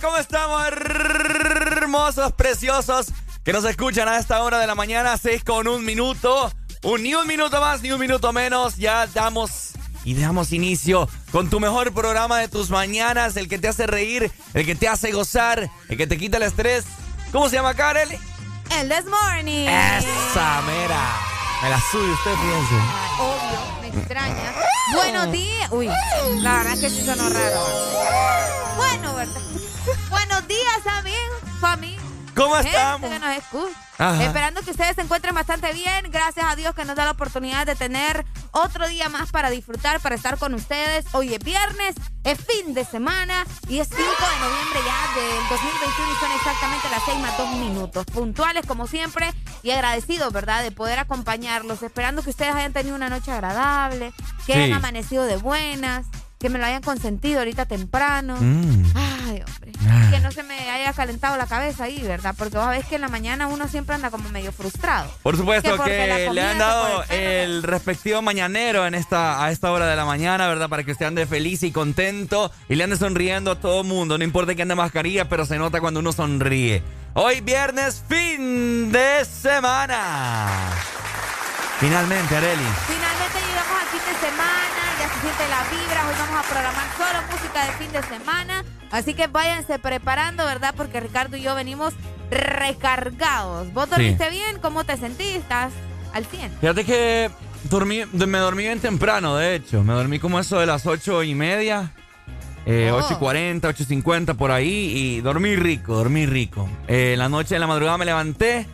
¿Cómo estamos? Hermosos, preciosos, que nos escuchan a esta hora de la mañana, 6 con un minuto. Un, ni un minuto más, ni un minuto menos. Ya damos y damos inicio con tu mejor programa de tus mañanas, el que te hace reír, el que te hace gozar, el que te quita el estrés. ¿Cómo se llama, Karel? El This Morning. Esa, mera. Me la sube usted, fíjense. Obvio, extraña. Buenos días. Uy, la verdad es que sí sonó raro. Bueno, ¿verdad? Buenos días, amigos, familia. ¿Cómo estamos? Que nos escucha. Esperando que ustedes se encuentren bastante bien. Gracias a Dios que nos da la oportunidad de tener otro día más para disfrutar, para estar con ustedes. Hoy es viernes, es fin de semana y es 5 de noviembre ya del 2021 y son exactamente las 6 más 2 minutos. Puntuales como siempre y agradecidos, ¿verdad? De poder acompañarlos. Esperando que ustedes hayan tenido una noche agradable, que hayan amanecido de buenas que me lo hayan consentido ahorita temprano. Mm. Ay, hombre. Ah. Que no se me haya calentado la cabeza ahí, ¿verdad? Porque vos sabés que en la mañana uno siempre anda como medio frustrado. Por supuesto que, le han dado el, respectivo mañanero en esta, a esta hora de la mañana, ¿verdad? Para que usted ande feliz y contento y le ande sonriendo a todo mundo. No importa que ande mascarilla, pero se nota cuando uno sonríe. Hoy viernes, fin de semana. Finalmente, Areli. Finalmente llegamos al fin de semana, ya se siente la vibra, hoy vamos programar solo música de fin de semana, así que váyanse preparando, ¿verdad? Porque Ricardo y yo venimos recargados. ¿Vos dormiste bien? ¿Cómo te sentís? ¿Estás al 100? Fíjate que dormí, me dormí bien temprano, de hecho. Me dormí como eso de las ocho y media. Eh, 8 y 40, 8 y 50 por ahí y dormí rico, dormí rico. Eh, la noche, en la madrugada me levanté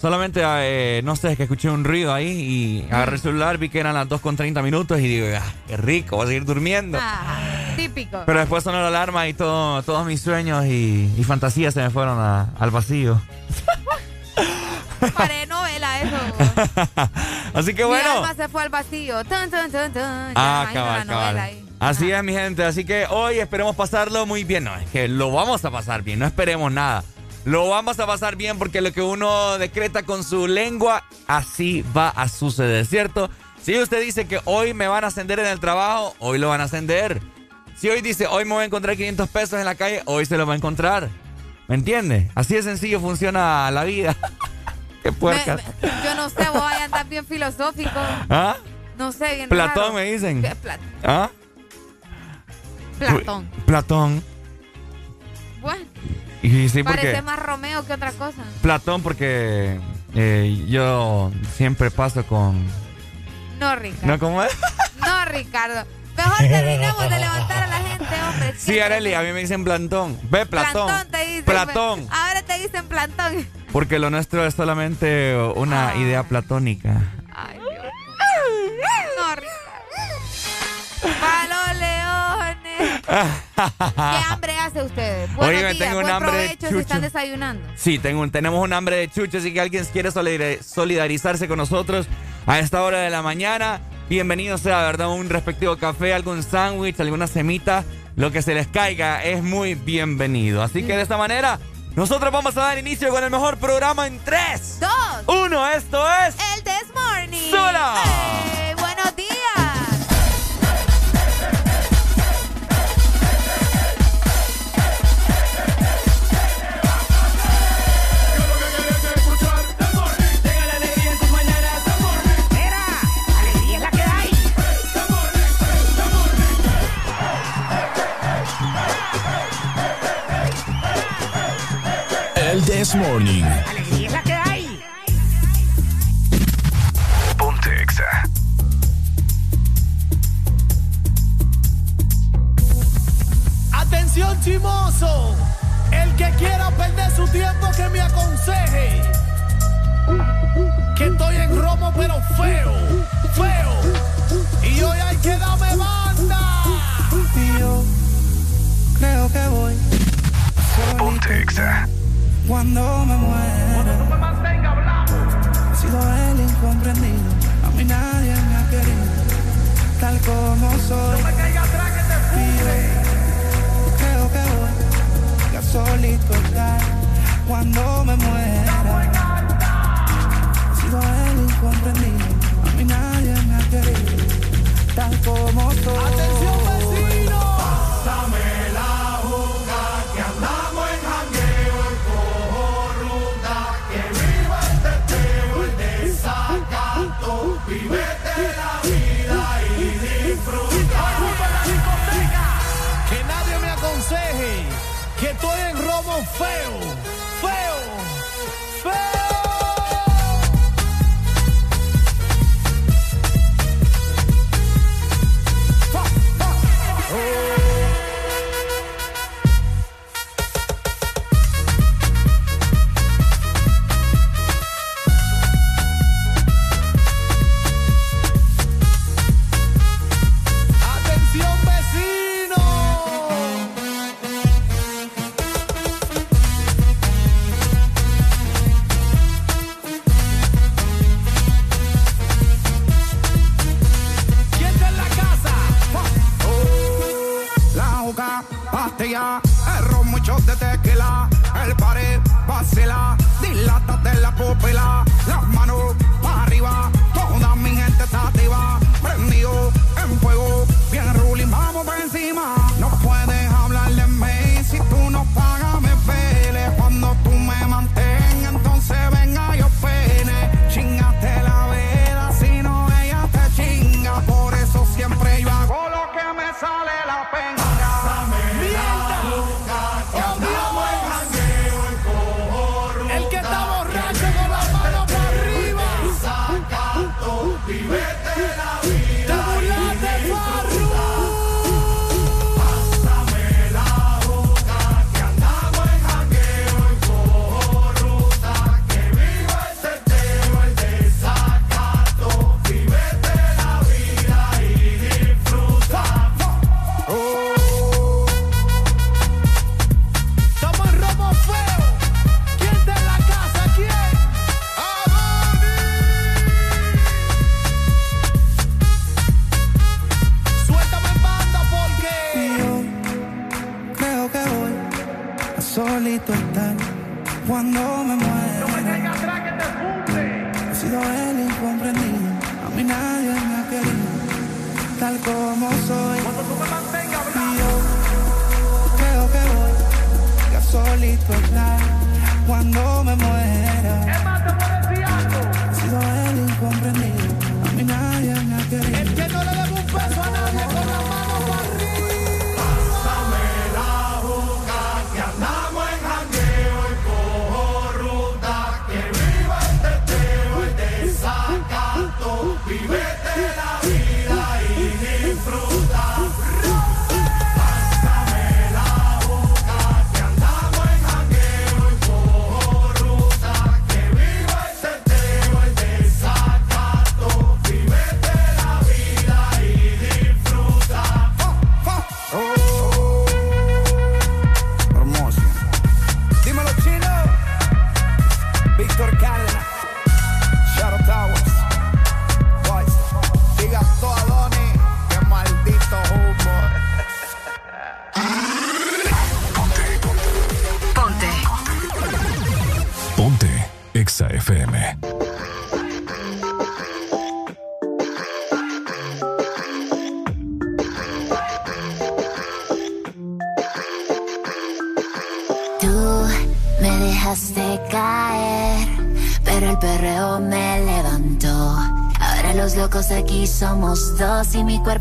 Solamente, eh, no sé, es que escuché un ruido ahí y agarré el celular, vi que eran las 2 con 30 minutos y digo, ah, qué rico, voy a seguir durmiendo. Ah, típico. Pero después sonó la alarma y todo, todos mis sueños y, fantasías se me fueron al vacío. Paré novela eso. Así que bueno. Mi alma se fue al vacío. ah, cabal, cabal. Así es, mi gente. Así que hoy esperemos pasarlo muy bien. No, es que lo vamos a pasar bien. No esperemos nada. Lo vamos a pasar bien porque lo que uno decreta con su lengua, así va a suceder, ¿cierto? Si usted dice que hoy me van a ascender en el trabajo, hoy lo van a ascender. Si hoy dice, hoy me voy a encontrar 500 pesos en la calle, hoy se lo va a encontrar. ¿Me entiende? Así de sencillo funciona la vida. Qué puerca. yo no sé, vos a andar bien filosófico. ¿Ah? No sé, bien Platón me dicen. ¿Ah? Platón. Platón. Bueno. Y sí, Parece más Romeo que otra cosa. Platón, porque eh, yo siempre paso con. No, Ricardo. ¿No cómo es? No, Ricardo. Mejor terminamos de levantar a la gente, hombre. Sí, Areli, a mí me dicen plantón. Ve, Platón. Plantón te dicen. Platón. Ahora te dicen plantón. Porque lo nuestro es solamente una idea platónica. Ay, Dios. No, Ricardo. Para leones. ¿Qué hambre hace ustedes? Buenos días, tengo un hambre de chucho. si están desayunando. Sí, tengo tenemos un hambre de chucho, así que alguien quiere solidarizarse con nosotros a esta hora de la mañana. bienvenido sea, ¿verdad? Un respectivo café, algún sándwich, alguna semita, lo que se les caiga es muy bienvenido. Así que de esta manera, nosotros vamos a dar inicio con el mejor programa en 3, 2, 1. Esto es. El This Morning. ¡Sola! Eh, buenos días. This Morning. Alegría es la que hay. Ponte Atención chimoso. El que quiera perder su tiempo que me aconseje. Que estoy en romo pero feo, feo. Y hoy hay que darme banda. Y yo creo que voy. Ponte cuando me muera. Cuando tú me mantengas hablando. He sido el incomprendido, a mí nadie me ha querido, tal como soy. No me caiga atrás que te fui. Creo que voy a solito estar cuando me muera. He sido el incomprendido, a mí nadie me ha querido, tal como soy. Atención fail. De tequila, el pared, vacila, dilátate la pupila, somos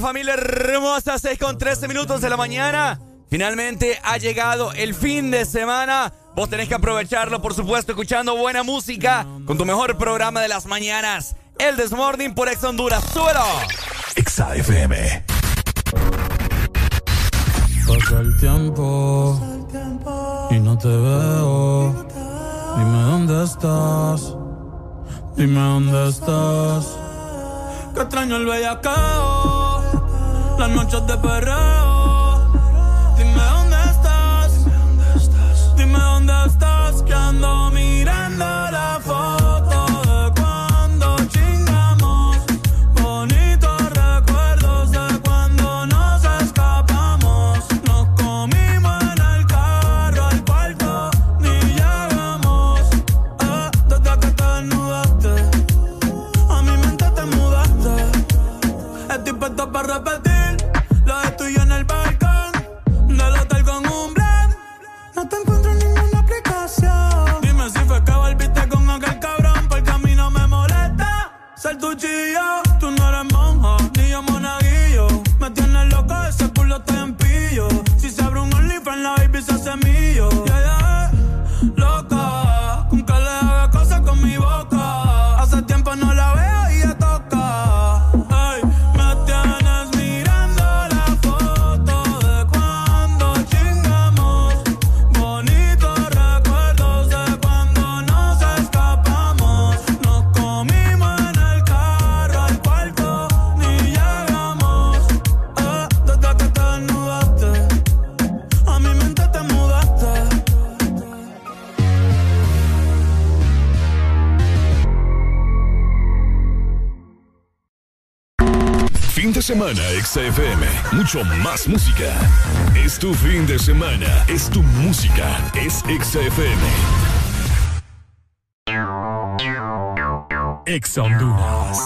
familia hermosa, 6 con 13 minutos de la mañana. Finalmente ha llegado el fin de semana. Vos tenés que aprovecharlo, por supuesto, escuchando buena música con tu mejor programa de las mañanas. El Desmorning por Ex Honduras. ¡Súbelo! Exa FM. Pasa el tiempo y no te veo. Dime dónde estás. Dime dónde estás. Que extraño el bellacao las noches de perreo. Semana, XFM. Mucho más música. Es tu fin de semana. Es tu música. Es XFM. Ex Honduras.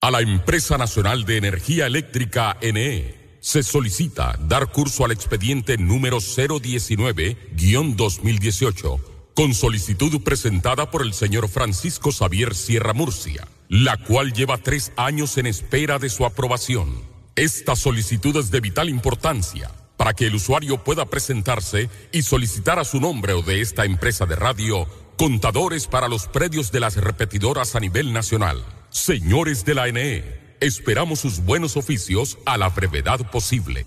A la Empresa Nacional de Energía Eléctrica NE se solicita dar curso al expediente número 019-2018 con solicitud presentada por el señor Francisco Xavier Sierra Murcia, la cual lleva tres años en espera de su aprobación. Esta solicitud es de vital importancia para que el usuario pueda presentarse y solicitar a su nombre o de esta empresa de radio contadores para los predios de las repetidoras a nivel nacional. Señores de la NE, esperamos sus buenos oficios a la brevedad posible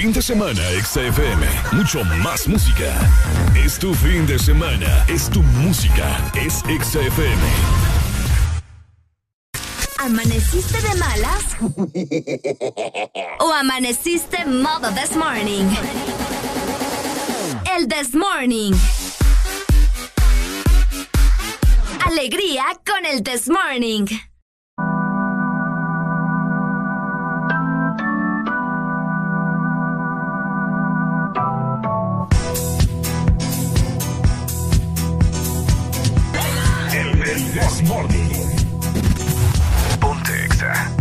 Fin de semana, XFM. Mucho más música. Es tu fin de semana. Es tu música. Es XFM. ¿Amaneciste de malas? ¿O amaneciste modo this morning? El this morning. Alegría con el this morning. Morning. Ponte Exa.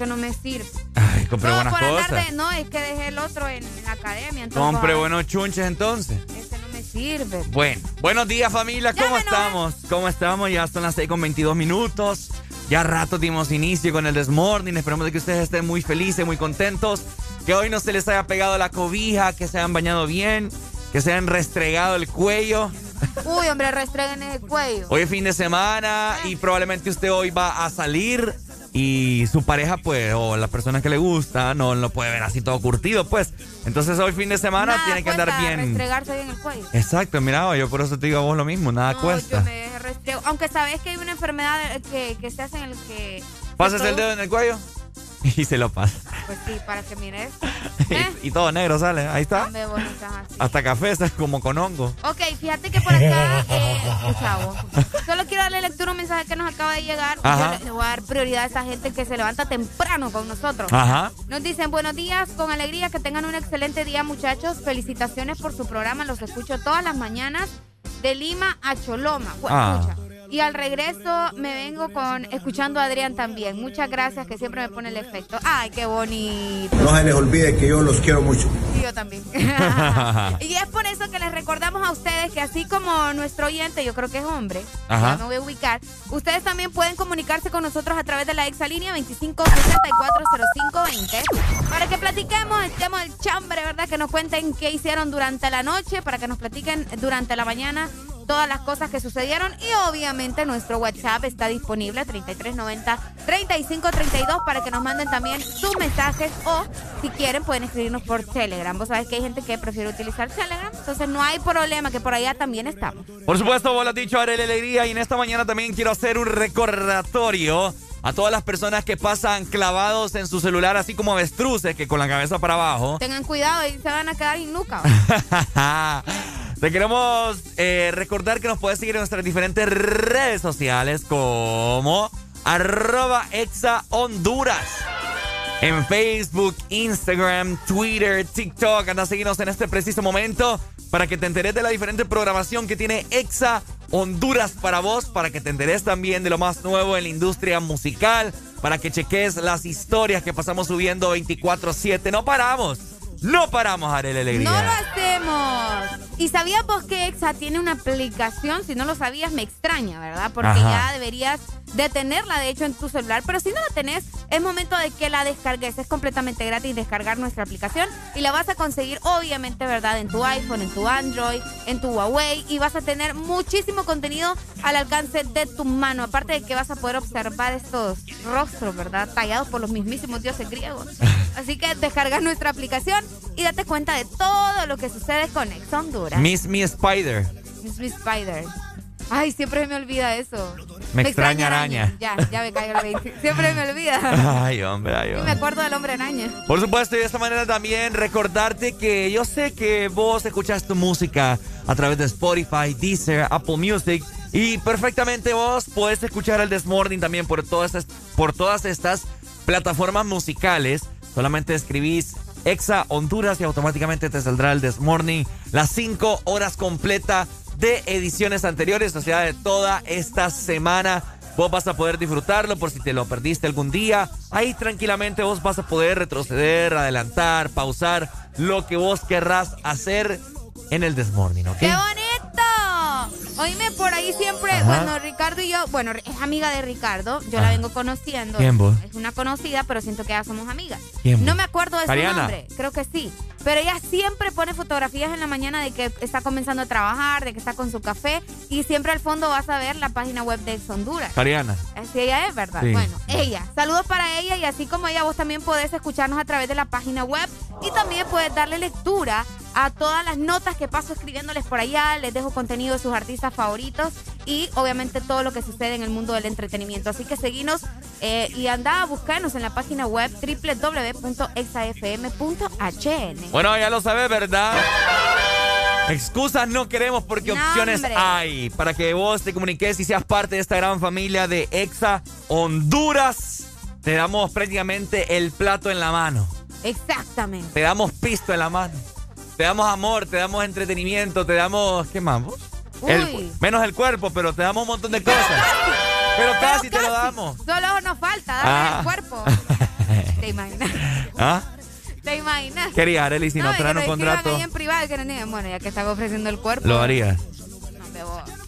Que no me sirve. Ay, compré no, buenas por cosas. de- no, es que dejé el otro en, en la academia. Entonces, Compré buenos chunches entonces. Ese no me sirve. Bueno, buenos días familia, ¿cómo estamos? ¿Cómo estamos? Ya son las 6 con 22 minutos. Ya rato dimos inicio con el Desmorning. Esperamos de que ustedes estén muy felices, muy contentos. Que hoy no se les haya pegado la cobija, que se hayan bañado bien, que se hayan restregado el cuello. Uy, hombre, restreguen el cuello. Hoy es fin de semana y probablemente usted hoy va a salir y su pareja, pues, o la persona que le gusta, no lo puede ver así todo curtido, pues. Entonces hoy fin de semana Nada tiene que andar bien. Restregarse bien el cuello. Exacto, mira, yo por eso te digo a vos lo mismo, nada No, cuesta. yo me dejé restrego. Aunque sabes que hay una enfermedad que, que se hace en el que. Pasas el dedo en el cuello y se lo pasa. Pues sí, para que mires. y, y todo negro sale, ahí está. Hasta café, como con hongo. Ok, fíjate que por acá, eh, escucha vos. Solo quiero darle lectura a un mensaje que nos acaba de llegar. Ajá. Yo le, le voy a dar prioridad a esa gente que se levanta temprano con nosotros. Ajá. Nos dicen buenos días, con alegría, que tengan un excelente día, muchachos. Felicitaciones por su programa, los escucho todas las mañanas de Lima a Choloma. Jue- Ah. Y al regreso me vengo con escuchando a Adrián también. Muchas gracias, que siempre me pone el efecto. Ay, qué bonito. No se les olvide que yo los quiero mucho. Y yo también. y es por eso que les recordamos a ustedes que así como nuestro oyente, yo creo que es hombre, Ajá. ya me voy a ubicar, ustedes también pueden comunicarse con nosotros a través de la exalínea 25640520 para que platiquemos, estemos el chambre, ¿verdad? Que nos cuenten qué hicieron durante la noche, para que nos platiquen durante la mañana todas las cosas que sucedieron y obviamente nuestro WhatsApp está disponible 3390-3532 para que nos manden también sus mensajes o si quieren pueden escribirnos por Telegram. Vos sabés que hay gente que prefiere utilizar Telegram, entonces no hay problema que por allá también estamos. Por supuesto, vos lo has dicho, Arely Alegría, y en esta mañana también quiero hacer un recordatorio a todas las personas que pasan clavados en su celular, así como avestruces, que con la cabeza para abajo. Tengan cuidado y se van a quedar inuca. Te queremos eh, recordar que nos puedes seguir en nuestras diferentes redes sociales como arroba exa Honduras. En Facebook, Instagram, Twitter, TikTok. Anda a seguirnos en este preciso momento para que te enteres de la diferente programación que tiene Exa Honduras para vos, para que te enteres también de lo más nuevo en la industria musical, para que cheques las historias que pasamos subiendo 24/7. No paramos. No paramos, Arely Alegría. No lo hacemos. ¿Y sabías vos que Exa tiene una aplicación? Si no lo sabías, me extraña, ¿verdad? Porque Ajá. ya deberías de tenerla, de hecho, en tu celular. Pero si no la tenés, es momento de que la descargues. Es completamente gratis descargar nuestra aplicación y la vas a conseguir, obviamente, ¿verdad? En tu iPhone, en tu Android, en tu Huawei. Y vas a tener muchísimo contenido al alcance de tu mano. Aparte de que vas a poder observar estos rostros, ¿verdad? Tallados por los mismísimos dioses griegos. Así que descarga nuestra aplicación y date cuenta de todo lo que sucede con Ex Honduras. Miss Me Spider. Miss Me Spider. Ay, siempre me olvida eso. Me extraña araña. Ya, ya me cayó el 20. Siempre me olvida. Ay, hombre, ay, Y me hombre. acuerdo del hombre araña. Por supuesto, y de esta manera también recordarte que yo sé que vos escuchas tu música a través de Spotify, Deezer, Apple Music y perfectamente vos podés escuchar el Desmorning también por todas, por todas estas plataformas musicales. Solamente escribís Exa Honduras y automáticamente te saldrá el Desmorning, las 5 horas completa de ediciones anteriores, o sea, de toda esta semana. Vos vas a poder disfrutarlo por si te lo perdiste algún día. Ahí tranquilamente vos vas a poder retroceder, adelantar, pausar, lo que vos querrás hacer en el Desmorning, ¿ok? ¡Qué bonito! Oíme, por ahí siempre, Ajá. bueno, Ricardo y yo, bueno, es amiga de Ricardo, yo la Ah. vengo conociendo. ¿Quién, vos? Es una conocida, pero siento que ya somos amigas. ¿Quién, No me acuerdo de su Mariana. nombre, creo que sí. Pero ella siempre pone fotografías en la mañana de que está comenzando a trabajar, de que está con su café, y siempre al fondo vas a ver la página web de Ex Honduras. Cariana. Así ella es, ¿verdad? Sí. Bueno, ella. Saludos para ella y así como ella, vos también podés escucharnos a través de la página web y también puedes darle lectura a todas las notas que paso escribiéndoles por allá. Les dejo contenido de sus artistas favoritos y obviamente todo lo que sucede en el mundo del entretenimiento. Así que seguinos eh, y anda a buscarnos en la página web www.exafm.hn. Bueno, ya lo sabes, ¿verdad? Excusas no queremos porque opciones hay para que vos te comuniques y seas parte de esta gran familia de Exa Honduras. Te damos prácticamente el plato en la mano. Exactamente. Te damos pisto en la mano. Te damos amor, te damos entretenimiento, te damos. ¿Qué más? menos el cuerpo, pero te damos un montón de cosas. Pero casi, te lo damos. Solo nos falta, dame el ah. cuerpo. ¿Te imaginas? ¿Ah? ¿Te imaginas? Quería, Arely, si no, nos traen un contrato. Ahí en privado, que no bueno, ya que están ofreciendo el cuerpo. Lo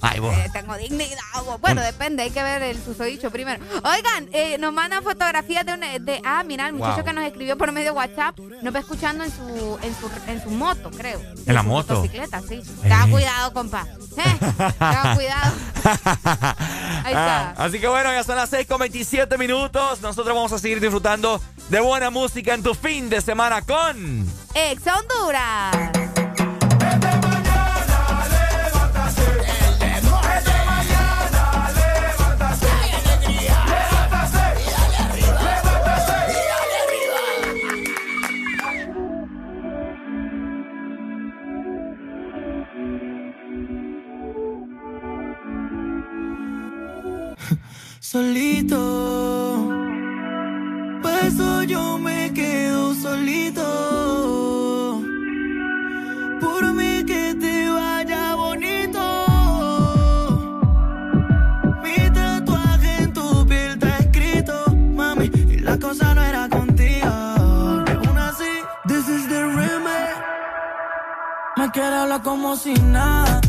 Ay, vos. Eh, tengo dignidad. Bueno, depende, hay que ver el susodicho primero. Oigan, eh, nos mandan fotografías de, una, de ah, mira, el muchacho que nos escribió por medio de WhatsApp nos va escuchando en su en su, en su moto, creo. ¿En la moto? Motocicleta, sí. Tenga cuidado, compa. Eh, tenga cuidado. Ahí está. Ah, así que bueno, ya son las 6 con 27 minutos. Nosotros vamos a seguir disfrutando de buena música en tu fin de semana con Ex Honduras. Solito. Por eso yo me quedo solito. Por mí que te vaya bonito. Mi tatuaje en tu piel está escrito, mami. Y la cosa no era contigo. Aún así, this is the remake. Me quiere hablar como si nada,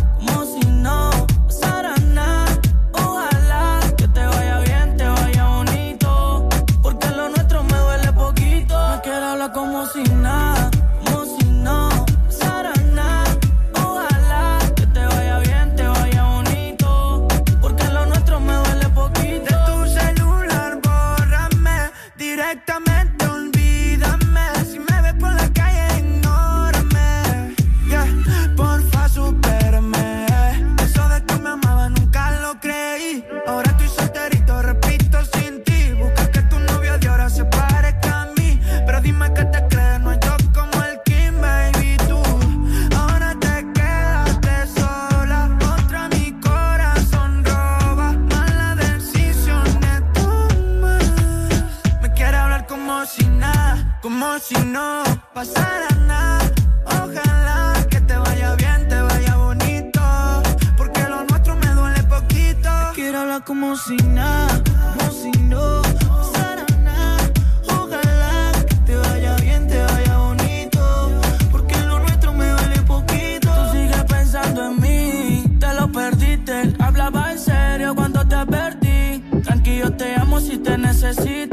si no pasara nada. Ojalá que te vaya bien, te vaya bonito. Porque lo nuestro me duele poquito. Quiero hablar como si nada, como si no pasara nada. Ojalá que te vaya bien, te vaya bonito. Porque lo nuestro me duele poquito. Tú sigues pensando en mí, te lo perdiste. Hablaba en serio cuando te perdí. Tranquilo, te amo si te necesito.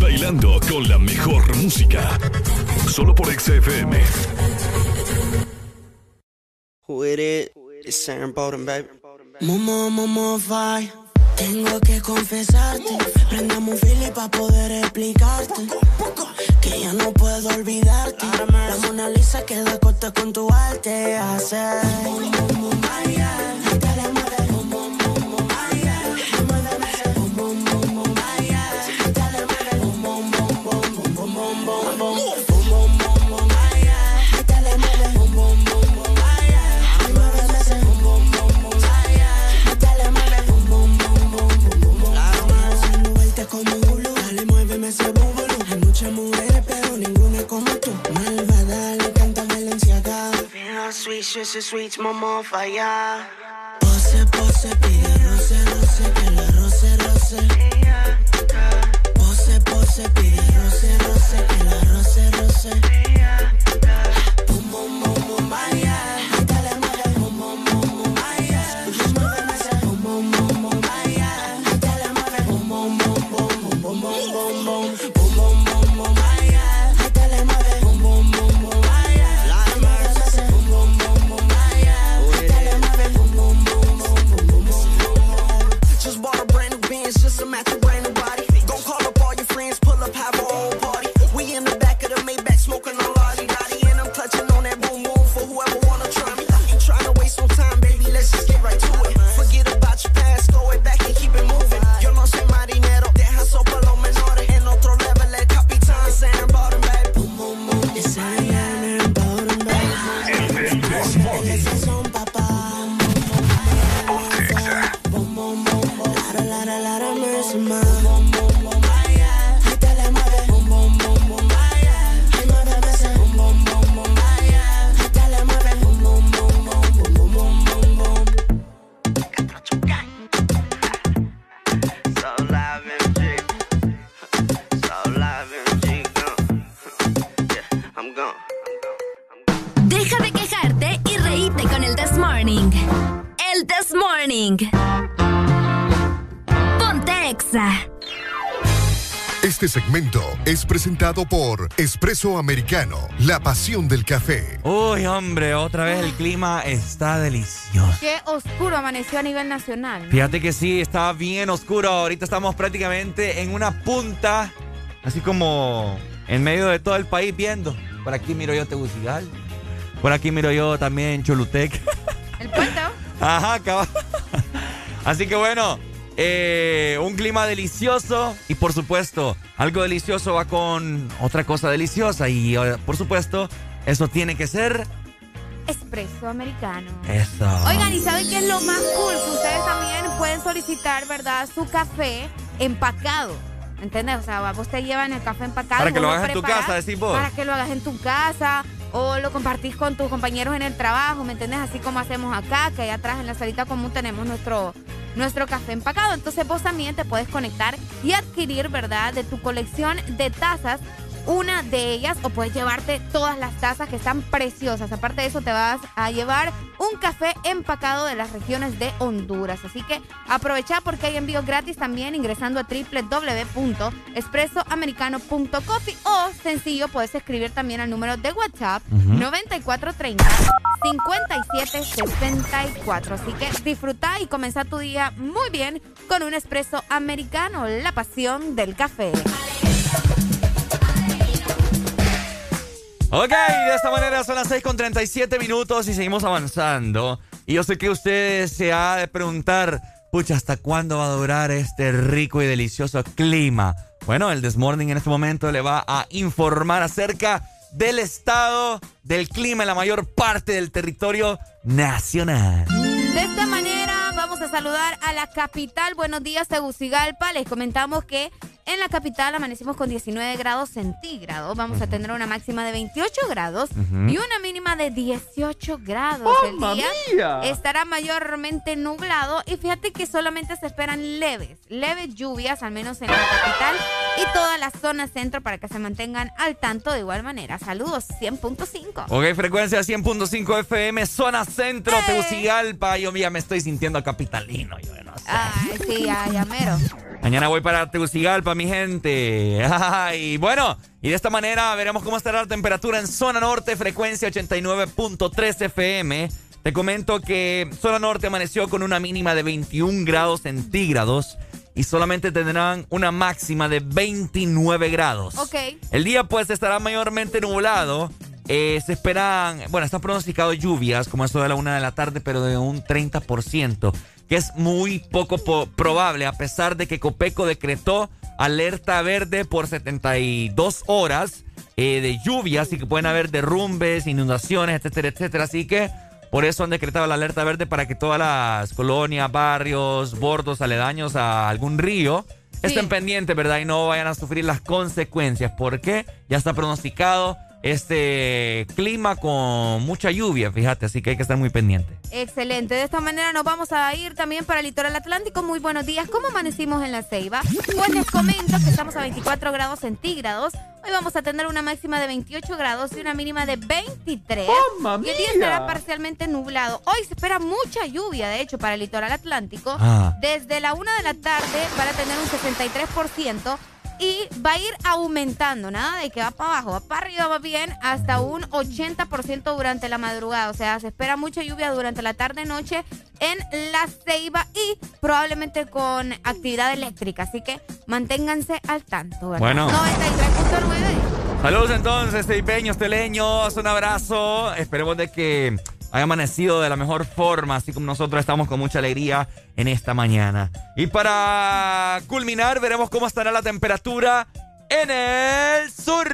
Bailando con la mejor música. Solo por XFM. Who it is? It's Bowden, baby. Momo, momo, fai. Tengo que confesarte, prendamos un fili pa' poder explicarte Que ya no puedo olvidarte La Mona Lisa queda corta con tu arte Hacer Feel sweet, sweet, momo, falla. Pose, pose, pide roce, roce, que la roce, roce. Pose, pose, pide roce, roce, que la roce, roce. Bum, bum, bum, bum, vaya. Este segmento es presentado por Espresso Americano, la pasión del café. Uy, hombre, otra vez el clima está delicioso. Qué oscuro amaneció a nivel nacional. ¿no? Fíjate que sí, está bien oscuro. Ahorita estamos prácticamente en una punta, así como en medio de todo el país viendo. Por aquí miro yo Tegucigal. Por aquí miro yo también Cholutec. El puente. Ajá, cabal. Así que bueno, eh, un clima delicioso y por supuesto, algo delicioso va con otra cosa deliciosa y eh, por supuesto, eso tiene que ser Espresso americano. eso. Oigan, ¿y saben qué es lo más cool? Que ustedes también pueden solicitar, ¿verdad? Su café empacado. ¿Entendés? O sea, vos te llevan el café empacado. Para que lo hagas en tu casa, decís vos. Para que lo hagas en tu casa o lo compartís con tus compañeros en el trabajo, ¿me entendés? Así como hacemos acá, que allá atrás en la salita común tenemos nuestro, nuestro café empacado. Entonces vos también te puedes conectar y adquirir, ¿verdad? De tu colección de tazas una de ellas o puedes llevarte todas las tazas que están preciosas. Aparte de eso, te vas a llevar un café empacado de las regiones de Honduras. Así que aprovecha porque hay envíos gratis también ingresando a www.espressoamericano.coffee o sencillo, puedes escribir también al número de WhatsApp Ujú. 9430 5764. Así que disfruta y comienza tu día muy bien con un espresso americano, la pasión del café. Ok, de esta manera son las 6 con 37 minutos y seguimos avanzando. Y yo sé que usted se ha de preguntar, pucha, ¿hasta cuándo va a durar este rico y delicioso clima? Bueno, el Desmorning en este momento le va a informar acerca del estado del clima en la mayor parte del territorio nacional. De esta manera vamos a saludar a la capital. Buenos días, Tegucigalpa. Les comentamos que en la capital amanecimos con 19 grados centígrados. Vamos a tener una máxima de 28 grados y una mínima de 18 grados. El ¡Mamma día mía! estará mayormente nublado y fíjate que solamente se esperan leves, leves lluvias, al menos en la capital y toda la zona centro para que se mantengan al tanto de igual manera. Saludos 100.5. Ok, frecuencia 100.5 FM, zona centro, Tegucigalpa. Yo ya me estoy sintiendo capitalino. Yo no sé. Ay, sí, ya, ya mero. Mañana voy para Tegucigalpa, mi gente. Y bueno, y de esta manera veremos cómo estará la temperatura en zona norte, frecuencia 89.3 FM. Te comento que zona norte amaneció con una mínima de 21 grados centígrados y solamente tendrán una máxima de 29 grados. Ok. El día pues estará mayormente nublado. Eh, se esperan, bueno, están pronosticados lluvias como eso de la una de la tarde, pero de un 30%, que es muy poco po- probable a pesar de que Copeco decretó alerta verde por 72 horas eh, de lluvia, así que pueden haber derrumbes, inundaciones, etcétera, etcétera. Así que por eso han decretado la alerta verde para que todas las colonias, barrios, bordos aledaños a algún río estén pendientes, ¿verdad? Y no vayan a sufrir las consecuencias, porque ya está pronosticado este clima con mucha lluvia, fíjate, así que hay que estar muy pendiente. Excelente. De esta manera nos vamos a ir también para el litoral atlántico. Muy buenos días. ¿Cómo amanecimos en la Ceiba? Pues les comento que estamos a 24 grados centígrados. Hoy vamos a tener una máxima de 28 grados y una mínima de 23. ¡Mamma y el día estará parcialmente nublado. Hoy se espera mucha lluvia, de hecho, para el litoral atlántico. Ah. Desde la 1 de la tarde van a tener un 63% y va a ir aumentando, nada de que va para abajo, va para arriba, va bien, hasta un 80% durante la madrugada. O sea, se espera mucha lluvia durante la tarde-noche en La Ceiba y probablemente con actividad eléctrica. Así que manténganse al tanto, ¿verdad? Bueno. 93.9. Saludos entonces, teipeños, teleños, un abrazo. Esperemos de que haya amanecido de la mejor forma, así como nosotros estamos con mucha alegría en esta mañana. Y para culminar, veremos cómo estará la temperatura en el sur.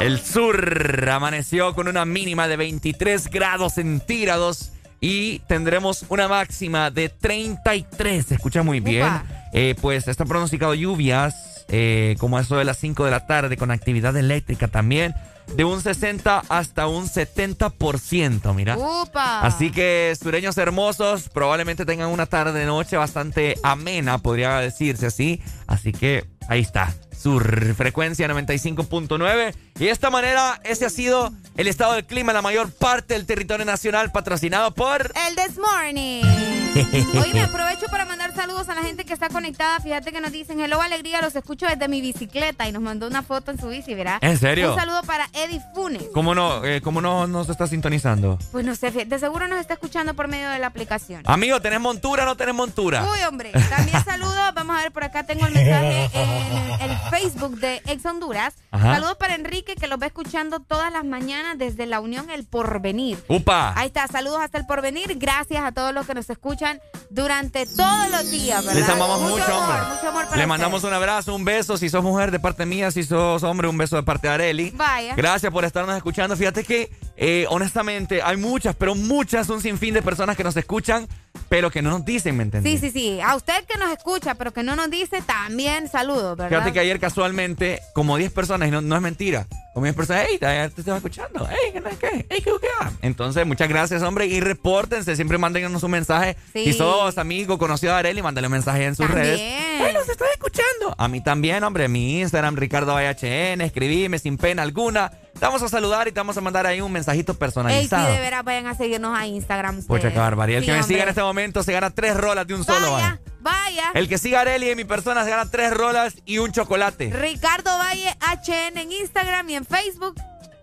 El sur amaneció con una mínima de 23 grados centígrados y tendremos una máxima de 33. Se escucha muy bien. Eh, pues están pronosticado lluvias, eh, como eso de las 5 de la tarde, con actividad eléctrica también, de un 60 hasta un 70%, mira. ¡Upa! Así que, sureños hermosos, probablemente tengan una tarde-noche bastante amena, podría decirse así. Así que, ahí está, su frecuencia 95.9. Y de esta manera, ese ha sido el estado del clima en la mayor parte del territorio nacional, patrocinado por... El This Morning. Hoy me aprovecho para mandar saludos a la gente que está conectada. Fíjate que nos dicen, hello alegría, los escucho desde mi bicicleta y nos mandó una foto en su bici, ¿verdad? ¿En serio? Un saludo para Eddie Funes. ¿Cómo no, eh, cómo no nos está sintonizando? Pues no sé, de seguro nos está escuchando por medio de la aplicación. Amigo, ¿tenés montura o no tenés montura? Uy, hombre. También saludos. Vamos a ver, por acá tengo el mensaje en el Facebook de Ex Honduras. Ajá. Saludos para Enrique, que los va escuchando todas las mañanas desde la Unión El Porvenir. ¡Upa! Ahí está, saludos hasta el porvenir. Gracias a todos los que nos escuchan durante todos los días, ¿verdad? Les amamos mucho, amor, hombre. Mucho amor para Le mandamos un abrazo, un beso. Si sos mujer, de parte mía. Si sos hombre, un beso de parte de Areli. Vaya. Gracias por estarnos escuchando. Fíjate que, eh, honestamente, hay muchas, pero muchas, un sinfín de personas que nos escuchan, pero que no nos dicen, ¿me entendés? Sí, sí, sí. A usted que nos escucha, pero que no nos dice, también saludos, ¿verdad? Fíjate que ayer casualmente, como 10 personas, y no, no es mentira, como 10 personas, hey, te, estaba escuchando, hey, ¿qué, qué, hey, qué, qué va?". Entonces, muchas gracias, hombre, y repórtense, siempre mándenos un mensaje. Sí. Si sos amigo, conocido de Areli, mándale un mensaje en sus También. redes. Hey, los estoy escuchando. A mí también, hombre, mi Instagram, Ricardo HN, escribime sin pena alguna. Te vamos a saludar y te vamos a mandar ahí un mensajito Ey, sí, personalizado. de veras, vayan a seguirnos a Instagram. Pucha, qué barbaridad. El Sí, que me hombre. siga en este momento se gana tres rolas de un solo, vaya. Vaya. El que siga a Areli en mi persona se gana tres rolas y un chocolate. Ricardo Valle HN en Instagram y en Facebook.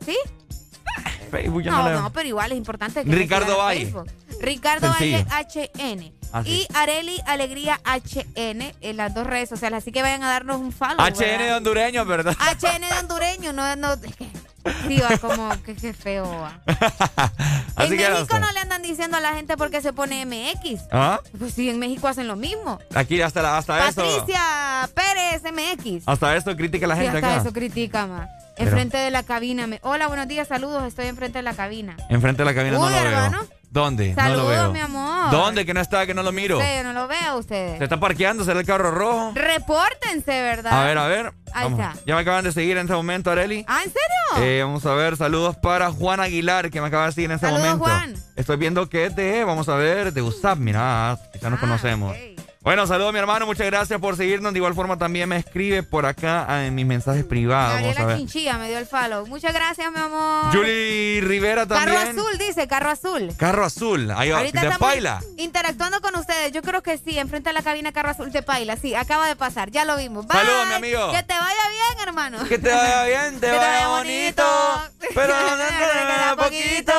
¿Sí? Facebook yo no, No, no, pero igual es importante que Ricardo Valle. Facebook. Ricardo Sencillo. Valle HN. Así. Y Areli Alegría HN en las dos redes sociales. Así que vayan a darnos un follow. HN de ¿verdad? hondureño, ¿verdad? HN de hondureño, no, no. es que- Sí, va como que, que feo. va. En no México sé. no le andan diciendo a la gente porque se pone MX. ¿Ah? Pues sí, en México hacen lo mismo. Aquí hasta, la- hasta eso. Patricia Pérez MX. Hasta esto critica la Sí, gente hasta acá. eso critica más. Pero- Enfrente de la cabina. me- Hola, buenos días, saludos. Estoy enfrente de la cabina. Enfrente de la cabina no Uy, lo hermano. veo. ¿Dónde? no Saludos, lo veo. mi amor. ¿Dónde? Que no está, que no lo miro. Sí, yo no lo veo a ustedes. Se está parqueando, será el carro rojo. Repórtense, ¿verdad? A ver, a ver. Ahí Vamos. está. Ya me acaban de seguir en este momento, Areli. ¿Ah, en serio? Eh, vamos a ver, saludos para Juan Aguilar, que me acaba de seguir en este Saludos, momento. Juan. Estoy viendo que es de, vamos a ver, de USAP, mira, quizá Ah, nos conocemos. Bueno, saludos mi hermano, muchas gracias por seguirnos. De igual forma también me escribe por acá en mis mensajes privados. Gabriela. Chinchilla me dio el follow. Muchas gracias, mi amor. Julie Rivera también. Carro azul, dice, carro azul. Carro azul. Ahí va. Ahorita ¿De Paila? interactuando con ustedes. Yo creo que sí, enfrente a la cabina Carro Azul de Paila. Sí, acaba de pasar, ya lo vimos. Bye. Saludos, mi amigo. Que te vaya bien, hermano. Que te vaya bien, te Que vaya bonito. Pero no te poquito.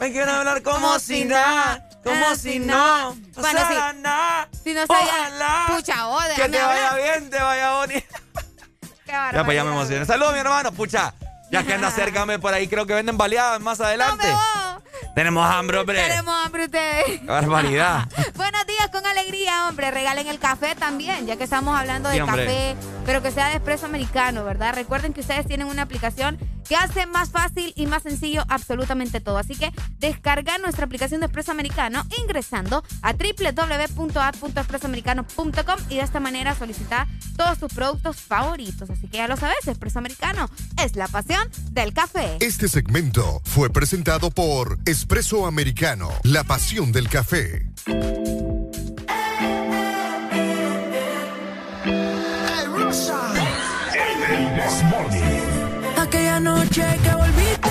Me quiero hablar como si nada, como si no. Bueno, sí. nada. Si no Ojalá pucha, oh, Que te vaya hablar. bien, te vaya bonito. Qué Ya, pues ya me emocioné. Saludos, mi hermano. Pucha, ya que anda acércame por ahí, creo que venden baleadas más adelante. Tenemos hambre, hombre. Tenemos hambre ustedes. Qué barbaridad. Buenos días con alegría, hombre. Regalen el café también, ya que estamos hablando de Sí, café, pero que sea de expreso americano, ¿verdad? Recuerden que ustedes tienen una aplicación que hace más fácil y más sencillo absolutamente todo. Así que descarga nuestra aplicación de expreso americano ingresando a www.app.expresoamericano.com y de esta manera solicita todos tus productos favoritos. Así que ya lo sabes, expreso americano es la pasión del café. Este segmento fue presentado por Espresso Americano, la pasión del café. Aquella noche que volviste,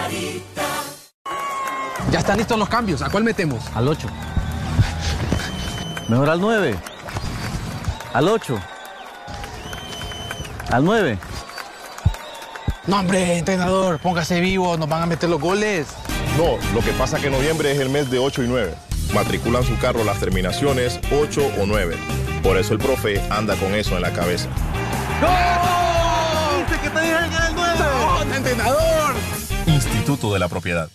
Sarita. Ya están listos los cambios. ¿A cuál metemos? Al 8. Mejor al 9. Al 8. Al 9. No, hombre, entrenador, póngase vivo, nos van a meter los goles. No, lo que pasa es que noviembre es el mes de 8 y 9. Matriculan su carro las terminaciones 8 o 9. Por eso el profe anda con eso en la cabeza. ¡Dice Instituto de la Propiedad.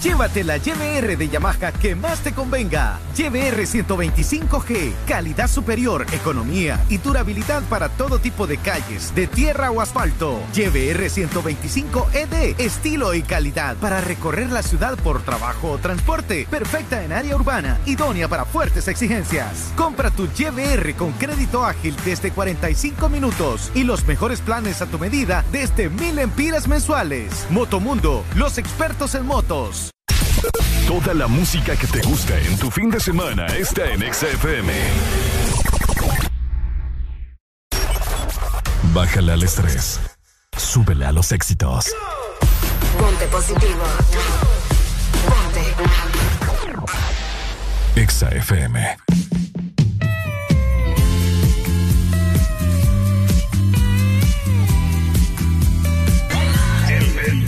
Llévate la YBR de Yamaha que más te convenga. YBR 125G, calidad superior, economía y durabilidad para todo tipo de calles, de tierra o asfalto. YBR 125ED, E estilo y calidad para recorrer la ciudad por trabajo o transporte. Perfecta en área urbana, idónea para fuertes exigencias. Compra tu YBR con crédito ágil desde 45 minutos y los mejores planes a tu medida desde mil empiras mensuales. Motomundo, los expertos en motos. Toda la música que te gusta en tu fin de semana está en XFM. Bájale al estrés. Súbele a los éxitos. Ponte positivo. Ponte. Exa FM. El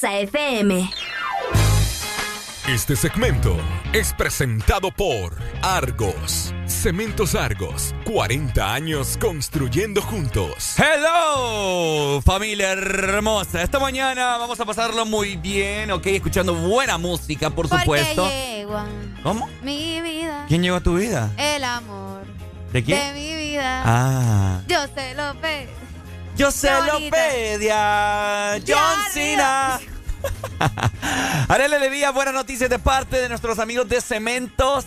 Exa FM. Este segmento es presentado por Argos. Cementos Argos, 40 años construyendo juntos. Hello, familia hermosa. Esta mañana vamos a pasarlo muy bien, ok, escuchando buena música, por supuesto. ¿Cómo? Mi vida. ¿Quién llegó a tu vida? El amor. ¿De quién? De mi vida. Ah. Yo sé López. Yo sé Lópedia. John Cena. Arele Levía, buenas noticias de parte de nuestros amigos de Cementos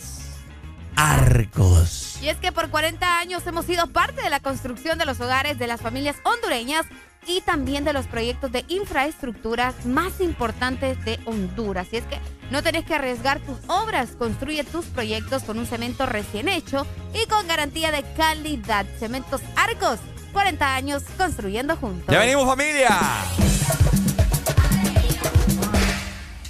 Arcos. Y es que por 40 años hemos sido parte de la construcción de los hogares de las familias hondureñas y también de los proyectos de infraestructuras más importantes de Honduras. Y es que no tenés que arriesgar tus obras, construye tus proyectos con un cemento recién hecho y con garantía de calidad. Cementos Arcos, 40 años construyendo juntos. Ya venimos familia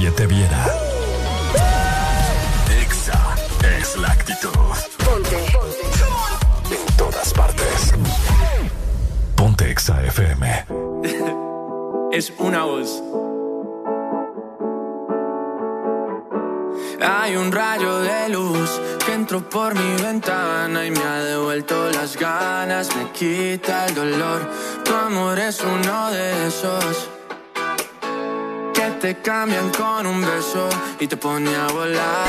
nadie te viera. te cambian con un beso y te pone a volar.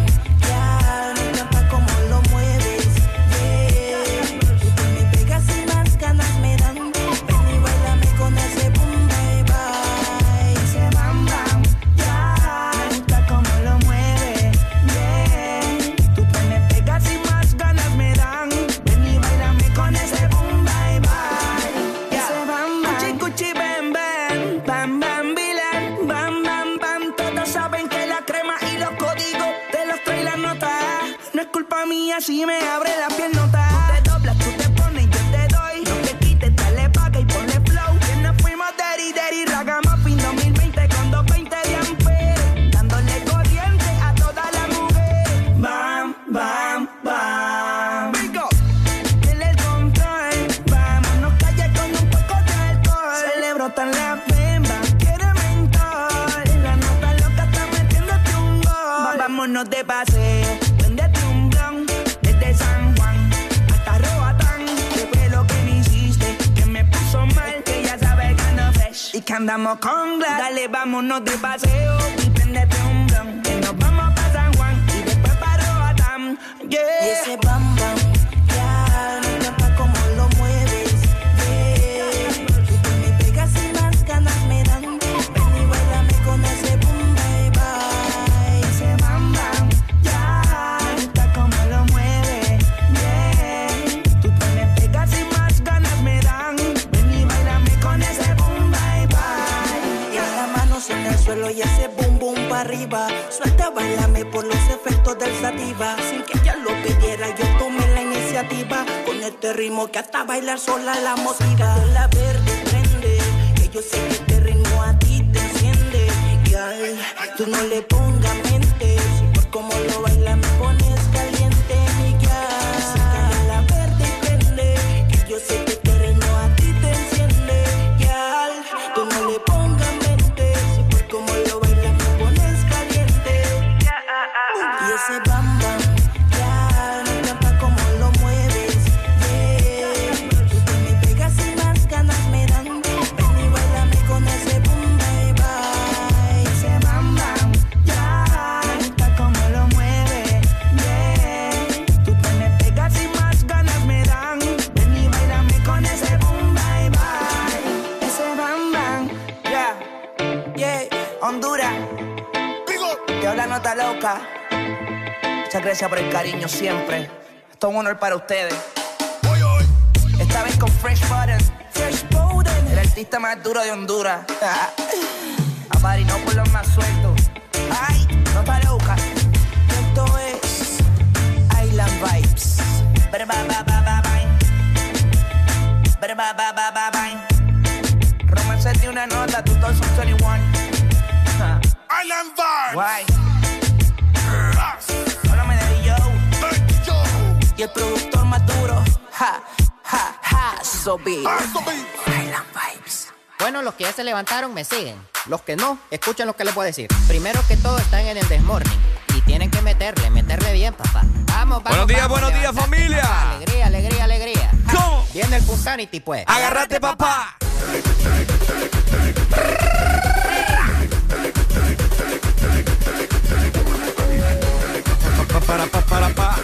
honor para ustedes. Esta vez con Fresh Buttons. Fresh Bowden. El artista más duro de Honduras. Apadrinó por los más sueltos. Ay, no para buscar. Esto es Island Vibes. Ba, ba, ba, ba, ba, bye. Ba, ba, ba, ba, ba, bye. Romance de una nota, tú todos son 21. Island Vibes. Y el productor más duro. Ja, ja, ja. So big. Island Vibes. Bueno, los que ya se levantaron me siguen. Los que no, escuchen lo que les voy a decir. Primero que todo, están en el desmorning. Y tienen que meterle, meterle bien, papá. Vamos, vamos. Buenos días, vamos, buenos días, familia. papá. Alegría, alegría, alegría. ¿Cómo? Viene el Punsanity, pues. Agárrate, papá. Pa, para, pa, para,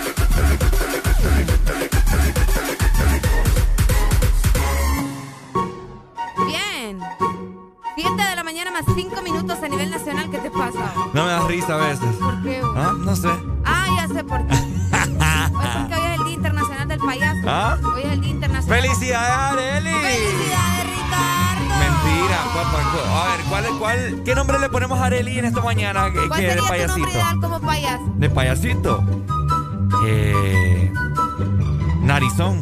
mañana más 5 minutos a nivel nacional. ¿Qué te pasa? No me das risa a veces. ¿Por qué? ¿Ah? No sé. Ah, ya sé por qué. es porque hoy es el Día Internacional del Payaso. ¿Ah? Hoy es el Día Internacional. ¡Felicidades, Areli! ¡Felicidades, Ricardo! Mentira, papá. A ver, ¿cuál, cuál, ¿qué nombre le ponemos a Areli en esta mañana ¿Cuál que de tu payasito? nombre ideal como payaso? ¿De payasito? Eh, narizón.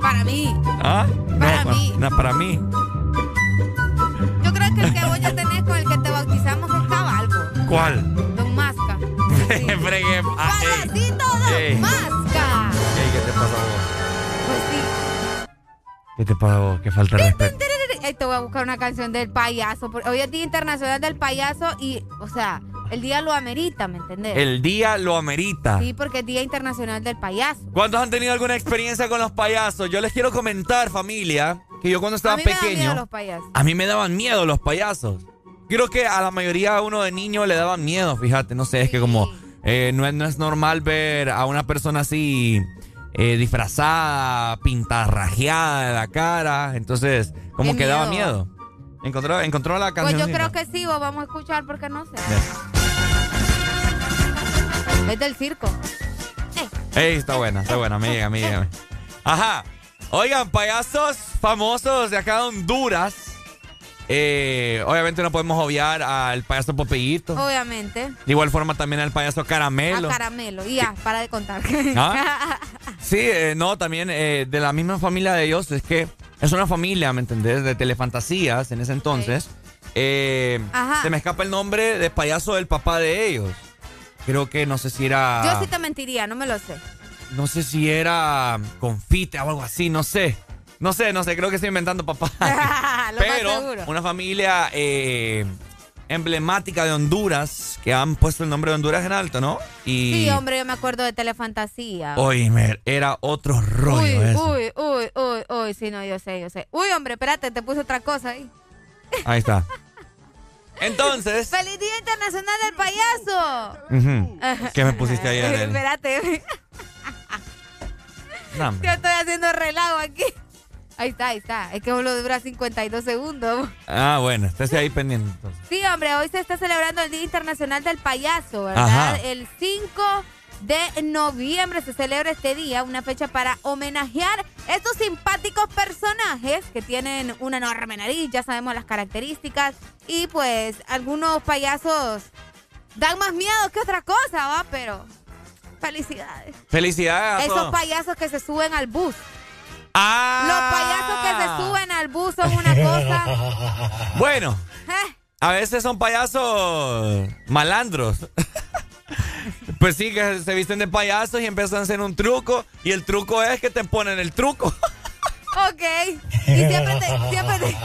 Para mí. ¿Ah? Para no, mí. No, para mí. Yo creo que el que vos ya tenés con el que te bautizamos es cabalgo. ¿Cuál? Don Masca. Fregué. Ah, ey. Don Ey. Masca. Ey, ¿Qué te pasa a vos? Pues sí. ¿Qué te pasa a vos? Que falta de respeto. Te voy a buscar una canción del payaso. Hoy es Día Internacional del Payaso y, o sea, el día lo amerita, ¿me entendés? El día lo amerita. Sí, porque es Día Internacional del Payaso. ¿Cuántos han tenido alguna experiencia con los payasos? Yo les quiero comentar, familia, que yo cuando estaba a mí me dan pequeño, miedo los payasos. a mí me daban miedo los payasos. Creo que a la mayoría uno de niños le daban miedo, fíjate, no sé, es que como eh, no, es, no es normal ver a una persona así eh, disfrazada, pintarrajeada de la cara, entonces como Qué que daba miedo. Encontró, encontró la Pues canción. yo creo que sí, vos vamos a escuchar porque no sé. Es del circo. Ey, está buena, está buena, me llega, me llega. Ajá. Oigan, payasos famosos de acá de Honduras. Eh, obviamente no podemos obviar al payaso Popeyito. Obviamente. De igual forma también al payaso Caramelo. A caramelo. Y ya, para de contar. ¿Ah? Sí, eh, no, también eh, de la misma familia de ellos. Es que es una familia, ¿me entendés? De telefantasías en ese entonces. Ajá. se me escapa el nombre de payaso del papá de ellos. Creo que no sé si era... Yo sí te mentiría, no me lo sé. No sé si era confite o algo así, no sé. No sé, no sé, creo que estoy inventando papá. Pero una familia eh, emblemática de Honduras, que han puesto el nombre de Honduras en alto, ¿no? Y Sí, hombre, yo me acuerdo de Telefantasía. Oíme, era otro rollo uy, uy, uy, uy, uy, sí, no, yo sé, yo sé. Uy, hombre, espérate, te puse otra cosa ahí. Ahí está. Entonces, ¡Feliz Día Internacional del Payaso! ¿qué me pusiste Adel? Espérate, No, yo estoy haciendo relajo aquí. Ahí está, ahí está. Es que solo dura 52 segundos. Ah, bueno, estés ahí pendiente entonces. Sí, hombre, hoy se está celebrando el Día Internacional del Payaso, ¿verdad? Ajá. El 5 de noviembre se celebra este día, una fecha para homenajear estos simpáticos personajes que tienen una enorme nariz, ya sabemos las características, y pues algunos payasos dan más miedo que otra cosa, ¿va? Pero felicidades. Felicidades a Esos todos. payasos que se suben al bus. Ah. Los payasos que se suben al bus son una cosa... Bueno, ¿eh? a veces son payasos malandros. Pues sí, que se visten de payasos y empiezan a hacer un truco. Y el truco es que te ponen el truco. Ok. Y siempre te... Siempre te-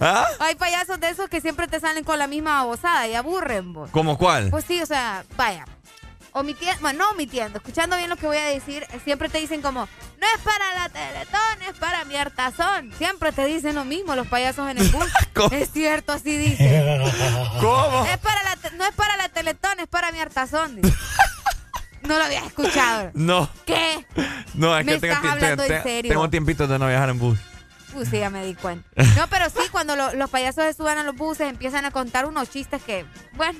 ¿Ah? Hay payasos de esos que siempre te salen con la misma babosada y aburren, vos. ¿Cómo cuál? Pues sí, o sea, vaya. Omitiendo, bueno, no omitiendo, escuchando bien lo que voy a decir, siempre te dicen como, no es para la Teletón, es para mi hartazón. Siempre te dicen lo mismo los payasos en el bus. es cierto, así dicen. ¿Cómo? Es para la no es para la Teletón, es para mi hartazón. no lo habías escuchado. No. ¿Qué? No, es Me que tengo, estás hablando en serio. tengo tiempito de no viajar en bus. Pues sí, ya me di cuenta. No, pero sí, cuando lo- los payasos se suban a los buses, empiezan a contar unos chistes que, bueno,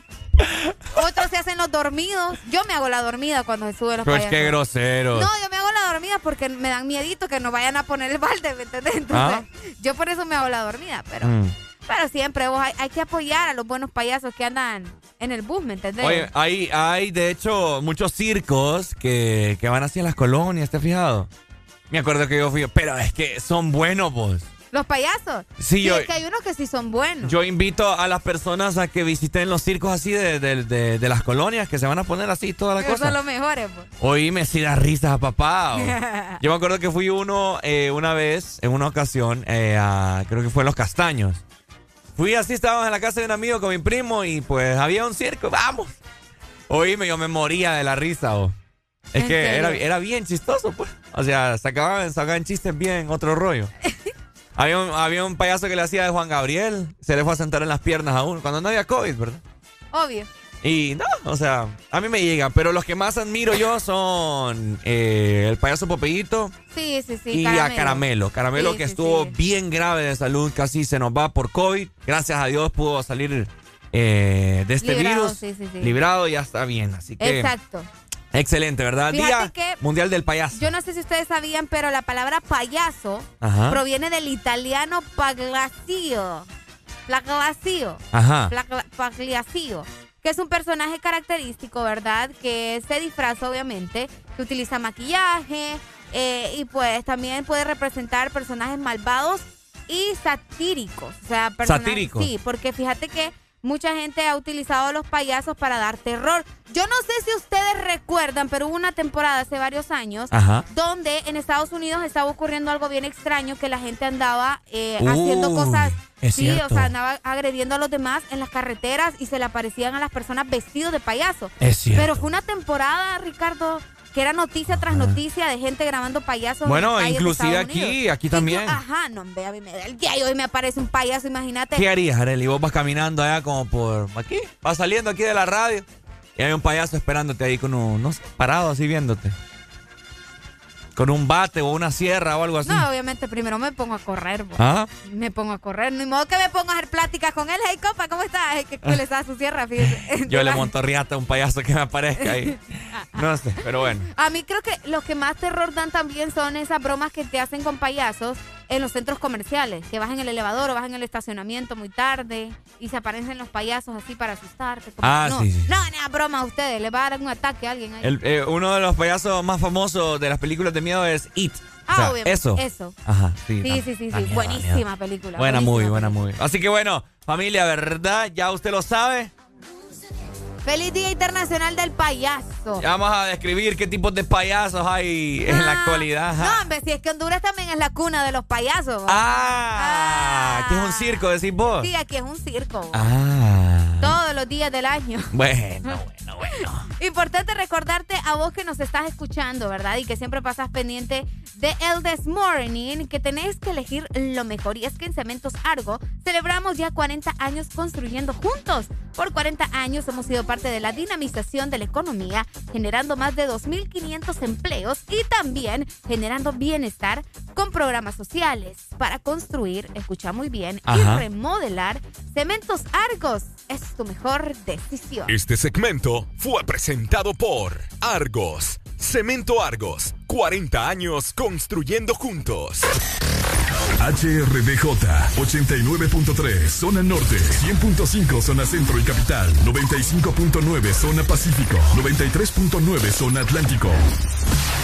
otros se hacen los dormidos. Yo me hago la dormida cuando se suben los Pues payasos. qué grosero. No, yo me hago la dormida porque me dan miedito que no vayan a poner el balde, ¿me entendés? Entonces, yo por eso me hago la dormida, pero, Ah. Mm. pero siempre vos hay, hay que apoyar a los buenos payasos que andan en el bus, ¿me entendés? Oye, hay, hay de hecho muchos circos que, que van en las colonias, ¿te has fijado? Me acuerdo que yo fui, pero es que son buenos, vos. los payasos. Sí, yo- es que hay unos que sí son buenos. Yo invito a las personas a que visiten los circos así de, de- de- de las colonias, que se van a poner así toda la Esos son cosa. los mejores, pues. Oíme, si da risas a papá. o- Yo me acuerdo que fui uno eh, una vez, en una ocasión, eh, a- creo que fue en Los Castaños. Fui así, estábamos en la casa de un amigo con mi primo y pues había un circo, vamos. Oíme, yo me moría de la risa. o. Es ¿En que era, era bien chistoso, pues. O sea, sacaban, sacaban chistes bien, otro rollo. había, un, había un payaso que le hacía de Juan Gabriel, se le fue a sentar en las piernas a uno, cuando no había COVID, ¿verdad? Obvio. Y no, o sea, a mí me llega, pero los que más admiro yo son eh, el payaso Popeyito Sí, sí, sí. y a Caramelo. Caramelo que estuvo bien grave de salud, casi se nos va por COVID. Gracias a Dios pudo salir eh, de este Librado, virus. Librado y ya está bien. Así que Exacto. Excelente, ¿verdad? Fíjate Día que- Mundial del Payaso. Yo no sé si ustedes sabían, pero la palabra payaso Ajá. proviene del italiano pagliaccio. Pagliaccio. Ajá. Pagliaccio. Que es un personaje característico, ¿verdad? Que se disfraza, obviamente, que utiliza maquillaje eh, y pues también puede representar personajes malvados y satíricos. O sea, personajes- Satíricos. Sí, porque fíjate que mucha gente ha utilizado a los payasos para dar terror. Yo no sé si ustedes recuerdan, pero hubo una temporada hace varios años Ajá. donde en Estados Unidos estaba ocurriendo algo bien extraño que la gente andaba eh, haciendo cosas. es sí, o sea, andaba agrediendo a los demás en las carreteras y se le aparecían a las personas vestidos de payaso. Es cierto. Pero fue una temporada, Ricardo, que era noticia tras noticia de gente grabando payasos. en Bueno, de inclusive aquí, Unidos. aquí también. Ajá, no, ve, a mí me da el día y hoy me aparece un payaso, imagínate. ¿Qué harías, Arely? Vos vas caminando allá como por aquí, vas saliendo aquí de la radio y hay un payaso esperándote ahí con un, no sé, parado así viéndote. Con un bate o una sierra o algo así. No, obviamente primero me pongo a correr. bo. ¿Ah? Me pongo a correr. Ni modo que me ponga a hacer pláticas con él. Hey, compa, ¿cómo estás? Que le está su sierra. Yo le monto riata a un payaso que me aparezca ahí. No sé, pero bueno. A mí creo que los que más terror dan también son esas bromas que te hacen con payasos en los centros comerciales. Que vas en el elevador o vas en el estacionamiento muy tarde y se aparecen los payasos así para asustarte. como- Ah, no, sí, sí. No, no, broma a ustedes. Le va a dar un ataque a alguien ahí. El- eh, uno de los payasos más famosos de las películas de miedo es It. Ah, O sea, obviamente, Eso. eso. Ajá, sí. Sí, da- sí, sí, miedo, Buenísima película. Buena muy, buena muy. Así que bueno, familia, ¿verdad? Ya usted lo sabe. Feliz Día Internacional del Payaso. Ya vamos a describir qué tipos de payasos hay en la actualidad. ajá. No, hombre, si es que Honduras también es la cuna de los payasos. ¿va? Ah, que es un circo, decís vos. Sí, aquí es un circo. Ah. Todos los días del año. Bueno, bueno, bueno. Importante recordarte a vos que nos estás escuchando, ¿verdad? Y que siempre pasas pendiente de El This Morning, que tenés que elegir lo mejor. Y es que en Cementos Argo celebramos ya 40 años construyendo juntos. Por 40 años hemos sido parte de la dinamización de la economía, generando más de 2.500 empleos y también generando bienestar con programas sociales para construir, escucha muy bien, y Ajá. remodelar. Cementos Argos es tu mejor decisión. Este segmento fue presentado por Argos. Cemento Argos. 40 años construyendo juntos. HRDJ 89.3 Zona Norte, 100.5 Zona Centro y Capital, 95.9 Zona Pacífico, 93.9 Zona Atlántico.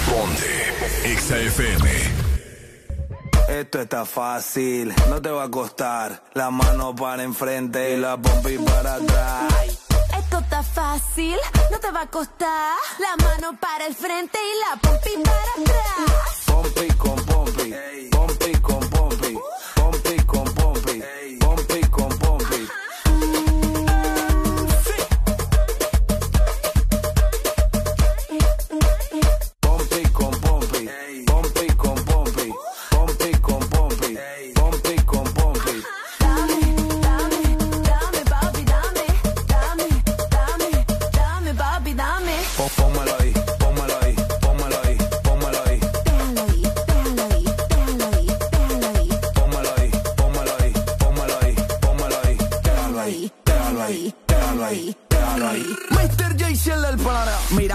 Ponte XAFM. Esto está fácil, no te va a costar. La mano para enfrente y la pompi para atrás. Esto está fácil, no te va a costar. La mano para el frente y la pompi para atrás. Pompi con pompi, pompi con pompi, pompi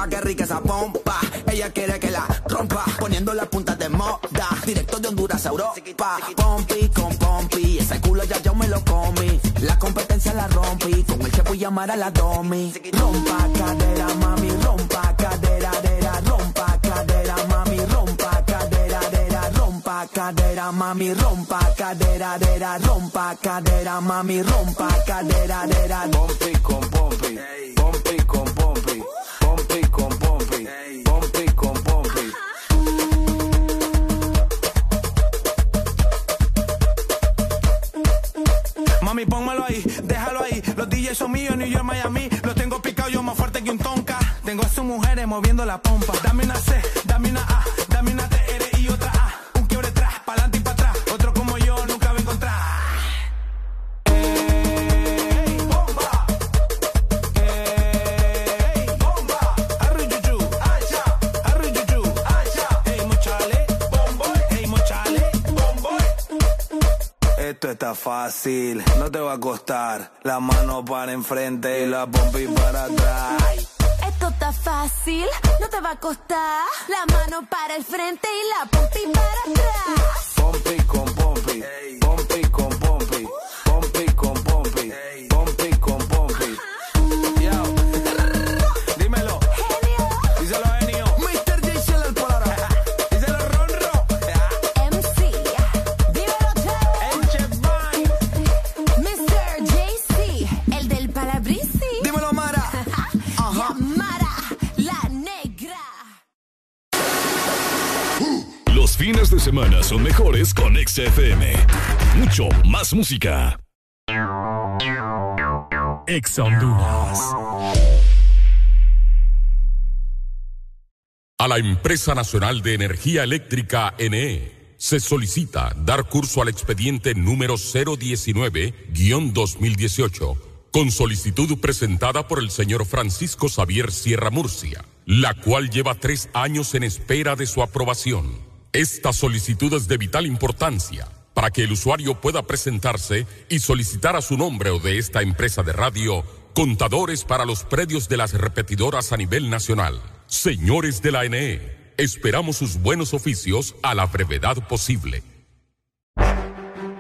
que rica esa pompa. Ella quiere que la rompa, poniendo las puntas de moda. Directo de Honduras a Europa. Pompi con pompi, ese culo ya yo me lo comí. La competencia la rompí, con el voy a llamar a la domi. Rompa cadera, mami, rompa cadera, dera, rompa cadera, mami, rompa cadera, dera, rompa cadera, mami, rompa cadera, dera, rompa cadera, mami, rompa cadera, dera. Pompi con pompi, pompi con pompi, pompi, con pompi. Mami, pónmelo ahí, déjalo ahí. Los DJs son míos, New York, Miami. Los tengo picado yo más fuerte que un tonka. Tengo a sus mujeres moviendo la pompa. Dame una C, dame una A, está fácil, no te va a costar. La mano para enfrente y la pompi para atrás. Esto está fácil, no te va a costar. La mano para el frente y la pompi para atrás. Pompi con pompi, pompi con pompi, pompi fines de semana son mejores con XFM. Mucho más música. Ex. A la Empresa Nacional de Energía Eléctrica NE se solicita dar curso al expediente número 019-2018 con solicitud presentada por el señor Francisco Xavier Sierra Murcia, la cual lleva tres años en espera de su aprobación. Esta solicitud es de vital importancia para que el usuario pueda presentarse y solicitar a su nombre o de esta empresa de radio contadores para los predios de las repetidoras a nivel nacional. Señores de la NE, esperamos sus buenos oficios a la brevedad posible.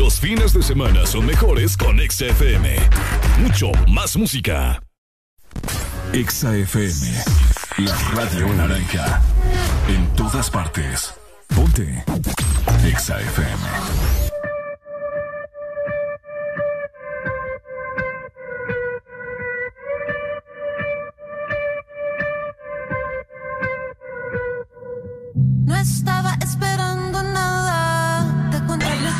Los fines de semana son mejores con XFM. Mucho más música. XFM, la radio naranja. En todas partes. Ponte. XFM. No estaba esperando nada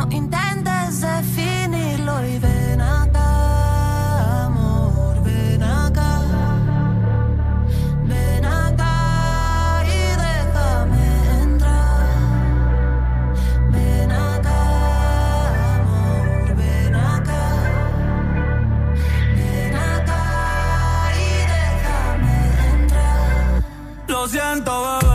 no intentes definirlo y ven acá, amor, ven acá, ven acá y déjame entrar, ven acá, amor, ven acá, ven acá y déjame entrar. Lo siento, di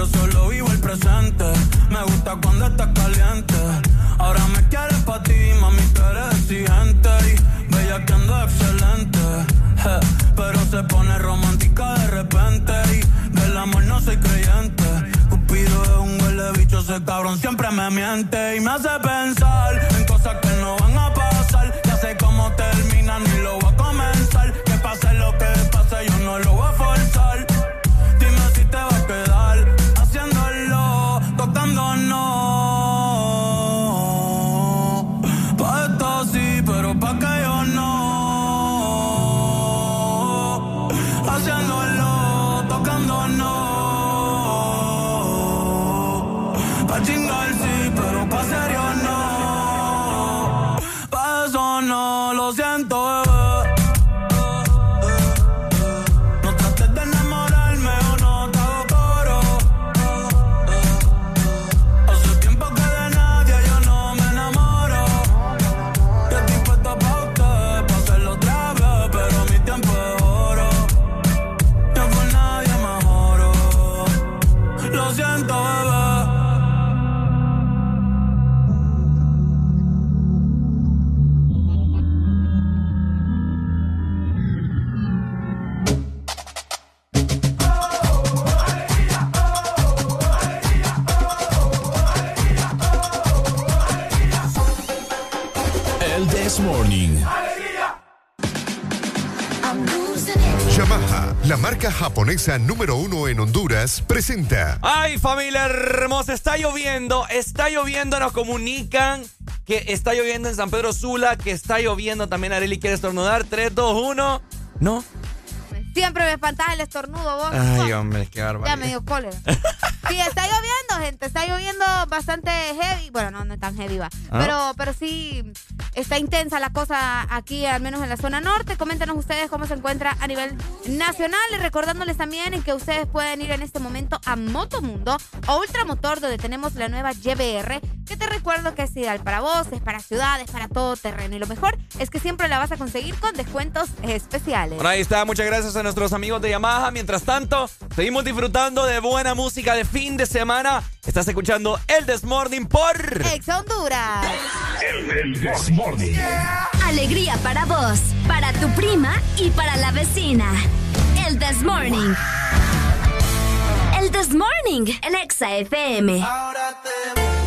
yo solo vivo el presente. Me gusta cuando estás caliente. Ahora me quieres pa' ti, mami, tú eres exigente. Y bella que ando excelente. Pero se pone romántica de repente. Y del amor no soy creyente. Cupido es un huele bicho, ese cabrón siempre me miente. Y me hace pensar en cosas que no van a pasar. Japonesa número uno en Honduras, presenta Ay, familia hermosa, está lloviendo, está lloviendo, nos comunican que está lloviendo en San Pedro Sula, que está lloviendo también. Areli quiere estornudar. 3, 2, 1. No. Siempre me espantas el estornudo, vos. Ay, hombre, qué Ya bárbaro. me dio cólera. Sí, está lloviendo, gente. Está lloviendo bastante heavy. Bueno, no, no es tan heavy, va. Ah. Pero, pero sí está intensa la cosa aquí, al menos en la zona norte. Coméntenos ustedes cómo se encuentra a nivel nacional. Y recordándoles también en que ustedes pueden ir en este momento a Motomundo o Ultramotor, donde tenemos la nueva YBR. Que te recuerdo que es ideal para vos, es para ciudades, para todo terreno. Y lo mejor es que siempre la vas a conseguir con descuentos especiales. Por ahí está, muchas gracias a nuestros amigos de Yamaha. Mientras tanto, seguimos disfrutando de buena música de fin de semana. Estás escuchando El Desmorning por Ex Honduras. El This Morning. Alegría para vos, para tu prima y para la vecina. El This Morning. El This Morning, el Exa FM. Ahora te veo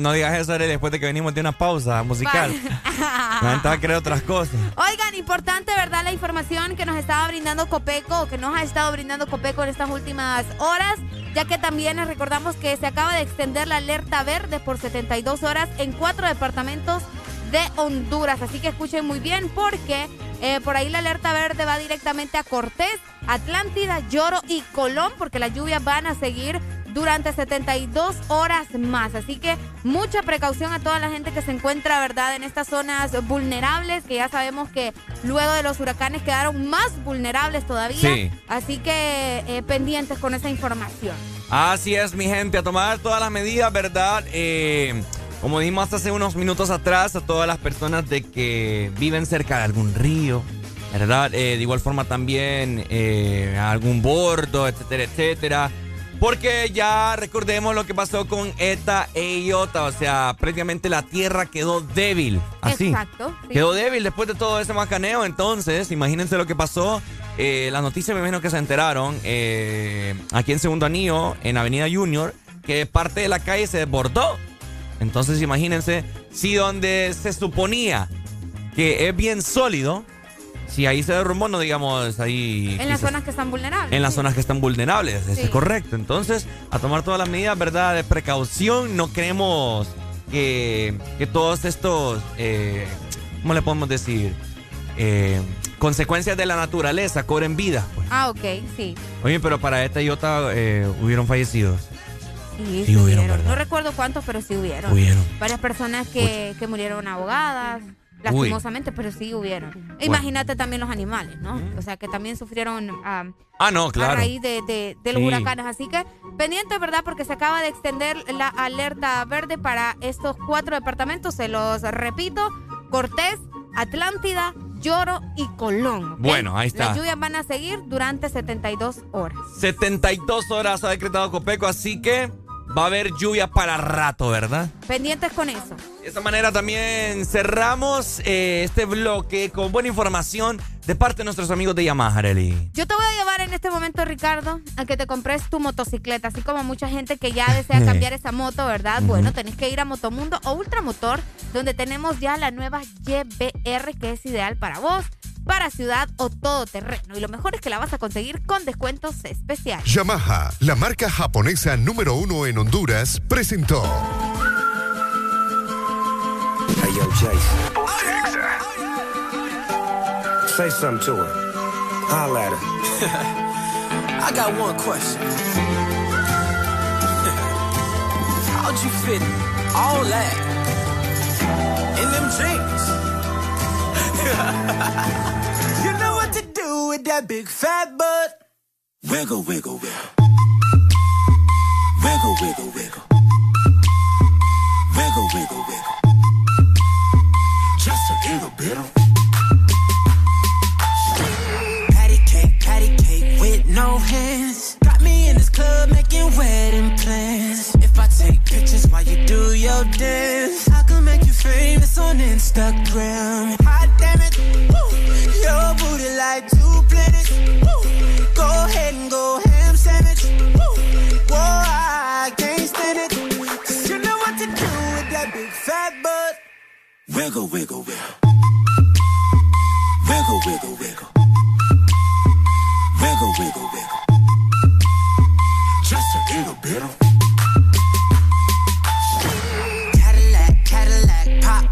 no, digas eso Arely, después de que venimos de una pausa musical. La gente va a otras cosas. Oigan, importante, ¿verdad? La información que nos estaba brindando Copeco, o que nos ha estado brindando Copeco en estas últimas horas, ya que también les recordamos que se acaba de extender la alerta verde por 72 horas en cuatro departamentos de Honduras. Así que escuchen muy bien porque eh, por ahí la alerta verde va directamente a Cortés, Atlántida, Lloro y Colón, porque las lluvias van a seguir durante 72 horas más. Así que mucha precaución a toda la gente que se encuentra, ¿verdad?, en estas zonas vulnerables, que ya sabemos que luego de los huracanes quedaron más vulnerables todavía. Sí. Así que eh, pendientes con esa información. Así es, mi gente, a tomar todas las medidas, ¿verdad? Eh, como dijimos hace unos minutos atrás, a todas las personas de que viven cerca de algún río, ¿verdad? Eh, de igual forma también eh, algún bordo, etcétera, etcétera. Porque ya recordemos lo que pasó con Eta e Iota, o sea, prácticamente la tierra quedó débil. Así. Exacto. sí. Quedó débil después de todo ese macaneo. Entonces, imagínense lo que pasó. Eh, la noticia me imagino que se enteraron eh, aquí en Segundo Anillo, en Avenida Junior, que parte de la calle se desbordó. Entonces, imagínense si donde se suponía que es bien sólido, si ahí se derrumbó, no digamos ahí. En las zonas que están vulnerables. en las zonas que están vulnerables, eso Sí. es correcto. Entonces, a tomar todas las medidas, ¿verdad? De precaución, no queremos que, que todos estos, eh, ¿cómo le podemos decir? Eh, consecuencias de la naturaleza cobren vida. pues. Ah, ok, sí. Oye, pero para esta Iota eh, hubieron fallecidos. Sí, Sí hubieron. No recuerdo cuántos, pero sí hubieron. Hubieron. Varias personas que, que murieron ahogadas, lastimosamente, pero sí hubieron. Imagínate también los animales, ¿no? O sea, que también sufrieron Ah, no, a raíz de, de- de los Sí. huracanes. Así que pendiente, ¿verdad? Porque se acaba de extender la alerta verde para estos cuatro departamentos. Se los repito, Cortés, Atlántida, Lloro y Colón. Bueno, ahí está. Las lluvias van a seguir durante 72 horas. 72 horas ha decretado Copeco, así que va a haber lluvia para rato, ¿verdad? Pendientes con eso. De esta manera también cerramos eh, este bloque con buena información de parte de nuestros amigos de Yamaha, Arely. Yo te voy a llevar en este momento, Ricardo, a que te compres tu motocicleta, así como mucha gente que ya desea cambiar esa moto, ¿verdad? Bueno, tenés que ir a Motomundo o Ultramotor, donde tenemos ya la nueva YBR que es ideal para vos, para ciudad o todo terreno. Y lo mejor es que la vas a conseguir con descuentos especiales. Yamaha, la marca japonesa número uno en Honduras, presentó. Hey, yo, Jason. Say something to her. Holla at her. I got one question. How'd you fit all that in them jeans? you know what to do with that big fat butt. Wiggle, wiggle, wiggle. Wiggle, wiggle, wiggle. Wiggle, wiggle, wiggle. Just a little bit. Patty cake, patty cake with no hands. Got me in this club making wedding plans. If I take pictures while you do your dance, famous on Instagram. Hot damn it, woo. your booty like two planets. Woo. Go ahead and go ham sandwich. Whoa, I can't stand it. 'Cause you know what to do with that big fat butt. Wiggle, wiggle, wiggle. Wiggle, wiggle, wiggle. Wiggle, wiggle, wiggle. Just a little bit. Cadillac,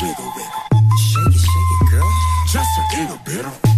Wiggle, wiggle. Shake it, shake it, girl. Just a little bit.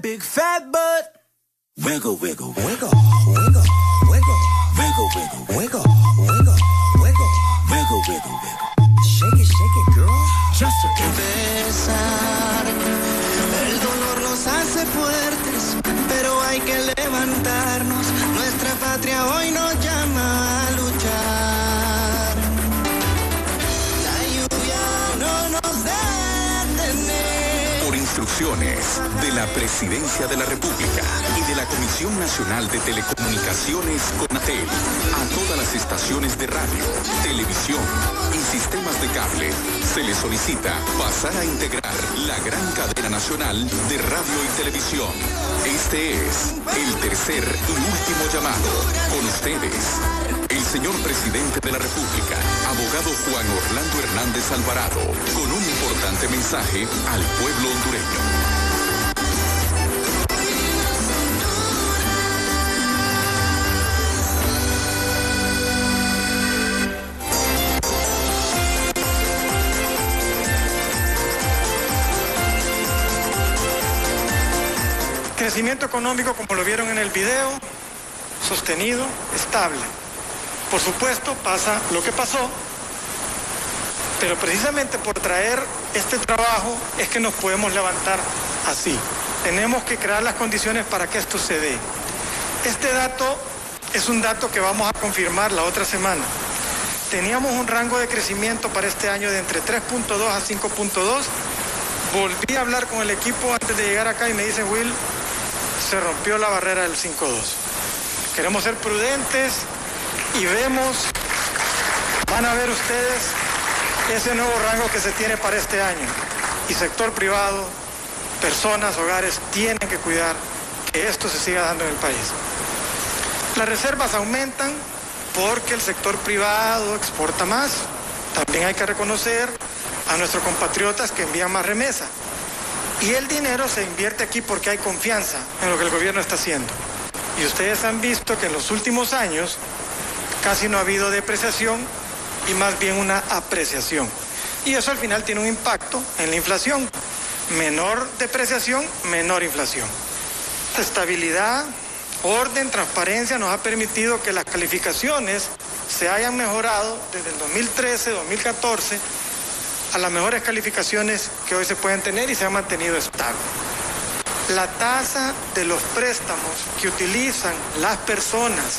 big fat butt. Wiggle, wiggle, wiggle, wiggle, wiggle, wiggle, wiggle, wiggle, wiggle, wiggle, wiggle, wiggle, wiggle. Shake it, shake it, girl. Just a Besar, el dolor nos hace fuertes, pero hay que levantarnos. Nuestra patria hoy nos llama de la Presidencia de la República y de la Comisión Nacional de Telecomunicaciones CONATEL, a todas las estaciones de radio, televisión y sistemas de cable se les solicita pasar a integrar la gran cadena nacional de radio y televisión. Este es el tercer y último llamado. Con ustedes, el señor presidente de la República, abogado Juan Orlando Hernández Alvarado, con un importante mensaje al pueblo hondureño. Crecimiento económico, como lo vieron en el video, sostenido, estable. Por supuesto, pasa lo que pasó, pero precisamente por traer este trabajo es que nos podemos levantar así. Tenemos que crear las condiciones para que esto se dé. Este dato es un dato que vamos a confirmar la otra semana. Teníamos un rango de crecimiento para este año de entre 3.2 a 5.2. Volví a hablar con el equipo antes de llegar acá y me dice, Will, se rompió la barrera del 5.2. Queremos ser prudentes y vemos, van a ver ustedes ese nuevo rango que se tiene para este año. Y sector privado, personas, hogares, tienen que cuidar que esto se siga dando en el país. Las reservas aumentan porque el sector privado exporta más. También hay que reconocer a nuestros compatriotas que envían más remesa. Y el dinero se invierte aquí porque hay confianza en lo que el gobierno está haciendo. Y ustedes han visto que en los últimos años casi no ha habido depreciación y más bien una apreciación. Y eso al final tiene un impacto en la inflación. Menor depreciación, menor inflación. Estabilidad, orden, transparencia nos ha permitido que las calificaciones se hayan mejorado desde el 2013, 2014 a las mejores calificaciones que hoy se pueden tener y se ha mantenido estable. La tasa de los préstamos que utilizan las personas,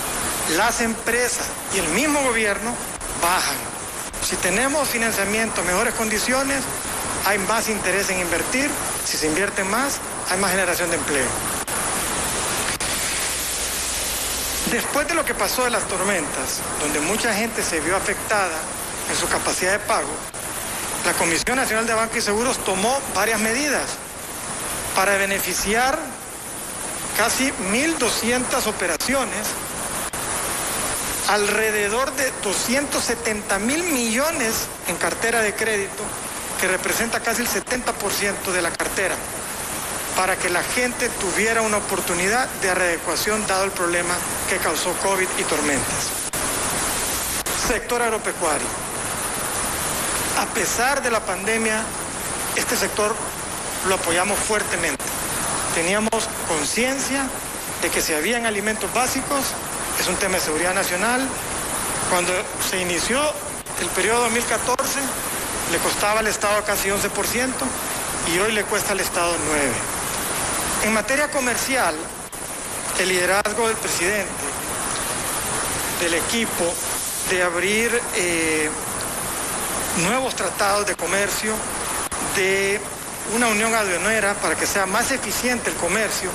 las empresas y el mismo gobierno bajan. Si tenemos financiamiento, mejores condiciones, hay más interés en invertir. Si se invierte más, hay más generación de empleo. Después de lo que pasó de las tormentas, donde mucha gente se vio afectada en su capacidad de pago, la Comisión Nacional de Banco y Seguros tomó varias medidas para beneficiar casi 1.200 operaciones, alrededor de 270 mil millones en cartera de crédito, que representa casi el 70% de la cartera, para que la gente tuviera una oportunidad de readecuación dado el problema que causó COVID y tormentas. Sector agropecuario. A pesar de la pandemia, este sector lo apoyamos fuertemente. Teníamos conciencia de que si habían alimentos básicos, es un tema de seguridad nacional. Cuando se inició el periodo 2014, le costaba al Estado casi 11% y hoy le cuesta al Estado 9%. En materia comercial, el liderazgo del presidente, del equipo, de abrir eh, nuevos tratados de comercio, de una unión aduanera para que sea más eficiente el comercio,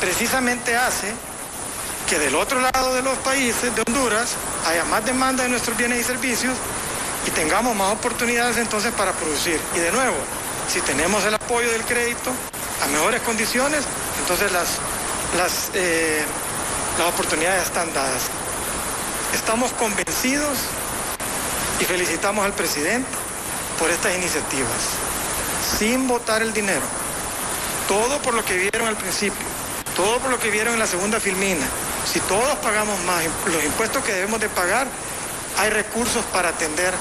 precisamente hace que del otro lado de los países, de Honduras, haya más demanda de nuestros bienes y servicios y tengamos más oportunidades entonces para producir. Y de nuevo, si tenemos el apoyo del crédito a mejores condiciones, entonces las, las, eh, las oportunidades están dadas. Estamos convencidos y felicitamos al presidente por estas iniciativas, sin votar el dinero. Todo por lo que vieron al principio, todo por lo que vieron en la segunda filmina. Si todos pagamos más los impuestos que debemos de pagar, hay recursos para atender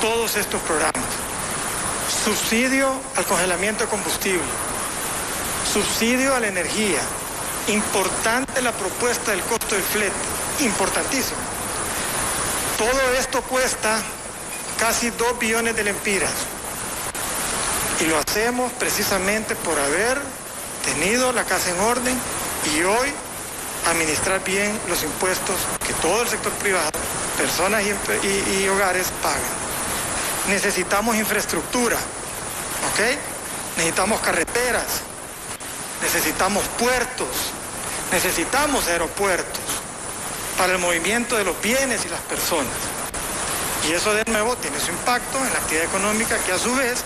todos estos programas. Subsidio al congelamiento de combustible, subsidio a la energía, importante la propuesta del costo del flete, importantísimo. Todo esto cuesta casi 2 billones de lempiras. Y lo hacemos precisamente por haber tenido la casa en orden y hoy administrar bien los impuestos que todo el sector privado, personas y, y, y hogares pagan. Necesitamos infraestructura, ¿ok? Necesitamos carreteras, necesitamos puertos, necesitamos aeropuertos para el movimiento de los bienes y las personas. Y eso de nuevo tiene su impacto en la actividad económica que a su vez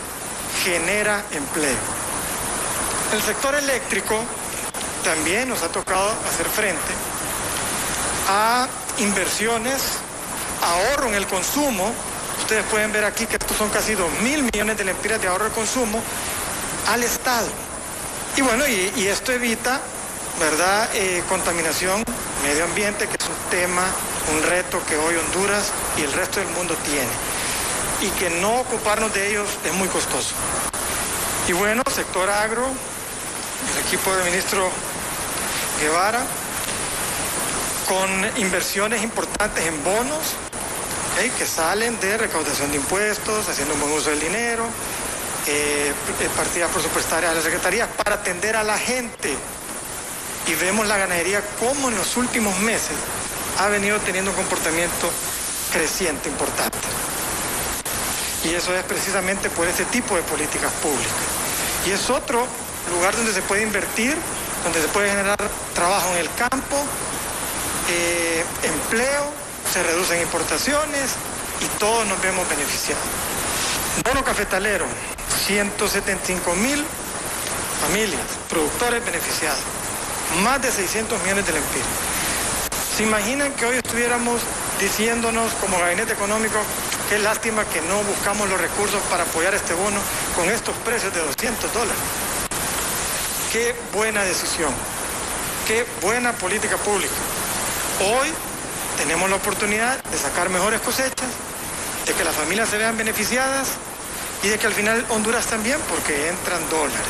genera empleo. El sector eléctrico también nos ha tocado hacer frente a inversiones, ahorro en el consumo. Ustedes pueden ver aquí que estos son casi 2 mil millones de lempiras de ahorro de consumo al Estado. Y bueno, y, esto evita, ¿verdad?, eh, contaminación, medio ambiente, que es un tema, un reto que hoy Honduras y el resto del mundo tiene. Y que no ocuparnos de ellos es muy costoso. Y bueno, sector agro, el equipo del ministro Guevara, con inversiones importantes en bonos, que salen de recaudación de impuestos, haciendo un buen uso del dinero, eh, partidas presupuestarias a la Secretaría para atender a la gente. Y vemos la ganadería como en los últimos meses ha venido teniendo un comportamiento creciente, importante. Y eso es precisamente por este tipo de políticas públicas. Y es otro lugar donde se puede invertir, donde se puede generar trabajo en el campo, eh, empleo, se reducen importaciones y todos nos vemos beneficiados. Bono cafetalero, 175 mil familias, productores beneficiados, más de 600 millones de lempiras. ¿Se imaginan que hoy estuviéramos diciéndonos como gabinete económico qué lástima que no buscamos los recursos para apoyar este bono con estos precios de 200 dólares? Qué buena decisión, qué buena política pública. Hoy tenemos la oportunidad de sacar mejores cosechas, de que las familias se vean beneficiadas y de que al final Honduras también, porque entran dólares.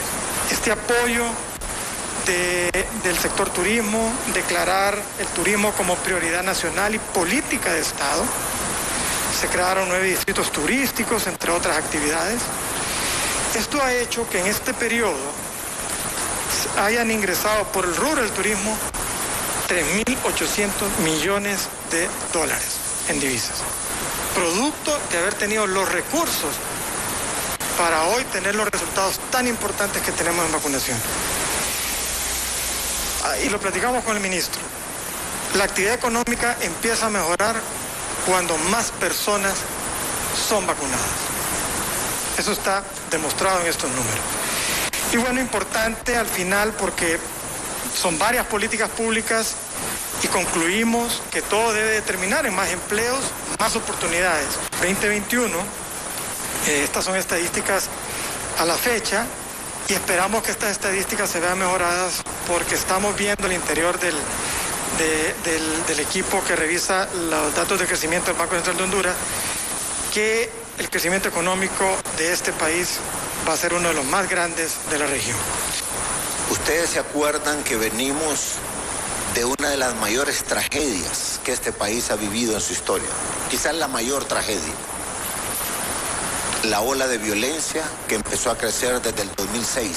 Este apoyo de, del sector turismo, declarar el turismo como prioridad nacional y política de Estado. Se crearon nueve distritos turísticos, entre otras actividades. Esto ha hecho que en este periodo hayan ingresado por el rubro del turismo 3.800 millones de dólares en divisas. Producto de haber tenido los recursos para hoy tener los resultados tan importantes que tenemos en vacunación. Ah, y lo platicamos con el ministro. La actividad económica empieza a mejorar cuando más personas son vacunadas. Eso está demostrado en estos números. Y bueno, importante al final porque son varias políticas públicas y concluimos que todo debe determinar en más empleos, más oportunidades. 2021, eh, estas son estadísticas a la fecha y esperamos que estas estadísticas se vean mejoradas porque estamos viendo el interior del, de- del, del equipo que revisa los datos de crecimiento del Banco Central de Honduras que el crecimiento económico de este país va a ser uno de los más grandes de la región. Ustedes se acuerdan que venimos de una de las mayores tragedias que este país ha vivido en su historia, quizás la mayor tragedia. La ola de violencia que empezó a crecer desde el 2006.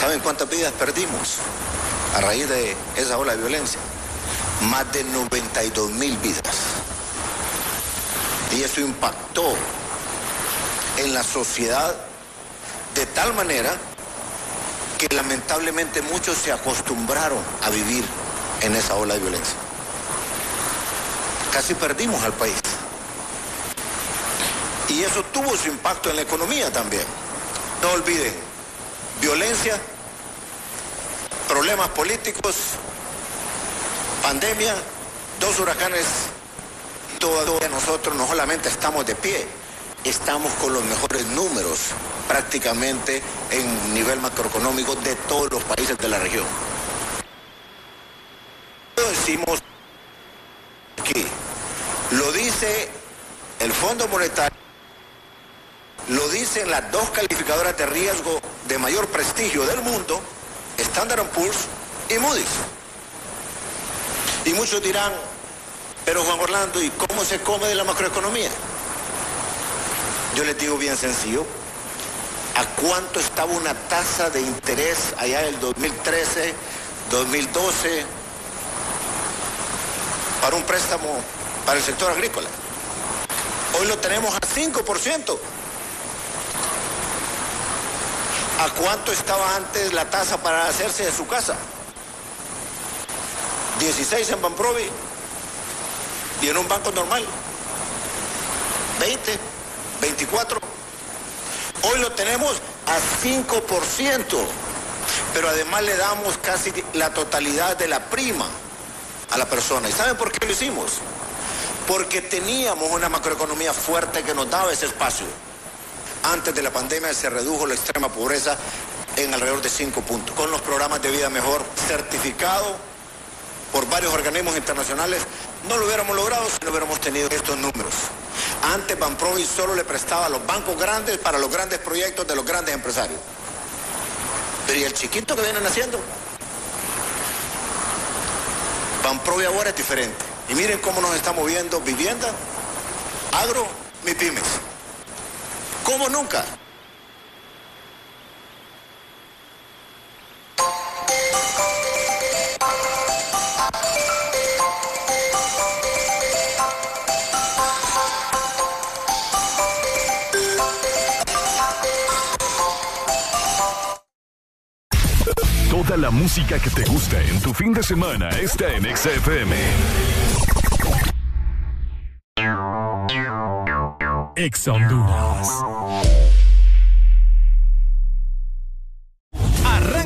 ¿Saben cuántas vidas perdimos a raíz de esa ola de violencia? Más de 92 mil vidas. Y eso impactó en la sociedad de tal manera que lamentablemente muchos se acostumbraron a vivir en esa ola de violencia. Casi perdimos al país. Y eso tuvo su impacto en la economía también. No olviden, violencia, problemas políticos, pandemia, dos huracanes, todavía nosotros no solamente estamos de pie, estamos con los mejores números prácticamente en nivel macroeconómico de todos los países de la región. Lo decimos aquí, lo dice el Fondo Monetario, lo dicen las dos calificadoras de riesgo de mayor prestigio del mundo, Standard Poor's y Moody's. Y muchos dirán, pero Juan Orlando, ¿y cómo se come de la macroeconomía? Yo les digo bien sencillo, ¿a cuánto estaba una tasa de interés allá del 2013, 2012 para un préstamo para el sector agrícola? Hoy lo tenemos a 5%. ¿A cuánto estaba antes la tasa para hacerse de su casa? 16 en Banprovi y en un banco normal. 20, 24. Hoy lo tenemos a 5%, pero además le damos casi la totalidad de la prima a la persona. ¿Y saben por qué lo hicimos? Porque teníamos una macroeconomía fuerte que nos daba ese espacio. Antes de la pandemia se redujo la extrema pobreza en alrededor de 5 puntos. Con los programas de vida mejor certificado por varios organismos internacionales, no lo hubiéramos logrado si no hubiéramos tenido estos números. Antes Banprovi solo le prestaba a los bancos grandes para los grandes proyectos de los grandes empresarios. Pero ¿y el chiquito que vienen haciendo? Banprovi ahora es diferente. Y miren cómo nos está moviendo vivienda, agro, mi pymes. ¿Cómo nunca? Toda la música que te gusta en tu fin de semana está en XFM. Ex Honduras.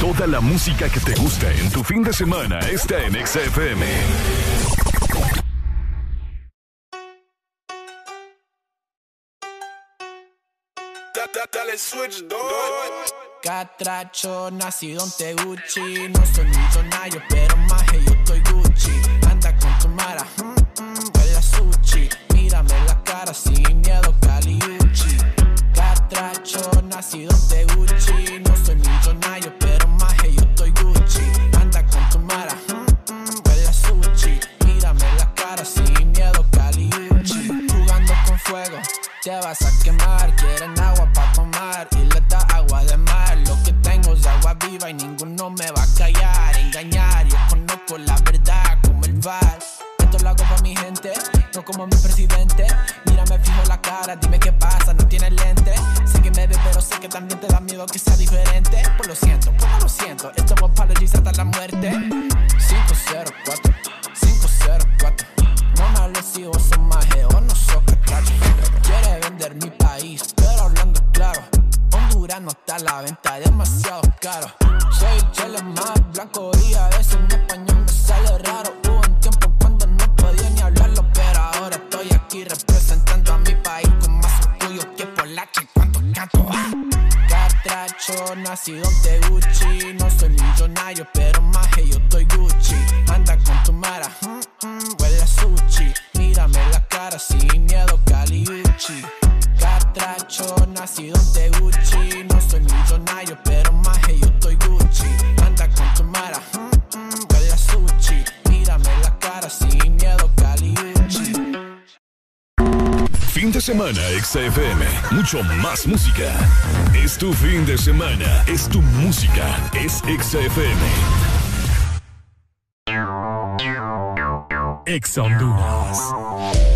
Toda la música que te gusta en tu fin de semana está en XFM. Catracho, nacido en Teguchi. No soy millonario, pero más yo estoy Gucci. Anda con tu mara, mm, mm, sushi. Mírame la cara sin miedo, te vas a quemar. Quieren agua para tomar y le da agua de mar. Lo que tengo es agua viva y ninguno me va a callar, engañar. Yo conozco la verdad como el bar. Esto lo hago para mi gente, no como mi presidente. Mírame fijo la cara, dime qué pasa, no tienes lente. Sé que me ve, pero sé que también te da miedo que sea diferente. Pues lo siento, pues lo siento. Esto es apologies hasta la muerte. 504, 504. No me si vos o no Quiere vender mi país, pero hablando claro. Honduras no está a la venta, demasiado caro. Soy el chile más blanco y a veces en español me sale raro. Hubo un tiempo cuando no podía ni hablarlo, pero ahora estoy aquí representando a mi país con más orgullo que Polache cuando canto. Catracho, nacido de Gucci. No soy millonario, pero maje, cara sin miedo, Caliucci. Catracho, nacido de Gucci. No soy millonario, pero maje, yo estoy Gucci. Anda con tu mara, mm, mm, huele a sushi. Mírame la cara sin miedo, Caliucci. Fin de semana, XFM. Mucho más música. Es tu fin de semana. Es tu música. Es XFM. Ex Honduras.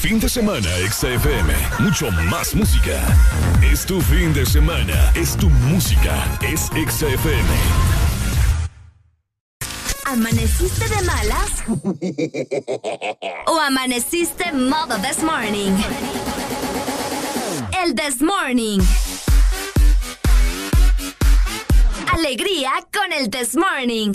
Fin de semana, XFM. Mucho más música. Es tu fin de semana. Es tu música. Es XFM. ¿Amaneciste de malas? ¿O amaneciste modo this morning? El this morning. Alegría con el this morning.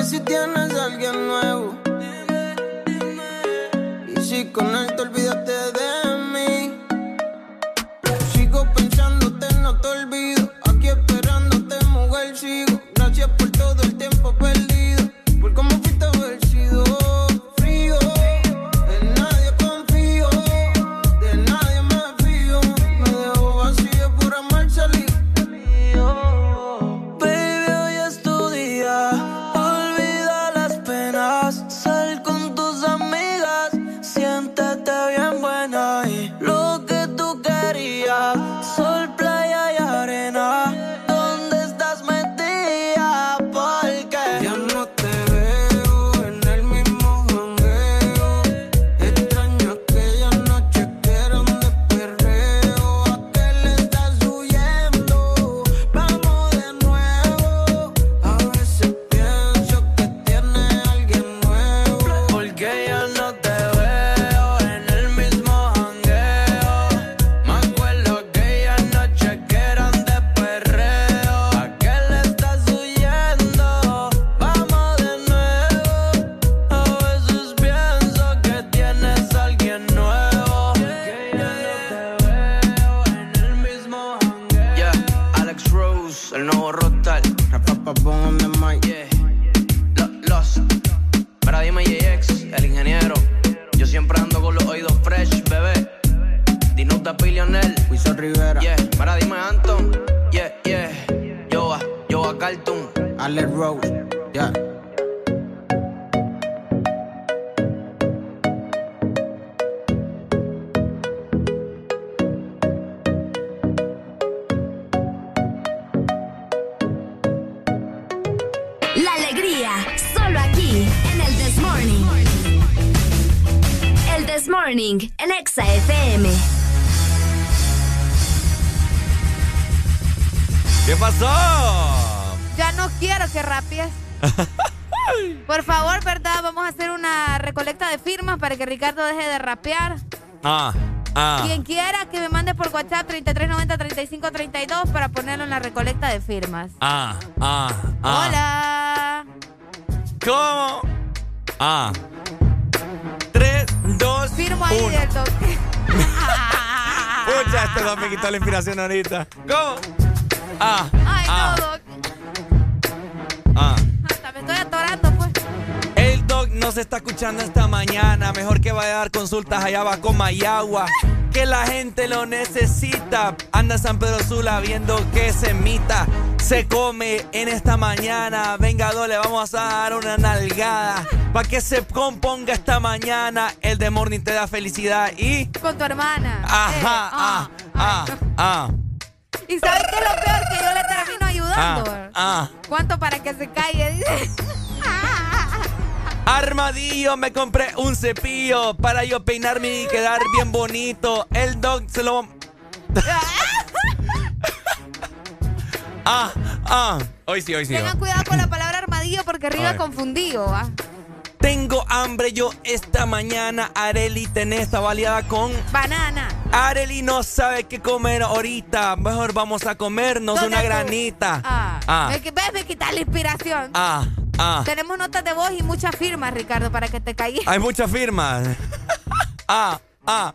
Dime si tienes alguien nuevo. Y si con él te olvidaste Quien quiera que me mande por WhatsApp 3390-3532 para ponerlo en la recolecta de firmas. Ah, ah, ah. Hola. ¿Cómo? Ah. Tres, dos, Firmo ahí uno. del toque. Pucha, este dos me quitó la inspiración ahorita. ¿Cómo? Ah, Ay, ah, no, Doc. ah. Hasta me estoy atorando, pues. El doc no se está escuchando esta mañana. Mejor que vaya a dar consultas allá va con Mayagua. Que la gente lo necesita. Anda San Pedro Sula viendo que se mita. Se come en esta mañana. Venga, le vamos a dar una nalgada. Para que se componga esta mañana. El de Morning te da felicidad y. Con tu hermana. Ajá, Eh, ah, ah, ah. ¿Y sabes qué es lo peor? Que yo le termino ayudando. Ah, ah. ¿Cuánto para que se calle? Dice. Armadillo, me compré un cepillo para yo peinarme y quedar bien bonito. El dog se lo. ah, ah. Hoy sí, hoy sí. Tengan cuidado con la palabra armadillo porque arriba confundido. ¿ah? Tengo hambre yo esta mañana. Areli tenés esta baleada con. Banana. Areli no sabe qué comer ahorita. Mejor vamos a comernos ¿Dónde una tú? granita. Ah. Ah. Me, ves, me quitas la inspiración. Ah, ah. Tenemos notas de voz y muchas firmas, Ricardo, para que te caigas. Hay muchas firmas. ah, ah.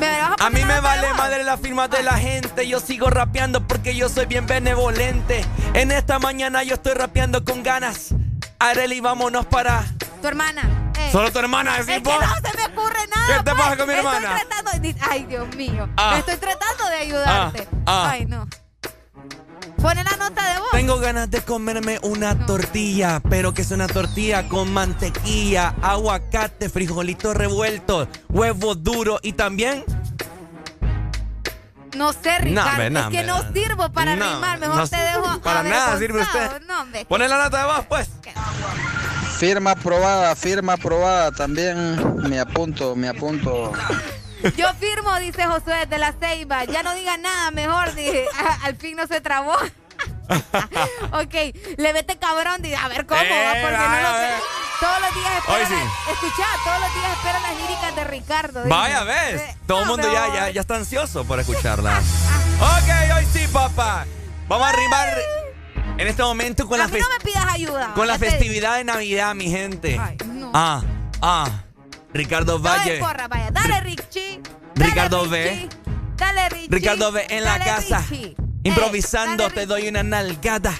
¿Me vas A mí me vale voz? madre la firma de la gente. Yo sigo rapeando porque yo soy bien benevolente. En esta mañana yo estoy rapeando con ganas. Areli, vámonos para. Tu hermana. eh. Solo tu hermana, Es decís que no se me ocurre nada. ¿Qué te pues. pasa con mi Estoy hermana? tratando de- Ay, Dios mío. Ah. Estoy tratando de ayudarte. Ah, ah. Ay, no. Pone la nota de voz. Tengo ganas de comerme una tortilla, pero que es una tortilla con mantequilla, aguacate, frijolito revuelto, huevo duro y también. No sé, Ricardo. no, es que no sirvo para No, rimar. Mejor no te dejo. para nada sirve usted. Pone la nota de voz, pues. Firma aprobada, firma aprobada. También me apunto, me apunto. Yo firmo, dice Josué de la Ceiba. Ya no diga nada, mejor. Dije, "Ah, al fin no se trabó. ok, le vete cabrón. Dice, a ver cómo va, Eh, porque no lo sé. Todos los días esperan. sí. las- Escuchá, todos los días esperan las líricas de Ricardo. dice. Vaya, ves. Eh, Todo el no, mundo ya, ya, ya está ansioso por escucharla. ok, hoy sí, papá. Vamos a rimar en este momento con A la, mí no me pidas ayuda. con la festividad de Navidad, mi gente. Ay, no. Ah, ah. Ricardo. Dale, Valle. porra, vaya. Dale, Richie. Dale, Ricardo. B. Dale, Richie. Ricardo B en la casa. Richie. Improvisando, Eh, dale, te doy una nalgada.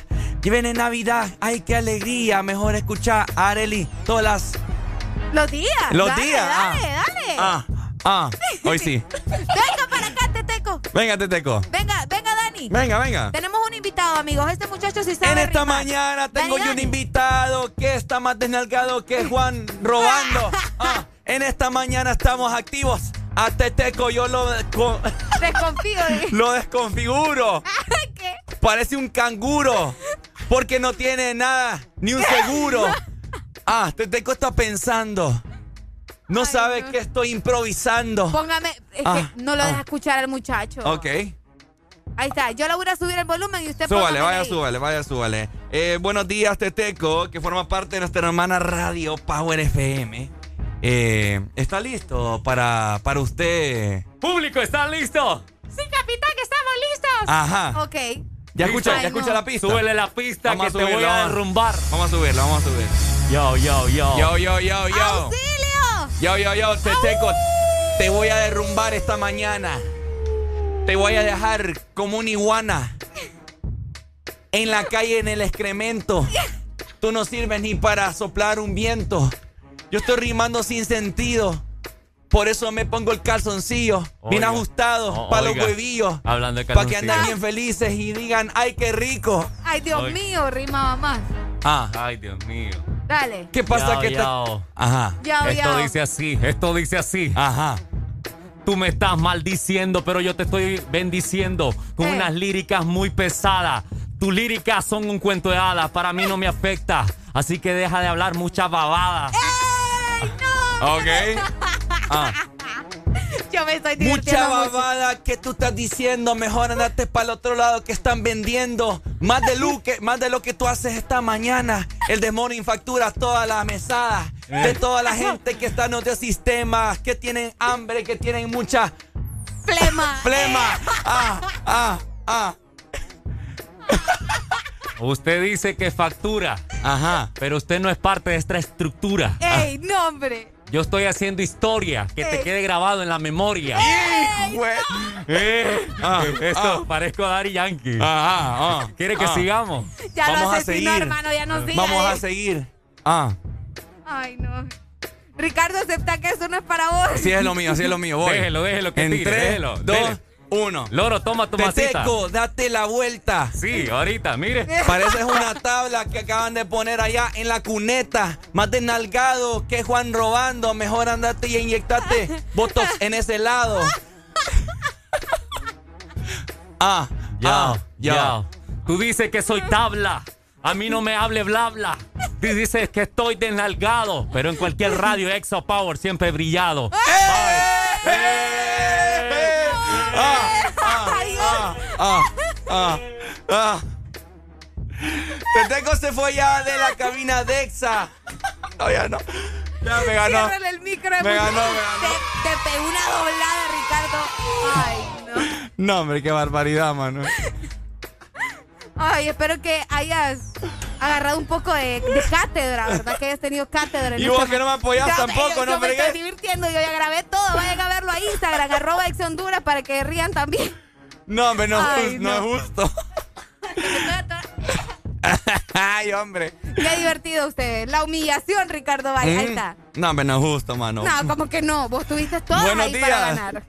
Y viene Navidad, ay, qué alegría. Mejor escuchar a Areli todas las. Los días. Los dale, días, ah. Dale, dale. Ah, ah. Hoy sí. Venga para acá, Teteco. Venga, Teteco. Venga, venga, Dani. Venga, venga. Tenemos un invitado, amigos. Este muchacho sí sabe En esta rimar. mañana tengo Dani, yo un invitado que está más desnalgado que Juan robando. Ah, en esta mañana estamos activos. A Teteco yo lo, desco- Desconfío de... lo desconfiguro. ¿Qué? Parece un canguro. Porque no tiene nada, ni un seguro. Ah, Teteco está pensando. No sabe que estoy improvisando. Póngame... Es Ah, que no lo ah. deja escuchar al muchacho. Ok. Ahí está. Yo le voy a subir el volumen y usted Súbale, vaya, ahí. súbale, vaya, súbale. Eh, buenos días, Teteco, que forma parte de nuestra hermana radio Power FM. Eh, ¿Está listo para, para usted? Público, ¿están listos? Sí, capitán, que estamos listos. Ajá. Ok. ¿Ya escucha, Ay, ya escucha la pista? Súbele la pista Vamos que te voy a derrumbar. Vamos a subirlo, vamos a subir. Yo, yo, yo. Yo, yo, yo, yo. ¡Auxilio! Yo, yo, yo, Teteco, te voy a derrumbar esta mañana. Te voy a dejar como una iguana. En la calle, en el excremento. Tú no sirves ni para soplar un viento. Yo estoy rimando sin sentido. Por eso me pongo el calzoncillo. bien ajustado. O- para los huevillos. Hablando de Para que anden bien felices y digan, ay, qué rico. Ay, Dios mío, rimaba más. Ah. Ay, Dios mío. Dale. ¿Qué pasa Yao, que te... yao. Ajá. Yao, Esto yao. dice así, esto dice así. Ajá. Tú me estás maldiciendo, pero yo te estoy bendiciendo con Eh. unas líricas muy pesadas. Tus líricas son un cuento de hadas, para mí no me afecta. Así que deja de hablar mucha babada. ¡Ey, no! Ok. Ah. Yo me estoy Mucha divirtiendo mucho. babada que tú estás diciendo. Mejor andarte para el otro lado que están vendiendo. Más de, lo que, más de lo que tú haces esta mañana. El demonio factura toda la mesada. De toda la gente que está en otros sistemas. Que tienen hambre, que tienen mucha Flema. flema. Ah, ah, ah. Usted dice que factura, Ajá. pero usted no es parte de esta estructura. ¡Ey, no, hombre! Yo estoy haciendo historia, que te quede grabado en la memoria. Hijo de- Eh, Ah, esto ah. parezco a Daddy Yankee. Ajá, ah. ¿Quiere que ah. sigamos? Ya Vamos lo a seguir. hermano, ya no siga. Vamos a eh. seguir. Ah. Ay, no. Ricardo, acepta que eso no es para vos. Así es lo mío, así es lo mío. Voy. Déjelo, déjelo que en tire, tres, déjelo, dos, dele. Uno. Loro, toma tu masita. Teteco, date la vuelta. Sí, ahorita, mire. Pareces una tabla que acaban de poner allá en la cuneta. Más desnalgado que Juan robando. Mejor andate y inyectate botox en ese lado. Ah, Ya, ah, ya. Tú dices que soy tabla. A mí no me hable bla bla. Tú dices que estoy desnalgado, pero en cualquier radio Exo Power siempre he brillado. Ay, ah, ah, ah, ah. Teteco se fue ya de la cabina Dexa. No, ya no. Ya me ganó. El micro. Me muchacho. ganó, me ganó. Te, te pegó una doblada, Ricardo. Ay, no. No, hombre, qué barbaridad, mano. Ay, espero que hayas agarrado un poco de, de cátedra, ¿verdad? Que hayas tenido cátedra. en Y esta vos que no me apoyás tampoco, yo, ¿no, Yo me estoy divirtiendo, yo ya grabé todo. Vayan a verlo a Instagram, arroba ex Honduras, para que rían también. No, hombre, no, Ay, no no. es justo. Ay, hombre. Qué divertido usted. La humillación, Ricardo Valle. Ahí Mm. está. No, hombre, no es justo, mano. No, como que no. Vos tuviste todo ahí días. para ganar.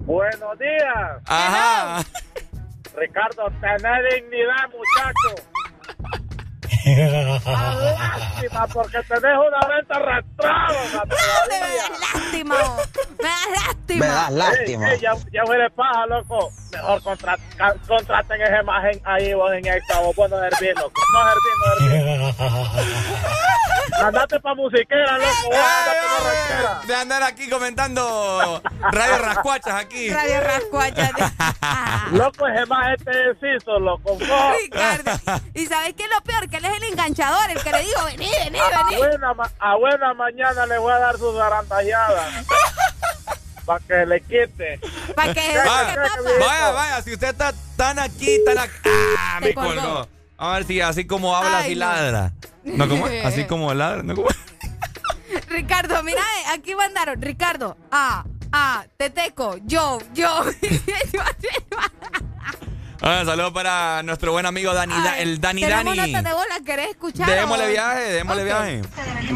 Buenos días. Ajá. Ricardo, tenés dignidad, muchacho. Ah, Lástima, porque tenés una venta arrastrada todavía. Lástima. vos. Me das lástima. Me das lástima. ya, ya huele paja, loco. Mejor contraten esa imagen ahí vos en esta. Vos no hervir, loco. No hervir, no. Andate pa' musiquera, loco. Andate. De andar aquí comentando Radio Rascuachas aquí. Radio Rascuachas. Loco, es más este deciso, loco. Ricardo. ¿Y sabes qué es lo peor? Que él es el enganchador, el que le digo, vení, vení, A vení. buena, ma- a buena mañana le voy a dar sus arantalladas. Para que le quite. Para que Vaya, vaya, vaya, si usted está tan aquí, tan aquí. ¡Ah! Me colgó. colgó. A ver si así como habla, Ay, así no. ladra. No, ¿cómo es? Así como ladra. Ricardo, mira, eh, aquí mandaron. Ricardo, ah, ah, Teteco, yo, yo. Ah, saludos para nuestro buen amigo Dani, Da- el Dani Tenemos Dani. notas de bola, ¿querés escuchar? Démosle viaje, démosle viaje.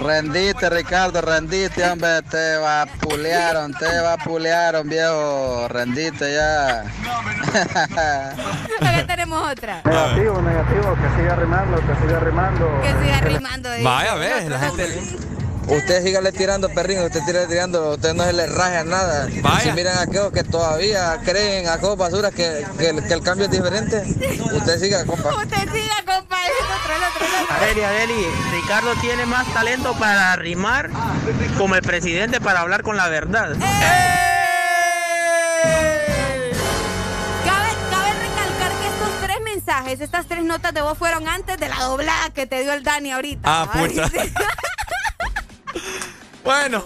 Rendiste, Ricardo, rendiste, hombre, te vapulearon, te vapulearon, viejo, rendiste ya. Acá tenemos otra. negativo, negativo, que siga rimando, que siga rimando. Que siga rimando. Vaya, ve, la gente. Usted sígale tirando, perrín, usted tira tirando, usted no se le raja nada. Vaya. Si miran a aquellos que todavía creen a aquellos basuras que, que, el- que el cambio es diferente, usted siga, compa. Usted siga, compa. Adeli, Adeli, Ricardo tiene más talento para rimar como el presidente para hablar con la verdad. Cabe, cabe recalcar que estos tres mensajes, estas tres notas de voz fueron antes de la doblada que te dio el Dani ahorita. Ah, sí. Bueno,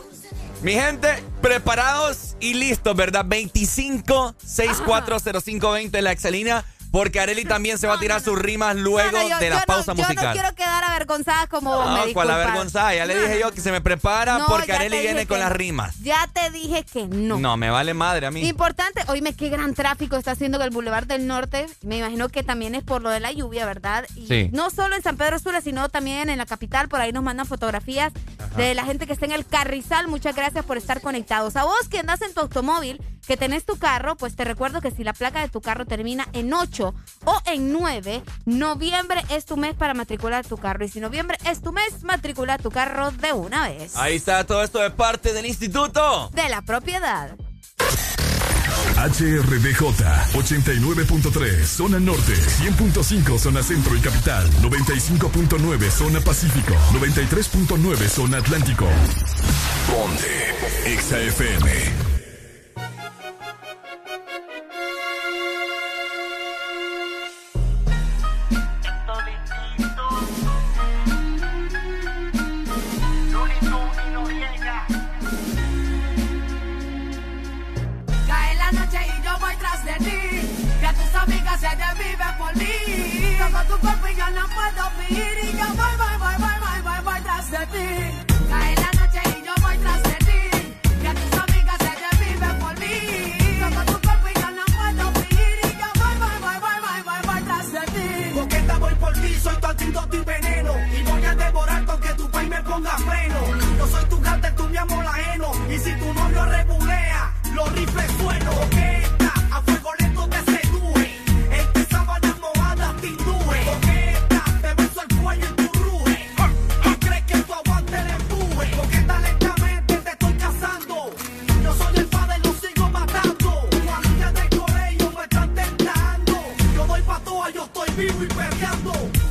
mi gente, preparados y listos, ¿verdad? 25 640520 la Excelina. Porque Areli también se va a tirar sus rimas luego yo- de yo la no- pausa Yo no musical. quiero quedar avergonzada como vos, me No, cuál disculpas. avergonzada. Ya le dije yo que se me prepara porque Areli viene con las rimas. Ya te dije que no. No, me vale madre a mí. Importante, oíme qué gran tráfico está haciendo el Boulevard del Norte. Me imagino que también es por lo de la lluvia, ¿verdad? Y Sí. no solo en San Pedro Sula, sino también en la capital. Por ahí nos mandan fotografías de la gente que está en el Carrizal. Muchas gracias por estar conectados. A vos que andas en tu automóvil, que tenés tu carro, pues te recuerdo que si la placa de tu carro termina en 8 o en 9, noviembre es tu mes para matricular tu carro. Y si noviembre es tu mes, matricula tu carro de una vez. Ahí está todo esto de parte del instituto. De la propiedad. HRDJ 89.3 Zona Norte 100.5 Zona Centro y Capital 95.9 Zona Pacífico 93.9 Zona Atlántico Ponte Exa Yo soy tu gata, tú mi amor ajeno. Y si tu novio rebulea, los rifles sueno. vivo y peleando.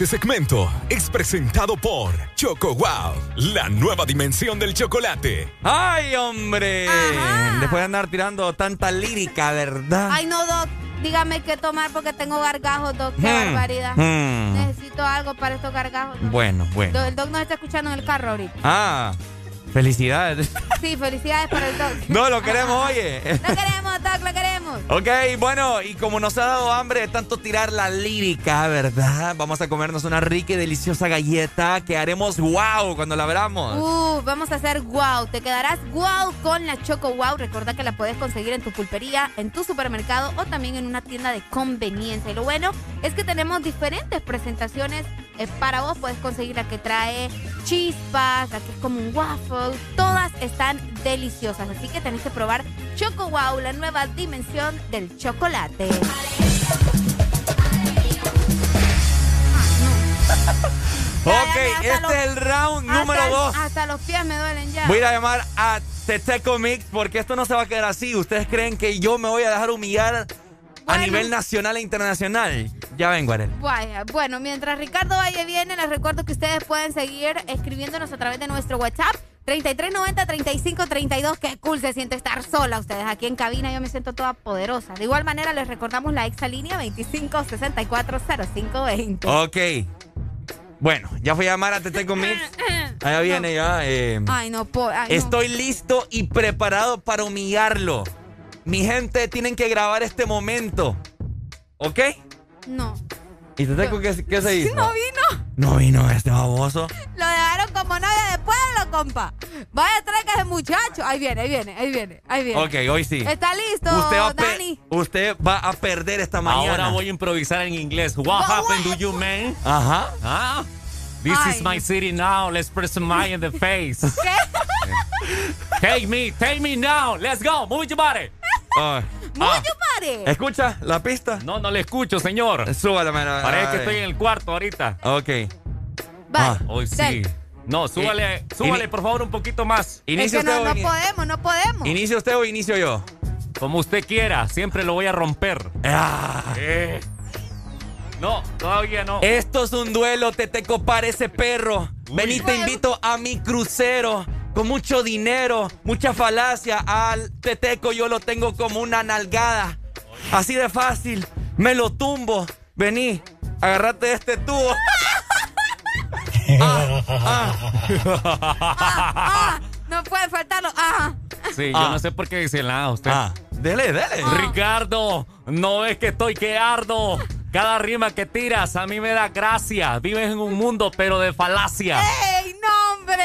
Este segmento es presentado por Choco Wow, la nueva dimensión del chocolate. ¡Ay, hombre! Después de andar tirando tanta lírica, ¿verdad? Ay, no, Doc. Dígame qué tomar porque tengo gargajos, Doc. Qué Hmm, barbaridad. hmm. Necesito algo para estos gargajos. Doc. Bueno, bueno. Do- El Doc nos está escuchando en el carro ahorita. Ah, felicidades. Sí, felicidades para el Doc. No, lo queremos, oye. Lo queremos. Ok, bueno, y como nos ha dado hambre de tanto tirar la lírica, ¿verdad? Vamos a comernos una rica y deliciosa galleta que haremos wow cuando la abramos. Uh, vamos a hacer wow. Te quedarás wow con la Choco Wow. Recuerda que la puedes conseguir en tu pulpería, en tu supermercado o también en una tienda de conveniencia. Y lo bueno es que tenemos diferentes presentaciones eh, para vos. Puedes conseguir la que trae chispas, la que es como un waffle. Todas están deliciosas. Así que tenés que probar Choco Wow, la nueva dimensión del chocolate. ok, este los- es el round número Hasta- 2. Hasta los pies me duelen ya. Voy a ir a llamar a Teteco Mix porque esto no se va a quedar así. ¿Ustedes creen que yo me voy a dejar humillar a nivel nacional e internacional? Ya vengo, Arel. Vaya, bueno, mientras Ricardo Valle viene, les recuerdo que ustedes pueden seguir escribiéndonos a través de nuestro WhatsApp. 3390-3532, qué cool se siente estar sola ustedes aquí en cabina, yo me siento toda poderosa. De igual manera les recordamos la exalínea 25640520. Ok. Bueno, ya fui a llamar a Teteco Mix. Allá viene ya. eh, Ay, no, po- ay, no. Estoy listo y preparado para humillarlo. Mi gente, tienen que grabar este momento. ¿Ok? No. ¿Y Teteco qué, qué se hizo? No vino. No vino este baboso. Lo dejaron como novia de pueblo, compa. Vaya, traiga ese muchacho. Ahí viene, ahí viene, ahí viene, ahí viene. Ok, hoy sí. ¿Está listo, Usted va, a pe- Dani? usted va a perder esta mañana. Ahora voy a improvisar en inglés. What happened to you, man? Ajá. Ah, This is my city now. Let's press smile in the face. Take me, take me now. Let's go. Move your body. Ay. Ah. ¿Escucha la pista? No, no le escucho, señor. Súbala, mano. Parece que estoy en el cuarto ahorita. Ok. Va. Hoy sí. No, súbale, súbale por favor un poquito más. Es Inicia que no, usted no o ini- podemos, no podemos. ¿Inicia usted o inicio yo? Como usted quiera, siempre lo voy a romper. Ah. Eh. No, todavía no. Esto es un duelo, Teteco parece perro. Vení, te invito a mi crucero. Con mucho dinero, mucha falacia. Al Teteco yo lo tengo como una nalgada. Así de fácil. Me lo tumbo. Vení, agarrate este tubo. Ah, no puede faltarlo. Ajá. Sí, yo Ah. no sé por qué dice nada usted. Ah, dele, dele. Ricardo, no es que estoy que ardo. Cada rima que tiras a mí me da gracia. Vives en un mundo pero de falacia. ¡Ey, no, hombre!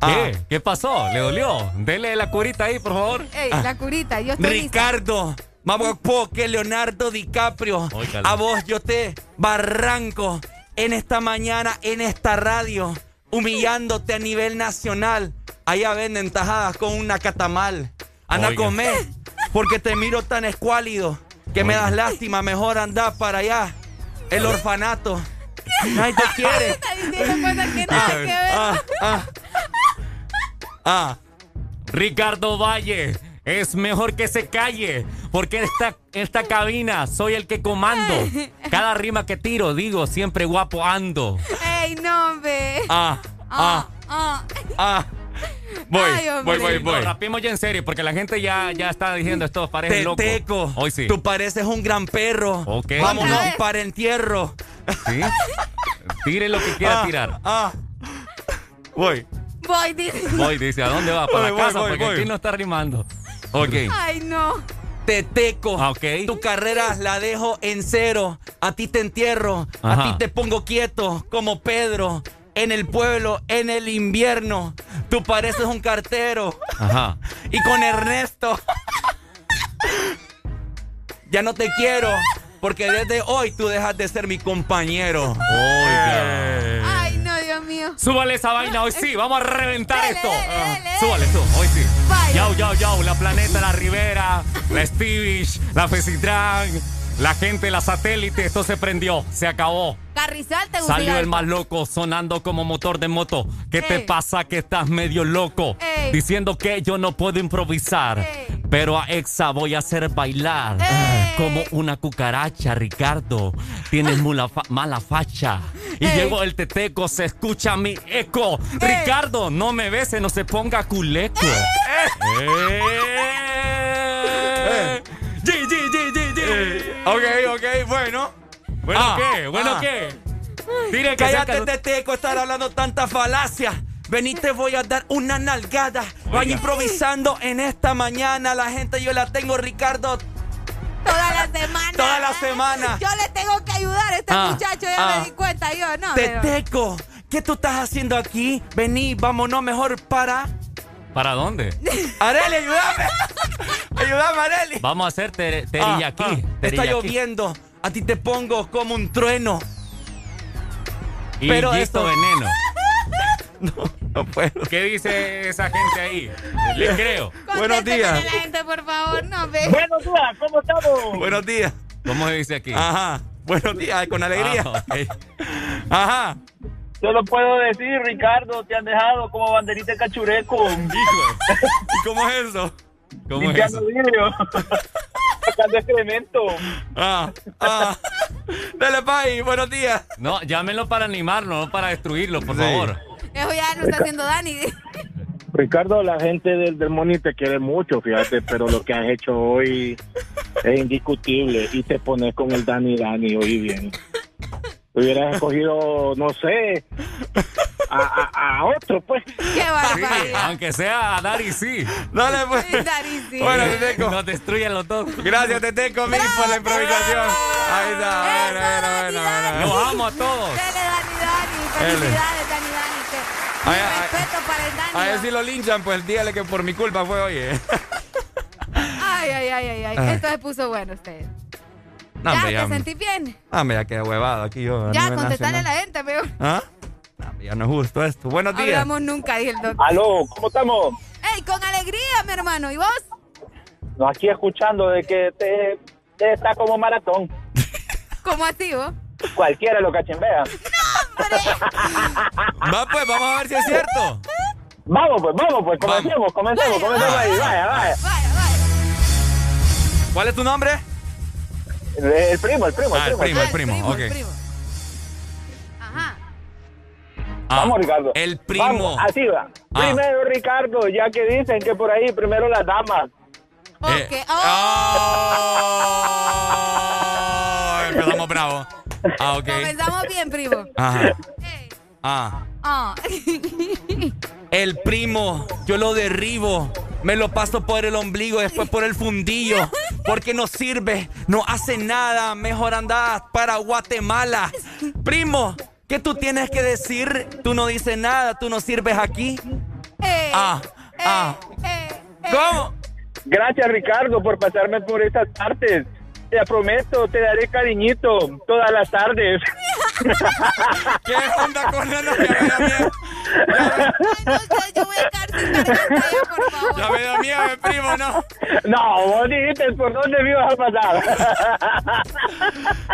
¿Qué? ¿Qué pasó? ¿Le dolió? Dele la curita ahí, por favor. ¡Ey, la curita! Yo estoy lista. Ricardo, más guapo que Leonardo DiCaprio. A vos yo te barranco en esta mañana, en esta radio, humillándote a nivel nacional. Allá venden tajadas con una catamal. Anda a comer, porque te miro tan escuálido que me das lástima. Mejor anda para allá, el orfanato. Nadie te quiere. Está diciendo cosas que nada que ver. Ah, ah. Ah. Ricardo Valle, es mejor que se calle, porque en esta, esta cabina soy el que comando. Cada rima que tiro, digo, siempre guapo ando. ¡Ey, no, hombre! Ah, ah, Ah. ah. Voy, Ay, hombre. voy, voy, No, voy. rapemos ya en serio, porque la gente ya, ya está diciendo esto parece loco. Teteco, Hoy sí. tú pareces un gran perro. Ok. Vámonos para entierro. ¿Sí? Tire lo que quiera Ah, tirar. Ah. Voy. Voy, dice. Voy, dice, ¿a dónde va? Para Voy, la voy, casa, voy, porque voy. aquí no está rimando. Ok. Ay, no. Teteco. Ah, ok. Tu carrera la dejo en cero. A ti te entierro. Ajá. A ti te pongo quieto como Pedro. En el pueblo, en el invierno. Tú pareces un cartero. Ajá. Y con Ernesto. ya no te quiero. Porque desde hoy tú dejas de ser mi compañero. Oiga. Ay, no, Dios mío. Súbale esa vaina hoy sí, vamos a reventar Dele, esto. dele, Ah, dele, Súbale tú, hoy sí. Vaya. Yau, yau, yau, la planeta, la Rivera, la Stevish, la Fesitran, la gente, la satélite, esto se prendió, se acabó. Carrizal te Salió el más loco sonando como motor de moto. ¿Qué te pasa que estás medio loco? Ey. Diciendo que yo no puedo improvisar. Ey. Pero a Exa voy a hacer bailar como una cucaracha, Ricardo. Tienes mula fa- mala facha. Y llegó el teteco, se escucha mi eco. Ricardo, no me bese, no se ponga culeco. Ok, ok, bueno. Bueno, Ah, ¿qué? Bueno, ah. ¿qué? Mire que Cállate, cerca- Teteco, estar hablando tanta falacia. Vení, te voy a dar una nalgada. Vaya improvisando en esta mañana. La gente yo la tengo, Ricardo. Toda la semana. Toda la semana. Yo le tengo que ayudar a este Ah, muchacho, ya ah. me di cuenta yo, no. Teteco, ¿qué tú estás haciendo aquí? Vení, vámonos mejor para. ¿Para dónde? Areli, ayúdame. ayúdame, Areli. Vamos a hacer ter- Ah, teriyaki. ah, está teriyaki. lloviendo. A ti te pongo como un trueno. Y Pero esto- veneno. No puedo. ¿Qué dice esa gente ahí? Le creo. Buenos días. a la gente, por favor, no ve. Buenos días, ¿cómo estamos? Buenos días. ¿Cómo se dice aquí? Ajá. Buenos días, con alegría. Ah. Ajá. Solo puedo decir, Ricardo, te han dejado como banderita de cachureco. Hijo. ¿Y cómo es eso? ¿Cómo es Limpiando eso? vidrio. Sacando excremento. Ah, ah. Dale, Pai, buenos días. No, llámenlo para animarlo, no para destruirlo, por Sí. favor. Eso ya lo está haciendo Dani. Ricardo, la gente del, del Moni te quiere mucho, fíjate, pero lo que has hecho hoy es indiscutible y te pones con el Dani Dani hoy bien. Hubieras escogido, no sé, a, a- a otro, pues. Qué Sí, barbaridad. aunque sea a Dari, sí. Dale, pues. Dani, sí. Bueno, Teteco. Nos destruyen los dos. Gracias, Teteco, mil por la improvisación. Ahí está. Bueno, bueno, bueno, bueno. Los amo a todos. Dele, Dani, Dani. Felicidades, Dani, Dani. Ay, ay, respeto para el Dani. A ver si lo linchan, pues dígale que por mi culpa fue hoy. Ay, ay, ay, ay, ay. Ay. Esto se puso bueno usted. No, ya, hombre, ¿te ya, sentí bien? Ah, hombre, ya quedé huevado aquí yo. Ya, contestarle a la gente, mejor. ¿Ah? No, hombre, ya no es justo esto. Buenos días. Hablamos nunca, dije el doctor. Aló, ¿cómo estamos? ¡Ey, con alegría, mi hermano! ¿Y vos? No, aquí escuchando de que te, te está como maratón. ¿Cómo así, vos? Cualquiera lo cachimbea. Va, pues, vamos a ver si es cierto. Vamos, pues, vamos, pues, comencemos, comencemos, comencemos ahí, vaya, vaya. Vaya, vaya. ¿Cuál es tu nombre? El, el primo, el primo, Ah, el primo, Ah, el primo. ok. el primo. Ajá. Ah, Vamos, Ricardo. El primo. Vamos, así va. Ah. Primero, Ricardo, ya que dicen que por ahí primero las damas. Ok. Eh, Oh, oh, empezamos bravo. Ah, ok. Comenzamos bien, primo. Ajá. Ah. Ah. El primo, yo lo derribo. Me lo paso por el ombligo, después por el fundillo. Porque no sirve, no hace nada. Mejor andás para Guatemala. Primo, ¿qué tú tienes que decir? Tú no dices nada, tú no sirves aquí. Eh, Ah, ah. eh, eh. ¿Cómo? Gracias, Ricardo, por pasarme por estas partes. Te prometo, te daré cariñito todas las tardes. ¿Qué onda con la novia? Me da miedo. Ay, no sé, yo voy a quedar sin ya, por favor. Ya me da miedo, mi primo, no. No, vos dijiste por dónde me ibas a pasar.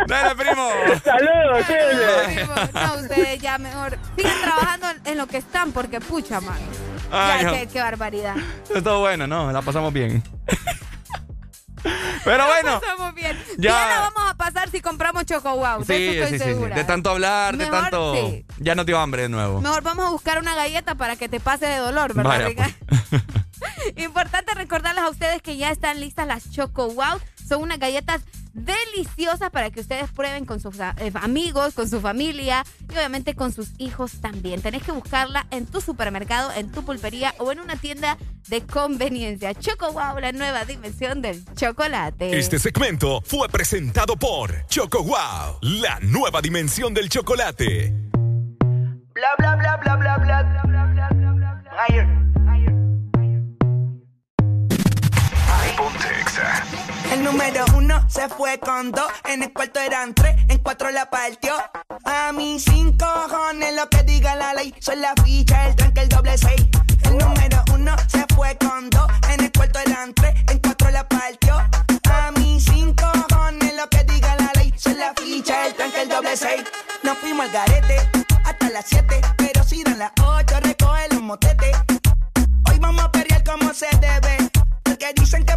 Dale, primo. Saludos. Primo, No, ustedes ya mejor sigan trabajando en lo que están, porque pucha, mano. Ay, Ya, qué, qué barbaridad. Estuvo bueno, ¿no? La pasamos bien. Pero bueno. Estamos bien. ya- Ya la vamos a pasar si compramos Choco Wow. Sí, de eso estoy sí, sí. segura. De tanto hablar, de tanto. Ya no dio hambre de nuevo. Mejor vamos a buscar una galleta para que te pase de dolor, ¿verdad, Vaya, pues. Importante recordarles a ustedes que ya están listas las Choco Wow. Son unas galletas deliciosas para que ustedes prueben con sus eh, amigos, con su familia y obviamente con sus hijos también. Tenés que buscarla en tu supermercado, en tu pulpería o en una tienda de conveniencia. Choco Wow, la nueva dimensión del chocolate. Este segmento fue presentado por Choco Wow, la nueva dimensión del chocolate. Bla bla bla bla bla bla bla bla bla bla bla. El número uno se fue con dos, en el cuarto eran tres, en cuatro la partió. A mis cinco cojones lo que diga la ley, son la ficha, el tranque, el doble seis. El número uno se fue con dos, en el cuarto eran tres, en cuatro la partió. A mis cinco cojones lo que diga la ley, son la ficha, el tranque, el doble seis. Nos fuimos al garete hasta las siete, pero si dan las ocho recoge los motetes. Hoy vamos a pelear como se debe. Porque dicen que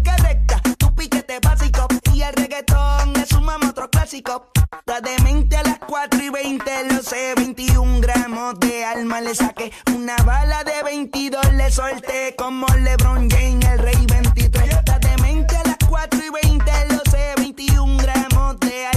clásico. La demente a las 4 y 20, lo sé, 21 gramos de alma le saqué. Una bala de 22 le solté como LeBron James, el rey 23. La demente a las 4 y 20, lo sé, 21 gramos de alma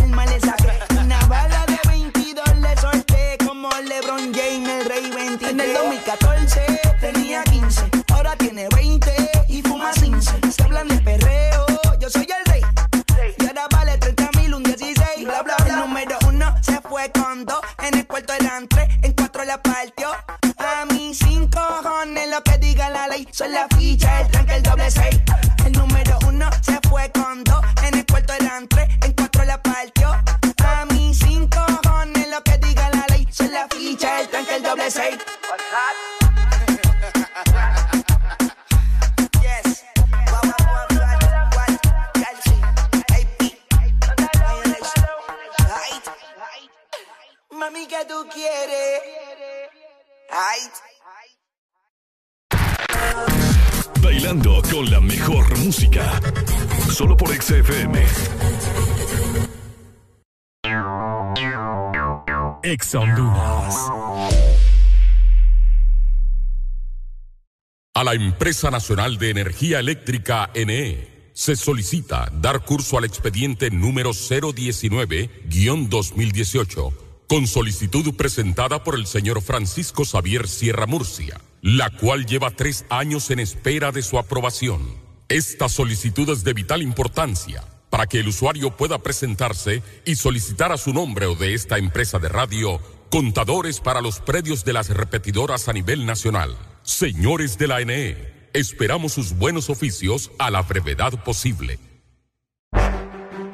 dos. En el cuarto eran tres, en cuatro la partió. A mis cinco cojones lo que diga la ley. Son la ficha, el tranque, el doble seis. Bailando con la mejor música. Solo por XFM. Ex. A la Empresa Nacional de Energía Eléctrica NE se solicita dar curso al expediente número 019-2018 con solicitud presentada por el señor Francisco Xavier Sierra Murcia, la cual lleva tres años en espera de su aprobación. Esta solicitud es de vital importancia para que el usuario pueda presentarse y solicitar a su nombre o de esta empresa de radio contadores para los predios de las repetidoras a nivel nacional. Señores de la NE, esperamos sus buenos oficios a la brevedad posible.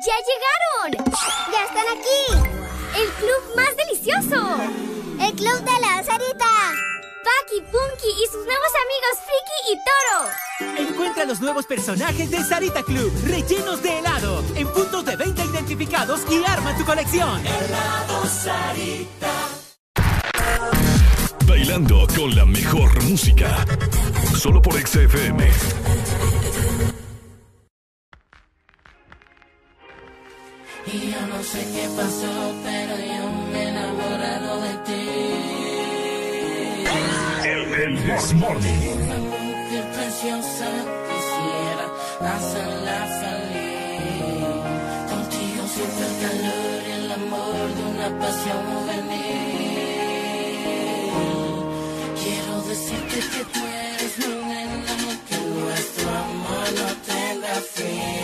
¡Ya llegaron! ¡Ya están aquí! ¡El club más delicioso! ¡El club de la Sarita! Paki, Punky y sus nuevos amigos Friki y Toro. Encuentra los nuevos personajes de Sarita Club, rellenos de helado, en puntos de venta identificados y arma tu colección. Helado Sarita. Bailando con la mejor música. Solo por XFM. Y yo no sé qué pasó, pero yo me he enamorado de ti. El, el desmorning. Una mujer preciosa, quisiera hacerla feliz. Contigo siento el calor y el amor de una pasión juvenil. Quiero decirte que tú eres un enano, que nuestro amor no tenga fin.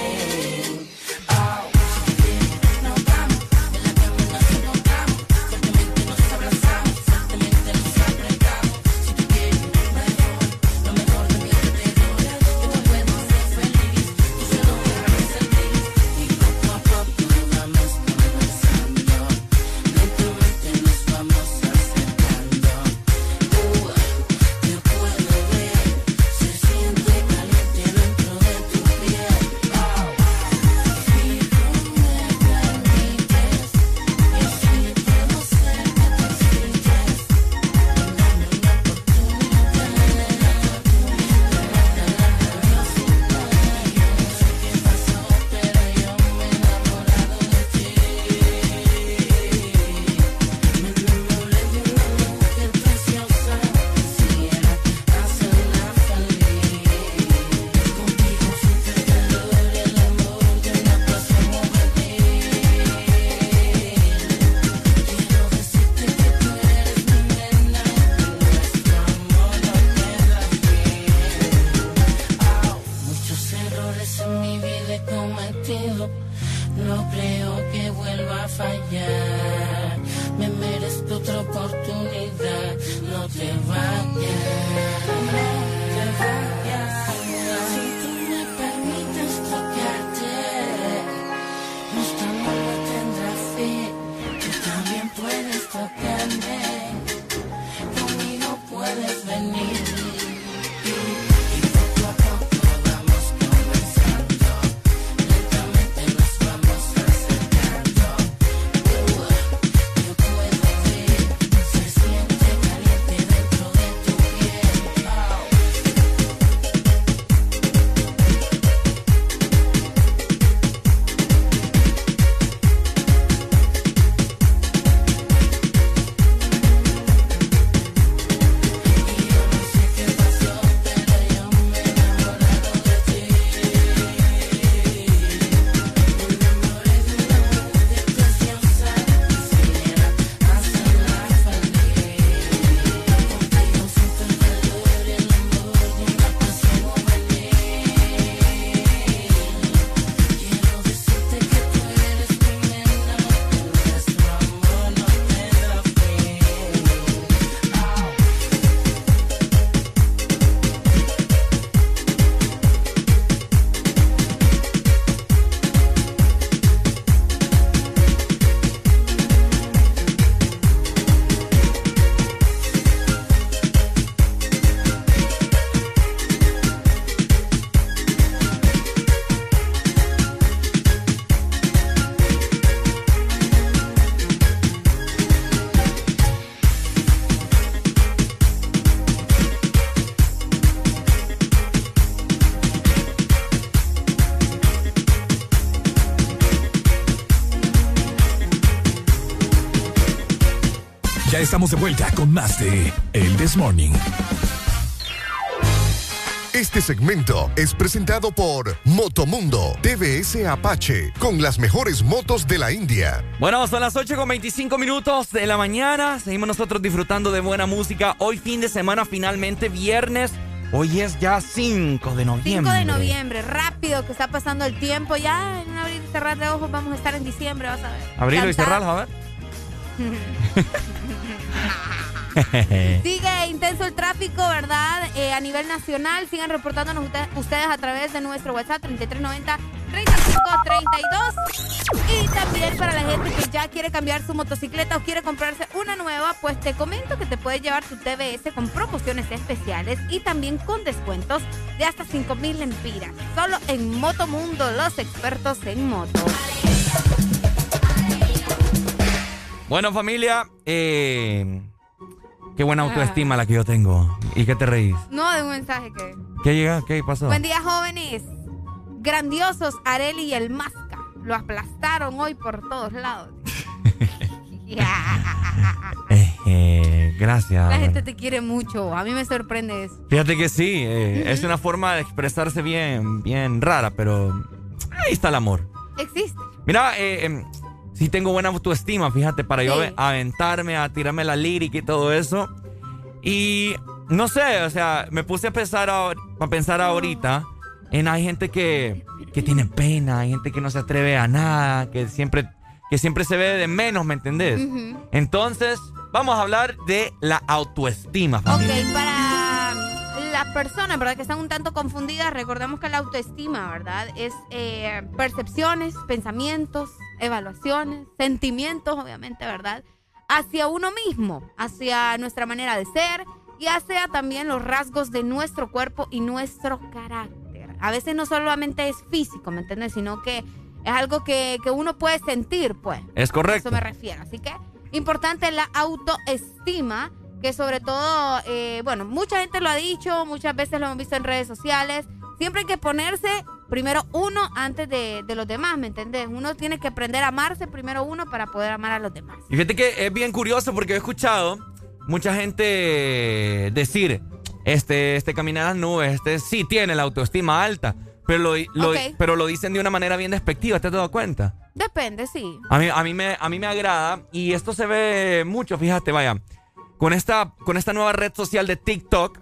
Estamos de vuelta con más de El This Morning. Este segmento es presentado por Motomundo TVS Apache con las mejores motos de la India. Bueno, son las 8 con 25 minutos de la mañana. Seguimos nosotros disfrutando de buena música. Hoy fin de semana, finalmente viernes. Hoy es ya 5 de noviembre. 5 de noviembre, rápido que está pasando el tiempo. Ya en un abrir y cerrar de ojos vamos a estar en diciembre, vas a ver. Abrirlo y cerrarlo, a ver. Sigue intenso el tráfico, ¿verdad? Eh, a nivel nacional, sigan reportándonos usted- ustedes a través de nuestro WhatsApp 3390 3532. Y también para la gente que ya quiere cambiar su motocicleta o quiere comprarse una nueva, pues te comento que te puedes llevar tu TBS con promociones especiales y también con descuentos de hasta 5000 lempiras. Solo en Motomundo, los expertos en moto. Bueno, familia, eh, qué buena autoestima la que yo tengo. ¿Y qué te reís? No de un mensaje que. ¿Qué llega? ¿Qué pasó? Buen día, jóvenes. Grandiosos Areli y el Masca. Lo aplastaron hoy por todos lados. Eh, Gracias. La gente te quiere mucho. A mí me sorprende eso. Fíjate que sí, eh, es una forma de expresarse bien, bien rara, pero ahí está el amor. Existe. Mira, eh, em, sí tengo buena autoestima, fíjate, para yo Sí. aventarme, a tirarme la lírica y todo eso. Y no sé, o sea, me puse a pensar, a pensar ahorita en hay gente que, que tiene pena, hay gente que no se atreve a nada, que siempre, que siempre se ve de menos, ¿me entendés? Entonces, vamos a hablar de la autoestima. Ok, familia. para las personas, ¿verdad? Que están un tanto confundidas, recordemos que la autoestima, ¿verdad? Es eh, percepciones, pensamientos, evaluaciones, sentimientos, obviamente, ¿verdad? Hacia uno mismo, hacia nuestra manera de ser y hacia también los rasgos de nuestro cuerpo y nuestro carácter. A veces no solamente es físico, ¿me entiendes? Sino que es algo que, que uno puede sentir, pues. Es correcto. A eso me refiero. Así que importante la autoestima, que sobre todo, eh, bueno, mucha gente lo ha dicho, muchas veces lo hemos visto en redes sociales. Siempre hay que ponerse primero uno antes de, de los demás, ¿me entendés? Uno tiene que aprender a amarse primero uno para poder amar a los demás. Y fíjate que es bien curioso porque he escuchado mucha gente decir, este, este camina a las nubes, este sí tiene la autoestima alta, pero lo, pero lo dicen de una manera bien despectiva, ¿te has dado cuenta? Depende, sí. A mí, a mí, me, a mí me agrada y esto se ve mucho, fíjate, vaya, con esta, con esta nueva red social de TikTok,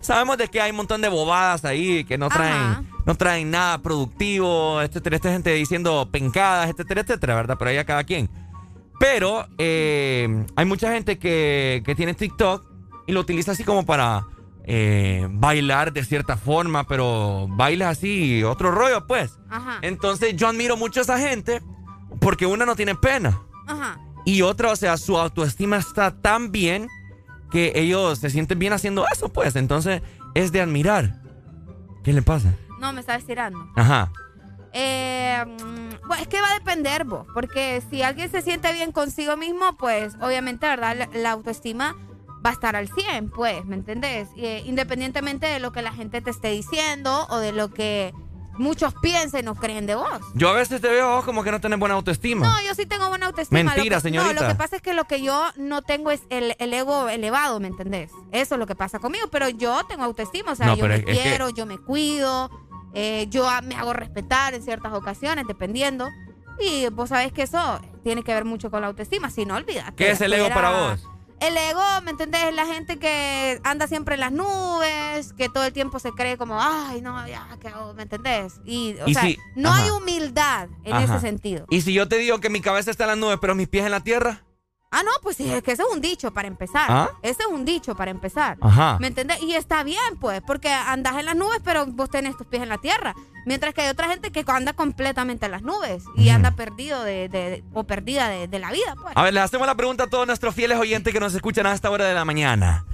sabemos de que hay un montón de bobadas ahí que no traen, no traen nada productivo, etcétera, esta gente diciendo pencadas, etcétera, etcétera, ¿verdad? Pero ahí a cada quien. Pero eh, hay mucha gente que, que tiene TikTok y lo utiliza así como para eh, bailar de cierta forma, pero bailes así, otro rollo, pues. Ajá. Entonces yo admiro mucho a esa gente porque una no tiene pena Ajá. Y otra, o sea, su autoestima está tan bien que ellos se sienten bien haciendo eso, pues. Entonces es de admirar. ¿Qué le pasa? No, me estaba estirando. Ajá. Eh, mm, es que va a depender vos, porque si alguien se siente bien consigo mismo, pues obviamente, ¿verdad? La, la autoestima va a estar al 100, pues, ¿me entendés? Eh, independientemente de lo que la gente te esté diciendo o de lo que muchos piensen o creen de vos. Yo a veces te veo a vos como que no tenés buena autoestima. No, yo sí tengo buena autoestima. Mentira, que- señorita. No, lo que pasa es que lo que yo no tengo es el, el ego elevado, ¿me entendés? Eso es lo que pasa conmigo, pero yo tengo autoestima, o sea, No, yo me es- es que- quiero, yo me cuido, eh, yo me hago respetar en ciertas ocasiones, dependiendo. Y vos sabés que eso tiene que ver mucho con la autoestima, si no, olvídate. ¿Qué es el ego para vos? El ego, ¿me entendés? Es la gente que anda siempre en las nubes, que todo el tiempo se cree como, ay, no, ya, ¿qué hago?", ¿me entendés? Y, o Y sea, si- no ajá. hay humildad en Ajá. ese sentido. Y si yo te digo que mi cabeza está en las nubes, pero mis pies en la tierra. Ah, no, pues sí, es que ese es un dicho para empezar. ¿Ah? Ese es un dicho para empezar. Ajá. ¿Me entendés? Y está bien, pues, porque andas en las nubes, pero vos tenés tus pies en la tierra. Mientras que hay otra gente que anda completamente en las nubes y anda perdido de, de- o perdida de, de la vida, pues. A ver, les hacemos la pregunta a todos nuestros fieles oyentes que nos escuchan a esta hora de la mañana.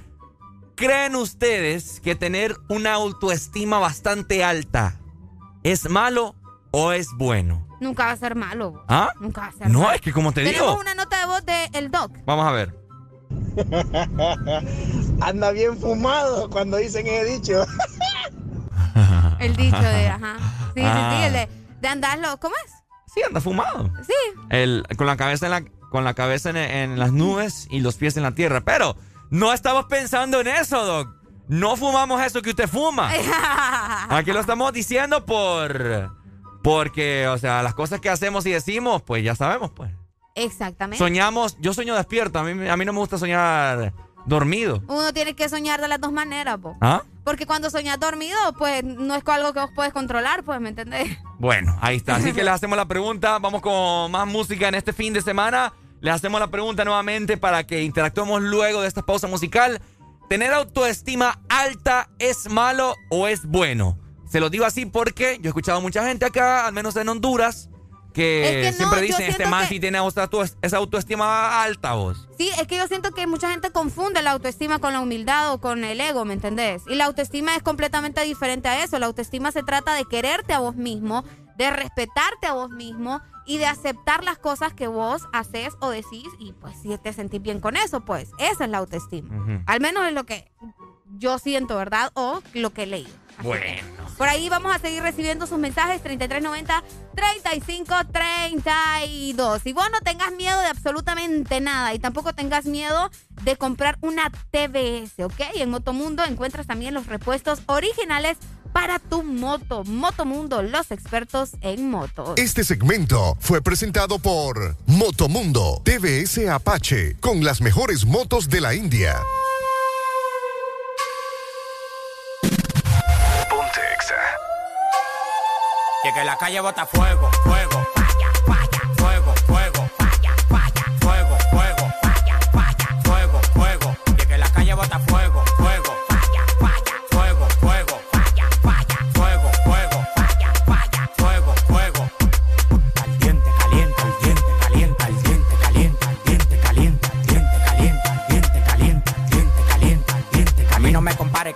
¿Creen ustedes que tener una autoestima bastante alta es malo o es bueno? Nunca va a ser malo. ¿Ah? Nunca va a ser No, malo. es que como te Tenemos digo. una nota de voz de El Doc. Vamos a ver. Anda bien fumado cuando dicen ese dicho. El dicho de, ajá. Sí, sí, Ah. sí, el de, de andarlo. ¿Cómo es? Sí, anda fumado. Sí. El, con la cabeza en la, con la cabeza en, en las nubes y los pies en la tierra. Pero no estamos pensando en eso, Doc. No fumamos eso que usted fuma. Aquí lo estamos diciendo por. Porque, o sea, las cosas que hacemos y decimos, pues ya sabemos, pues. Exactamente. Soñamos, yo sueño despierto, a mí, a mí no me gusta soñar dormido. Uno tiene que soñar de las dos maneras, po. ¿Ah? Porque cuando soñas dormido, pues no es algo que vos puedes controlar, pues, ¿me entendés? Bueno, ahí está. Así que les hacemos la pregunta. Vamos con más música en este fin de semana. Les hacemos la pregunta nuevamente para que interactuemos luego de esta pausa musical. ¿Tener autoestima alta es malo o es bueno? Se lo digo así porque yo he escuchado mucha gente acá, al menos en Honduras, que, Es que no, siempre dicen, este man sí tiene auto- esa autoestima alta, vos. Sí, es que yo siento que mucha gente confunde la autoestima con la humildad o con el ego, ¿me entendés? Y la autoestima es completamente diferente a eso. La autoestima se trata de quererte a vos mismo, de respetarte a vos mismo y de aceptar las cosas que vos haces o decís y pues si te sentís bien con eso, pues esa es la autoestima. Al menos es lo que yo siento, ¿verdad? O lo que he leído. Bueno. Por ahí vamos a seguir recibiendo sus mensajes 3390-3532. Y vos no tengas miedo de absolutamente nada y tampoco tengas miedo de comprar una TBS, ¿ok? En Motomundo encuentras también los repuestos originales para tu moto. Motomundo, los expertos en motos. Este segmento fue presentado por Motomundo TVS Apache con las mejores motos de la India. Que que la calle bota fuego, fuego,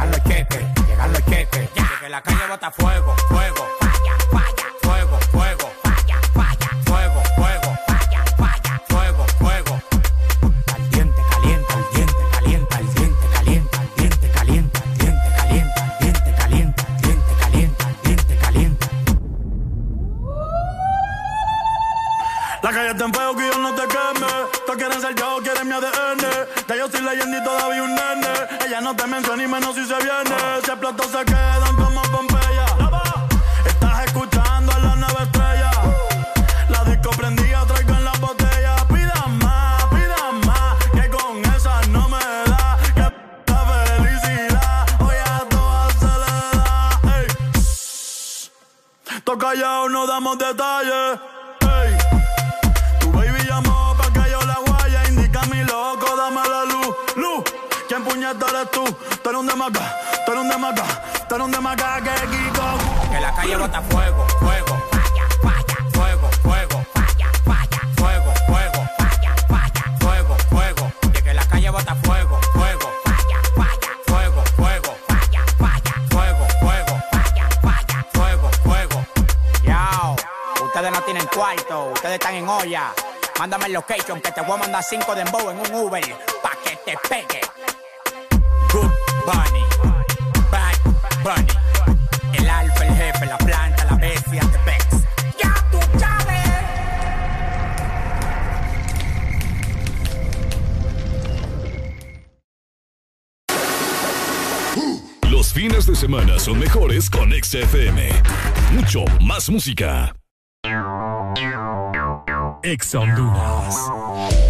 llegando el queque, llegando el queque. Ya. Que la calle bota fuego, fuego. Falla, falla, fuego, fuego. Falla, falla, fuego, fuego. Falla, falla, fuego, fuego. Caliente, caliente, al diente, caliente, al diente, caliente, al diente, caliente, al diente, caliente, al diente, caliente, al diente, caliente, al diente, caliente. La calle está en fuego que yo no te queme. Todos quieren ser yo, quieren mi ADN. Ya yo soy leyenda y todavía un nene. Ella no te menciona ni menos. Se quedan como Pompeya. Estás escuchando a la nueva estrella. La disco prendida, traigo en la botella. Pidan más, pidan más. Que con esa no me da. Que la felicidad. Hoy a todas se le da. Ey. Toca callado, no damos detalles. Puñeta eres tú? Tú eres un demaca, tú eres un demaca, tú eres un demaca que. Que la calle bota fuego, fuego. Falla, falla, fuego, fuego. Fuego, fuego. Fuego, fuego. Que la calle bota fuego, fuego. Falla, falla, fuego, fuego. Fuego, fuego. Fuego, fuego. Ustedes no tienen cuarto, ustedes están en olla. Mándame el location que te voy a mandar cinco de embow en un Uber pa' que te pegue. Bunny, Bad Bunny. El alfa, el jefe, la planta, la bestia, the best. Ya tú sabes. Los fines de semana son mejores con XFM. Mucho más música. Ex Honduras.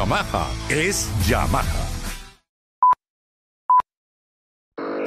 Yamaha es Yamaha.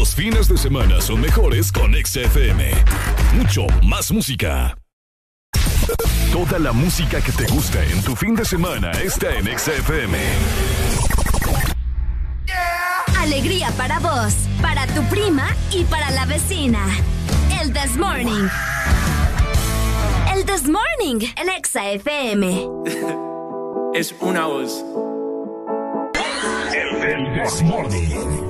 Los fines de semana son mejores con XFM. Mucho más música. Toda la música que te gusta en tu fin de semana está en XFM. Alegría para vos, para tu prima y para la vecina. El This Morning. El This Morning en Exa FM. Es una voz. El This Morning.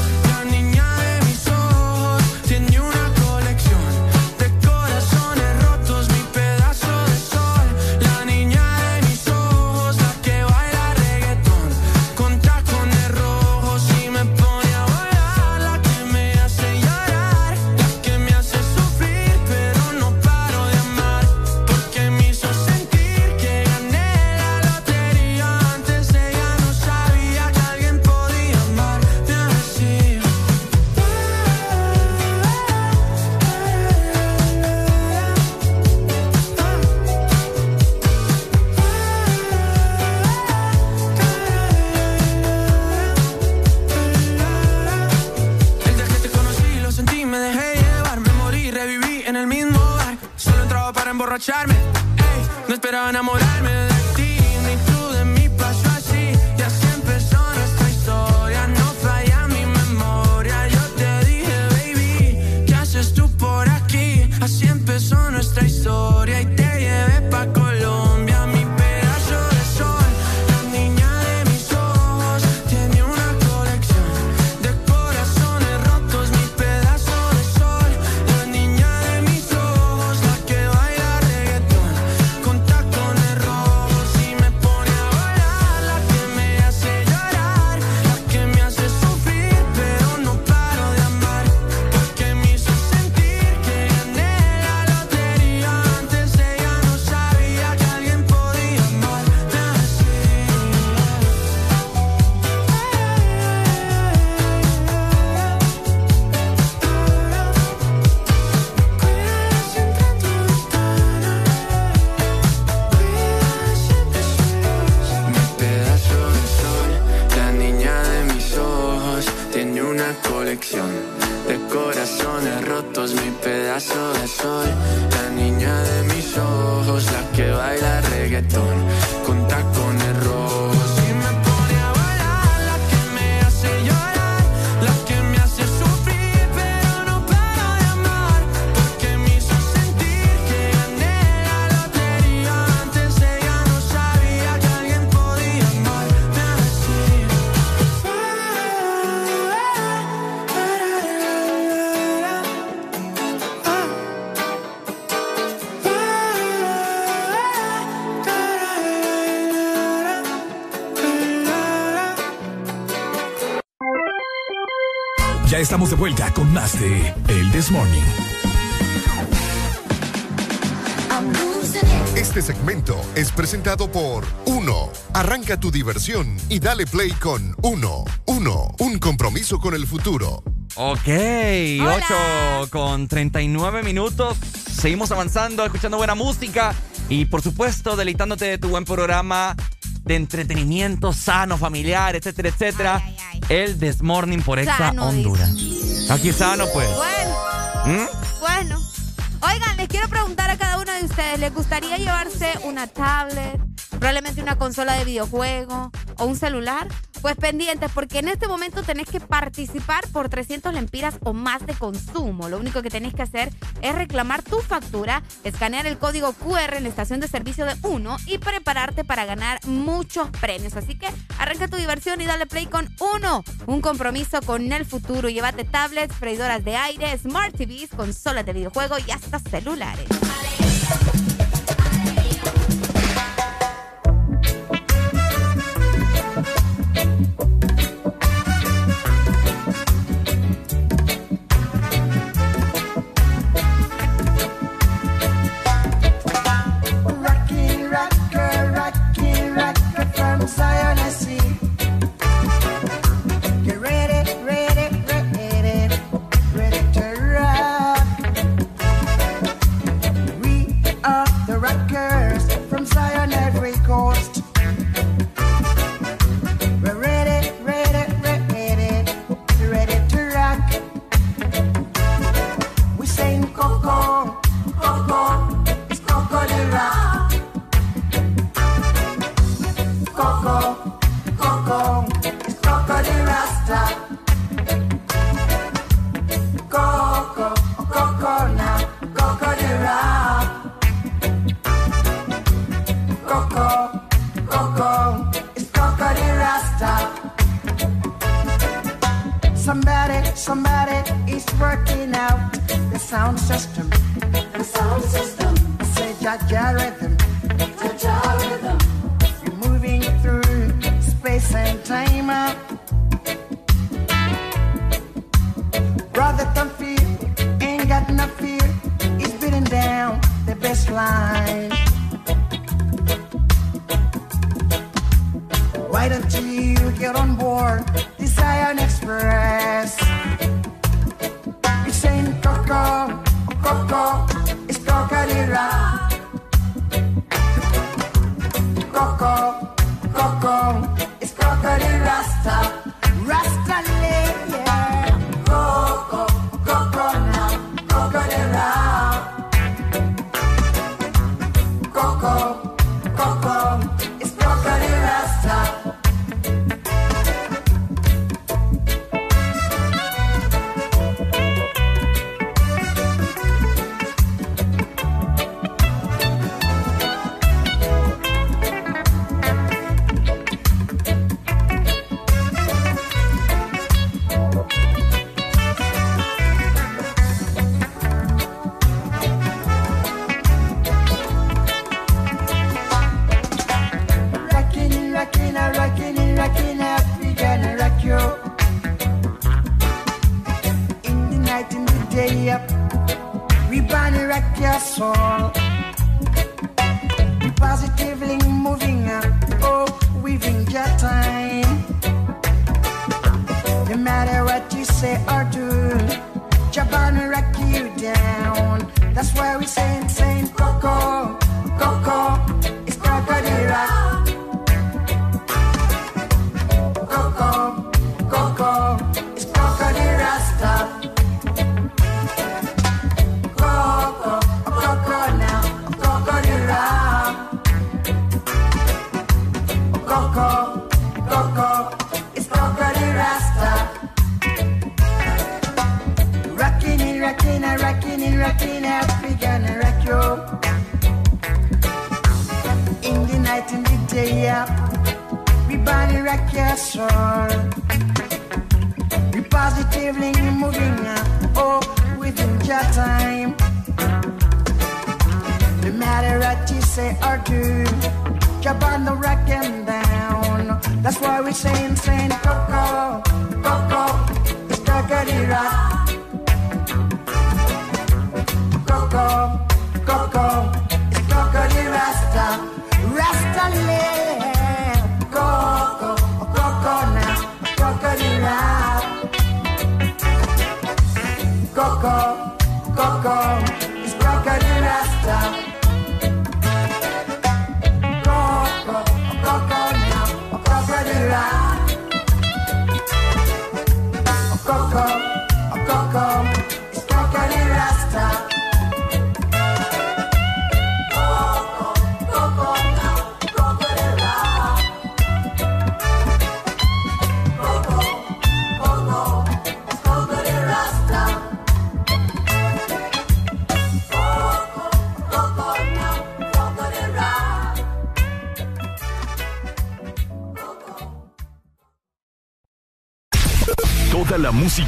emborracharme, ey, no esperaba enamorarme pedazo de sol, la niña de mis ojos, la que baila reggaetón estamos de vuelta con más de El This Morning. Este segmento es presentado por Uno. Arranca tu diversión y dale play con Uno. Uno, un compromiso con el futuro. Ok, 8 con 39 minutos. Seguimos avanzando, escuchando buena música y por supuesto deleitándote de tu buen programa de entretenimiento sano, familiar, etcétera, etcétera. El This Morning por Exa Sano, Honduras. Aquí sano, pues. Bueno, ¿Mm? bueno. Oigan, les quiero preguntar a cada uno de ustedes, ¿les gustaría llevarse una tablet, probablemente una consola de videojuego o un celular? Pues pendientes, porque en este momento tenés que participar por 300 lempiras o más de consumo. Lo único que tenés que hacer es reclamar tu factura, escanear el código QR en la estación de servicio de Uno y prepararte para ganar muchos premios. Así que arranca tu diversión y dale play con Uno. Un compromiso con el futuro. Llévate tablets, freidoras de aire, smart TVs, consolas de videojuego y hasta celulares.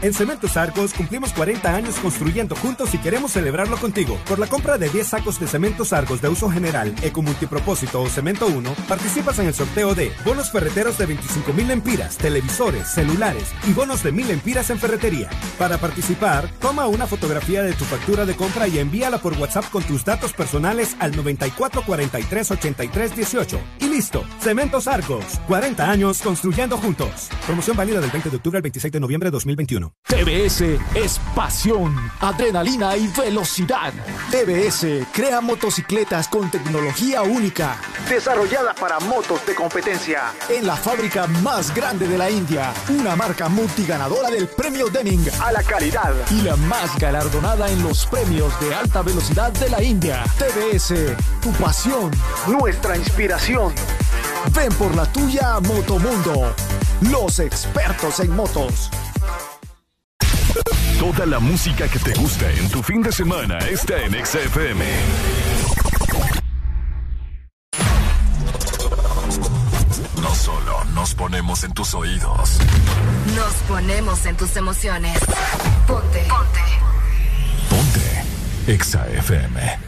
En Cementos Argos cumplimos 40 años construyendo juntos y queremos celebrarlo contigo. Por la compra de 10 sacos de Cementos Argos de uso general, eco multipropósito o cemento 1, participas en el sorteo de bonos ferreteros de 25 mil empiras, televisores, celulares y bonos de mil empiras en ferretería. Para participar, toma una fotografía de tu factura de compra y envíala por WhatsApp con tus datos personales al 94 43 83 18. Y listo, Cementos Argos, 40 años construyendo juntos. Promoción válida del 20 de octubre al 26 de noviembre de 2021. TBS es pasión, adrenalina y velocidad. TBS crea motocicletas con tecnología única, Desarrollada para motos de competencia. en la fábrica más grande de la India, una marca multiganadora del premio Deming A la calidad. y la más galardonada en los premios de alta velocidad de la India. TBS, tu pasión, Nuestra inspiración. ven por la tuya a Motomundo, los expertos en motos. Toda la música que te gusta en tu fin de semana está en Exa FM. No solo nos ponemos en tus oídos, Nos ponemos en tus emociones. Ponte. Ponte. Exa FM.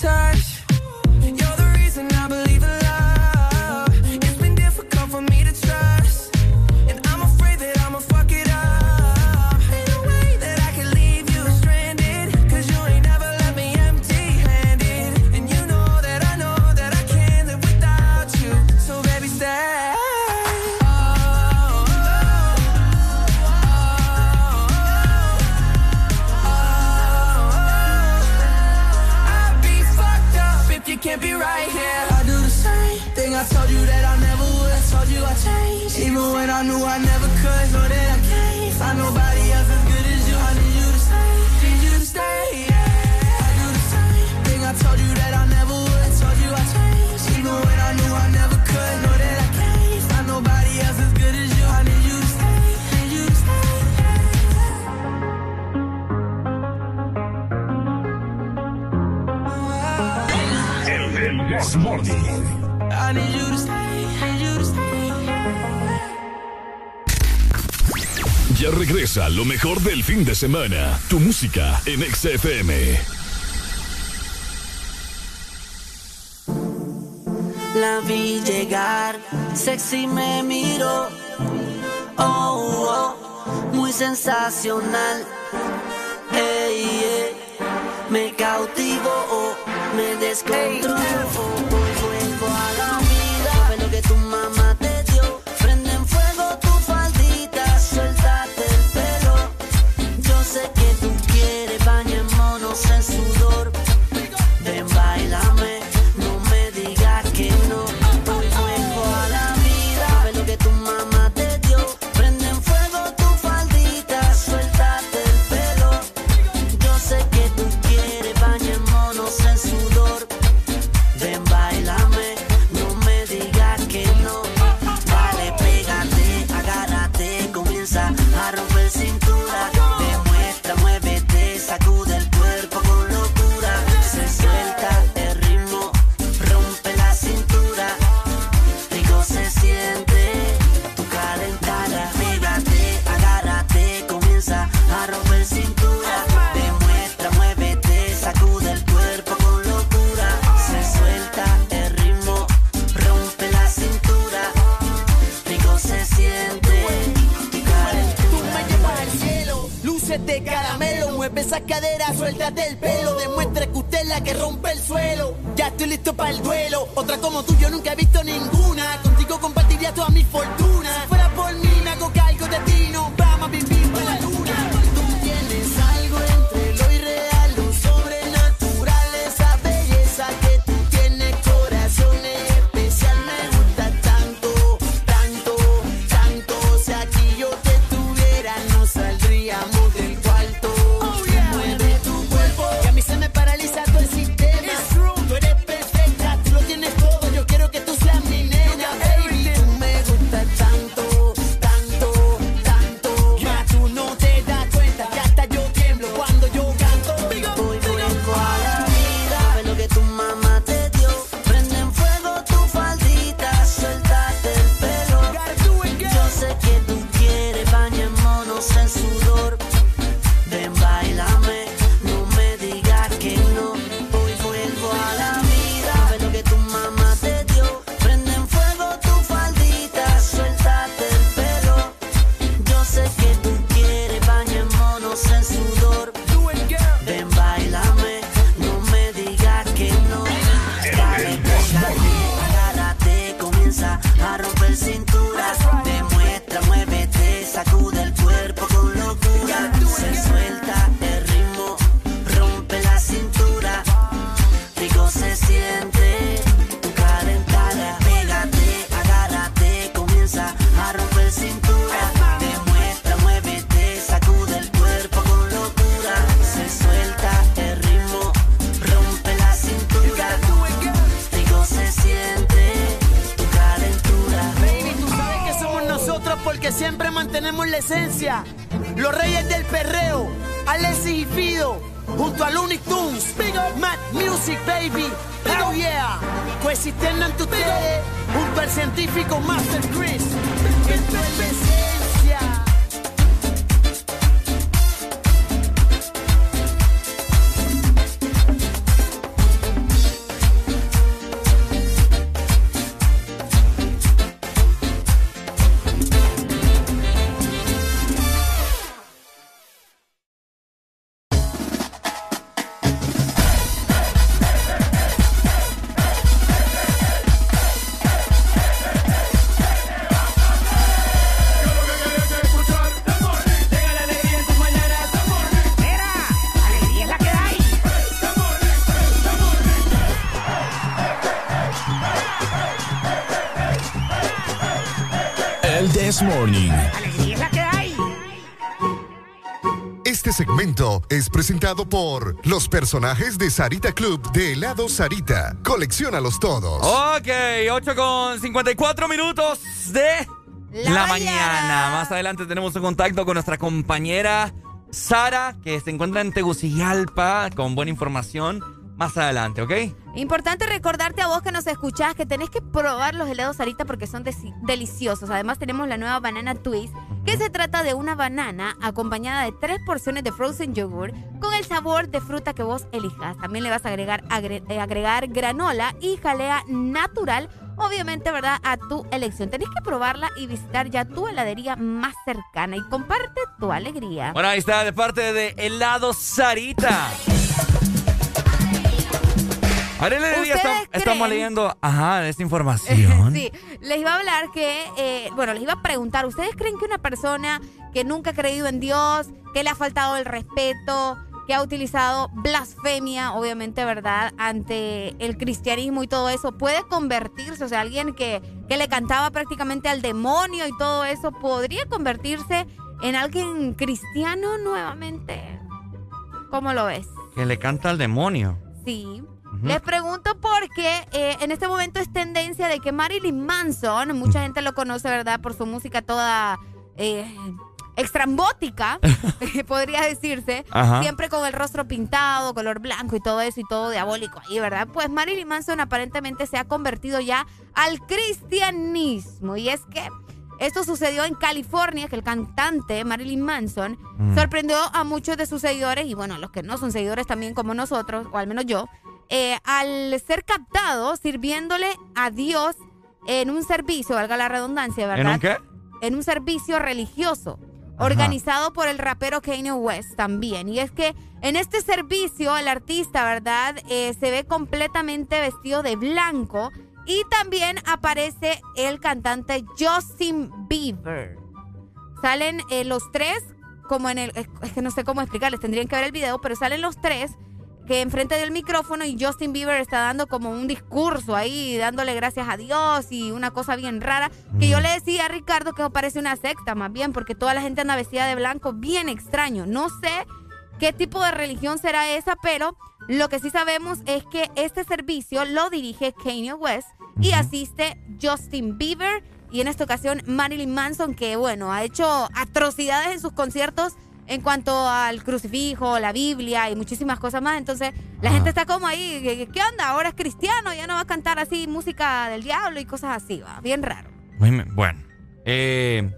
touch. Lo mejor del fin de semana. Tu música en Exa FM. La vi llegar, sexy me miró. Oh, oh, muy sensacional. Ey, ey, me cautivó, me descontroló. Segmento es presentado por los personajes de Sarita Club de helado Sarita. Colecciónalos todos. Ok, 8 con 54 minutos de la, mañana. Más adelante tenemos un contacto con nuestra compañera Sara, que se encuentra en Tegucigalpa con buena información. Más adelante, ¿ok? Importante recordarte a vos que nos escuchás que tenés que probar los helados Sarita porque son deliciosos. Además tenemos la nueva banana twist, se trata de una banana acompañada de tres porciones de frozen yogurt con el sabor de fruta que vos elijas. También le vas a agregar, agre- eh, agregar granola y jalea natural, obviamente, ¿verdad? A tu elección. Tenés que probarla y visitar ya tu heladería más cercana y comparte tu alegría. Bueno, ahí está, de parte de Helado Sarita. Arely Heredia, ¿Ustedes estam- estamos leyendo, ajá, esta información. Sí, les iba a hablar que, eh, bueno, les iba a preguntar, ¿ustedes creen que una persona que nunca ha creído en Dios, que le ha faltado el respeto, que ha utilizado blasfemia, obviamente, ¿verdad?, ante el cristianismo y todo eso, puede convertirse, o sea, alguien que, que le cantaba prácticamente al demonio y todo eso, podría convertirse en alguien cristiano nuevamente? ¿Cómo lo ves? Que le canta al demonio. Sí. Les pregunto porque eh, en este momento es tendencia de que Marilyn Manson, mucha gente lo conoce, ¿verdad? Por su música toda eh, extrambótica, podría decirse. Ajá. Siempre con el rostro pintado, color blanco y todo eso y todo diabólico ahí, ¿verdad? Pues Marilyn Manson aparentemente se ha convertido ya al cristianismo. Y es que esto sucedió en California, que el cantante Marilyn Manson Mm. sorprendió a muchos de sus seguidores, y bueno, los que no son seguidores también como nosotros, o al menos yo, eh, al ser captado sirviéndole a Dios en un servicio, valga la redundancia, ¿verdad? un qué? En un servicio religioso. organizado por el rapero Kanye West también. Y es que en este servicio el artista, ¿verdad? Eh, se ve completamente vestido de blanco y también aparece el cantante Justin Bieber. Salen eh, los tres, como en el... Es que no sé cómo explicarles, tendrían que ver el video, pero salen los tres que enfrente del micrófono y Justin Bieber está dando como un discurso ahí, dándole gracias a Dios y una cosa bien rara, que yo le decía a Ricardo que parece una secta más bien, porque toda la gente anda vestida de blanco, bien extraño. No sé qué tipo de religión será esa, pero lo que sí sabemos es que este servicio lo dirige Kanye West y asiste Justin Bieber y en esta ocasión Marilyn Manson, que bueno, ha hecho atrocidades en sus conciertos en cuanto al crucifijo, la Biblia y muchísimas cosas más. Entonces, la gente está como ahí, ¿qué onda? Ahora es cristiano, ya no va a cantar así música del diablo y cosas así, va. Bien raro. Bueno, eh,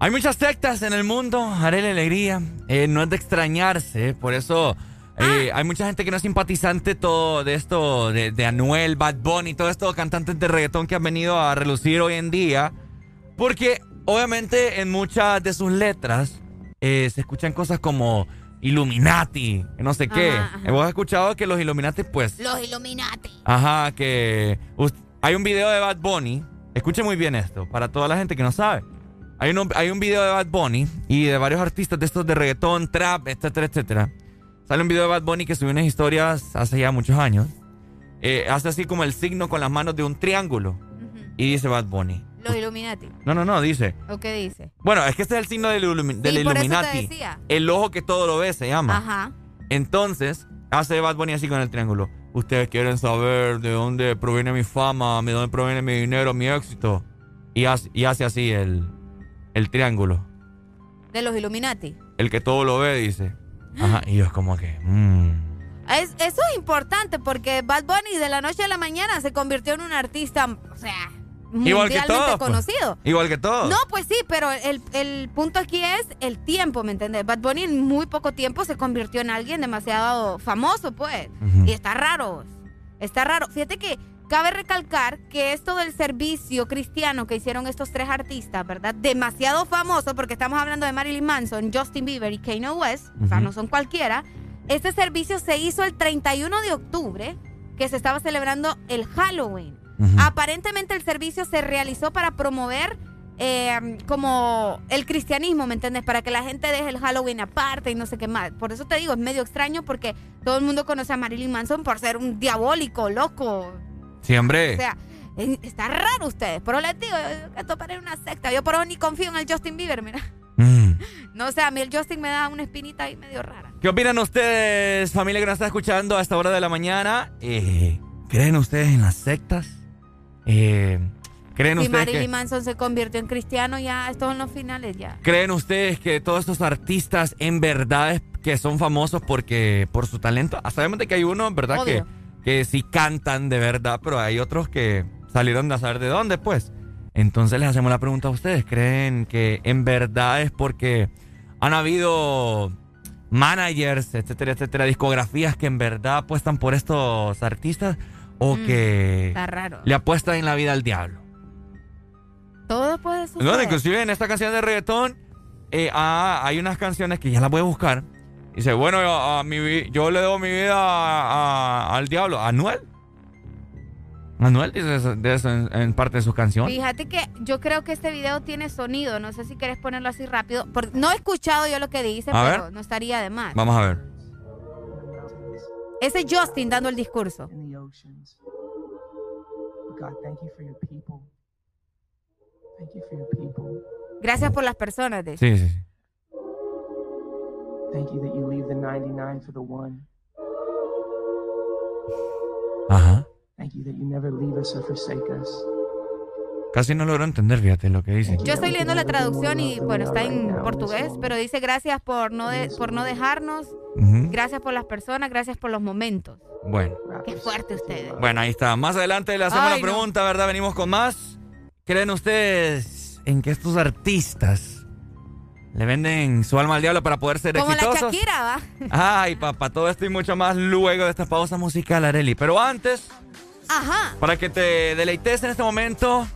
hay muchas sectas en el mundo, haré la alegría. Eh, no es de extrañarse, por eso eh, hay mucha gente que no es simpatizante todo de esto, de, de Anuel, Bad Bunny, todos estos cantantes de reggaetón que han venido a relucir hoy en día. Porque obviamente en muchas de sus letras eh, se escuchan cosas como Illuminati, no sé qué. Hemos escuchado que los Illuminati, pues. Los Illuminati. Ajá, que. Hay un video de Bad Bunny. Escuche muy bien esto, para toda la gente que no sabe. Hay un, hay un video de Bad Bunny y de varios artistas de estos de reggaetón, trap, etcétera, etcétera. Sale un video de Bad Bunny que subió unas historias hace ya muchos años. Eh, hace así como el signo con las manos de un triángulo. Y dice Bad Bunny. Los Illuminati. No, no, no, dice. ¿O qué dice? Bueno, es que este es el signo del, Illuminati. El ojo que todo lo ve se llama. Ajá. Entonces, hace Bad Bunny así con el triángulo. Ustedes quieren saber de dónde proviene mi fama, de dónde proviene mi dinero, mi éxito. Y hace, y hace así el, el triángulo. De los Illuminati. El que todo lo ve, dice. Ajá, y es como que. Mm. eso es importante porque Bad Bunny de la noche a la mañana se convirtió en un artista, o sea, Igual que todo, pues. conocido. Igual que todo. No, pues sí, pero el, punto aquí es el tiempo, ¿me entiendes? Bad Bunny en muy poco tiempo se convirtió en alguien demasiado famoso, pues. Y está raro. Está raro. Fíjate que cabe recalcar que esto del servicio cristiano que hicieron estos tres artistas, ¿verdad? Demasiado famoso, porque estamos hablando de Marilyn Manson, Justin Bieber y Kanye West, o sea, no son cualquiera. Este servicio se hizo el 31 de octubre, que se estaba celebrando el Halloween. Aparentemente el servicio se realizó para promover eh, como el cristianismo, ¿me entiendes? Para que la gente deje el Halloween aparte y no sé qué más. Por eso te digo, es medio extraño porque todo el mundo conoce a Marilyn Manson por ser un diabólico, loco. Sí, hombre. O sea, está raro ustedes. Pero les digo, esto parece una secta. Yo por eso ni confío en el Justin Bieber, mira. Mm. No sé, a mí el Justin me da una espinita ahí medio rara. ¿Qué opinan ustedes, familia que nos está escuchando a esta hora de la mañana? Eh, ¿Creen ustedes en las sectas? Eh, ¿Creen si ustedes Marilyn Manson se convirtió en cristiano, ya estos son los finales ya. ¿Creen ustedes que todos estos artistas en verdad que son famosos porque por su talento? Ah, sabemos de que hay unos, ¿verdad? Que, que sí cantan de verdad, pero hay otros que salieron de saber de dónde, pues. Entonces les hacemos la pregunta a ustedes. ¿Creen que en verdad es porque han habido managers, etcétera, etcétera, discografías que en verdad apuestan por estos artistas? O mm, que le apuesta en la vida al diablo. Todo puede suceder. No, inclusive en esta canción de reggaetón eh, ah, hay unas canciones que ya las voy a buscar. Dice, bueno, a, mi, yo le doy mi vida al diablo. ¿Anuel? Manuel dice de eso en, parte de su canción. Fíjate que yo creo que este video tiene sonido. No sé si quieres ponerlo así rápido. no he escuchado yo lo que dice, pero no estaría de más. Vamos a ver. Ese Justin dando el discurso. Gracias por las personas. De sí, sí. Thank you that you leave the 99 for the one. Ajá. Thank you that you never leave us or forsake us. Casi no logro entender, fíjate lo que dice. Yo estoy leyendo la traducción y, bueno, está en portugués, pero dice gracias por no, por no dejarnos, gracias por las personas, gracias por los momentos. Bueno. Qué fuerte ustedes. Bueno, ahí está. Más adelante le hacemos la pregunta, ¿verdad? Venimos con más. ¿Creen ustedes en que estos artistas le venden su alma al diablo para poder ser exitosos? Como la Shakira, ¿va? Ay, papá, todo esto y mucho más luego de esta pausa musical, Areli. Pero antes... Ajá. Para que te deleites en este momento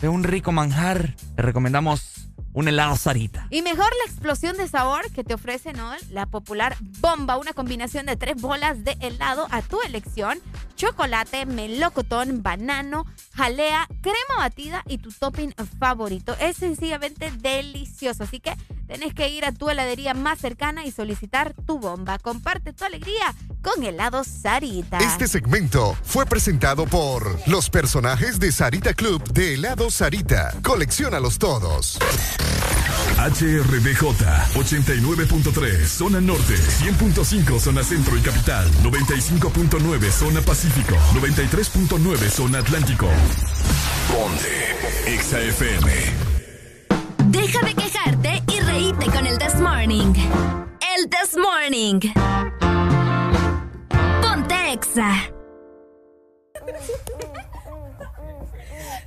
de un rico manjar, te recomendamos un helado Sarita. Y mejor la explosión de sabor que te ofrece, ¿no? La popular bomba, una combinación de tres bolas de helado a tu elección. Chocolate, melocotón, banano, jalea, crema batida y tu topping favorito. Es sencillamente delicioso, así que tenés que ir a tu heladería más cercana y solicitar tu bomba. Comparte tu alegría con helado Sarita. Este segmento fue presentado por los personajes de Sarita Club de helado Sarita. Colecciónalos todos. HRDJ 89.3 Zona Norte 100.5 Zona Centro y Capital 95.9 Zona Pacífico 93.9 Zona Atlántico Ponte XAFM Deja de quejarte y reíte con el This Morning. El This Morning. Ponte Exa.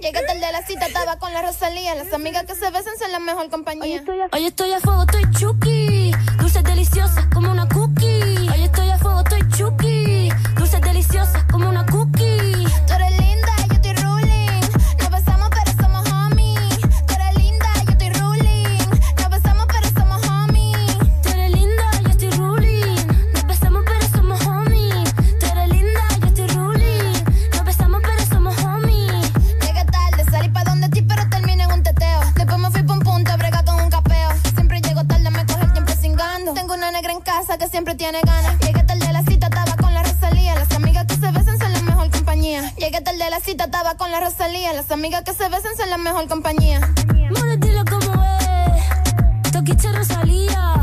Llegaste el de la cita, estaba con la Rosalía. Las amigas que se besan son la mejor compañía. Hoy estoy a fuego, estoy chuki. Dulces deliciosas como una cookie. Hoy estoy a fuego, estoy chuki. Dulces deliciosas como una cookie. Que siempre tiene ganas. Llegué tarde a la cita, estaba con la Rosalía. Las amigas que se besan son la mejor compañía. Llegué tarde a la cita, estaba con la Rosalía. Las amigas que se besan son la mejor compañía. More, dilo como es. Toquiche Rosalía.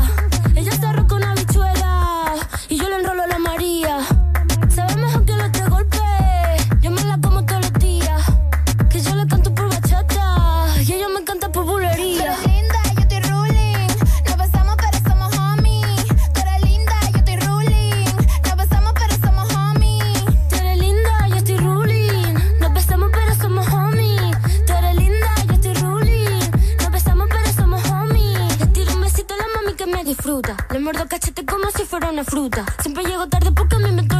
Fuera una fruta. Siempre llego tarde porque me inventó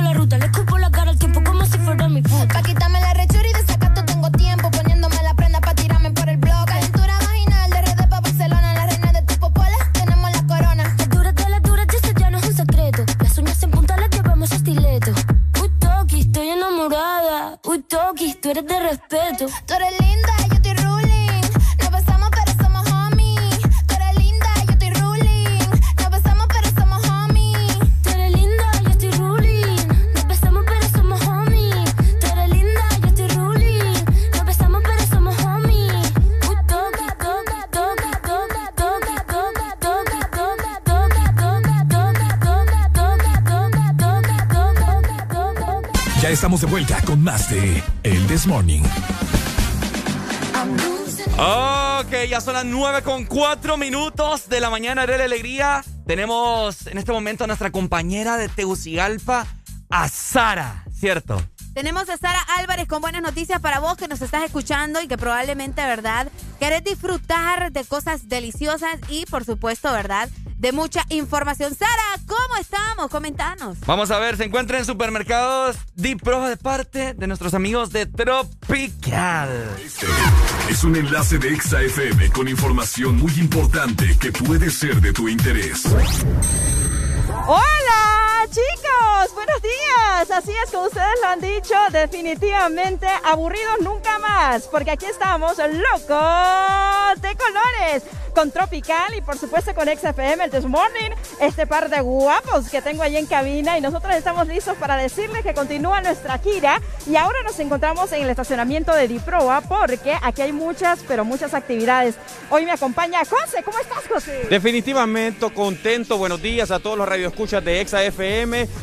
estamos de vuelta con más de El This Morning Ok, ya son las 9 con 4 minutos de la mañana de la alegría. Tenemos en este momento a nuestra compañera de Tegucigalpa, a Sara, ¿cierto? Tenemos a Sara Álvarez con buenas noticias para vos que nos estás escuchando y que probablemente, ¿verdad? Querés disfrutar de cosas deliciosas y, por supuesto, ¿verdad? De mucha información. Sara, ¿cómo estamos? Comentanos. Vamos a ver, se encuentra en supermercados Deep Pro de parte de nuestros amigos de Tropical. Es un enlace de Exa FM con información muy importante que puede ser de tu interés. Hola chicos, buenos días. Así es como ustedes lo han dicho, definitivamente aburridos nunca más, porque aquí estamos locos de colores con Tropical y por supuesto con XFM el This Morning, este par de guapos que tengo ahí en cabina y nosotros estamos listos para decirles que continúa nuestra gira y ahora nos encontramos en el estacionamiento de Diproa porque aquí hay muchas, pero muchas actividades. Hoy me acompaña José, ¿cómo estás José? Definitivamente contento. Buenos días a todos los radioescuchas de Exa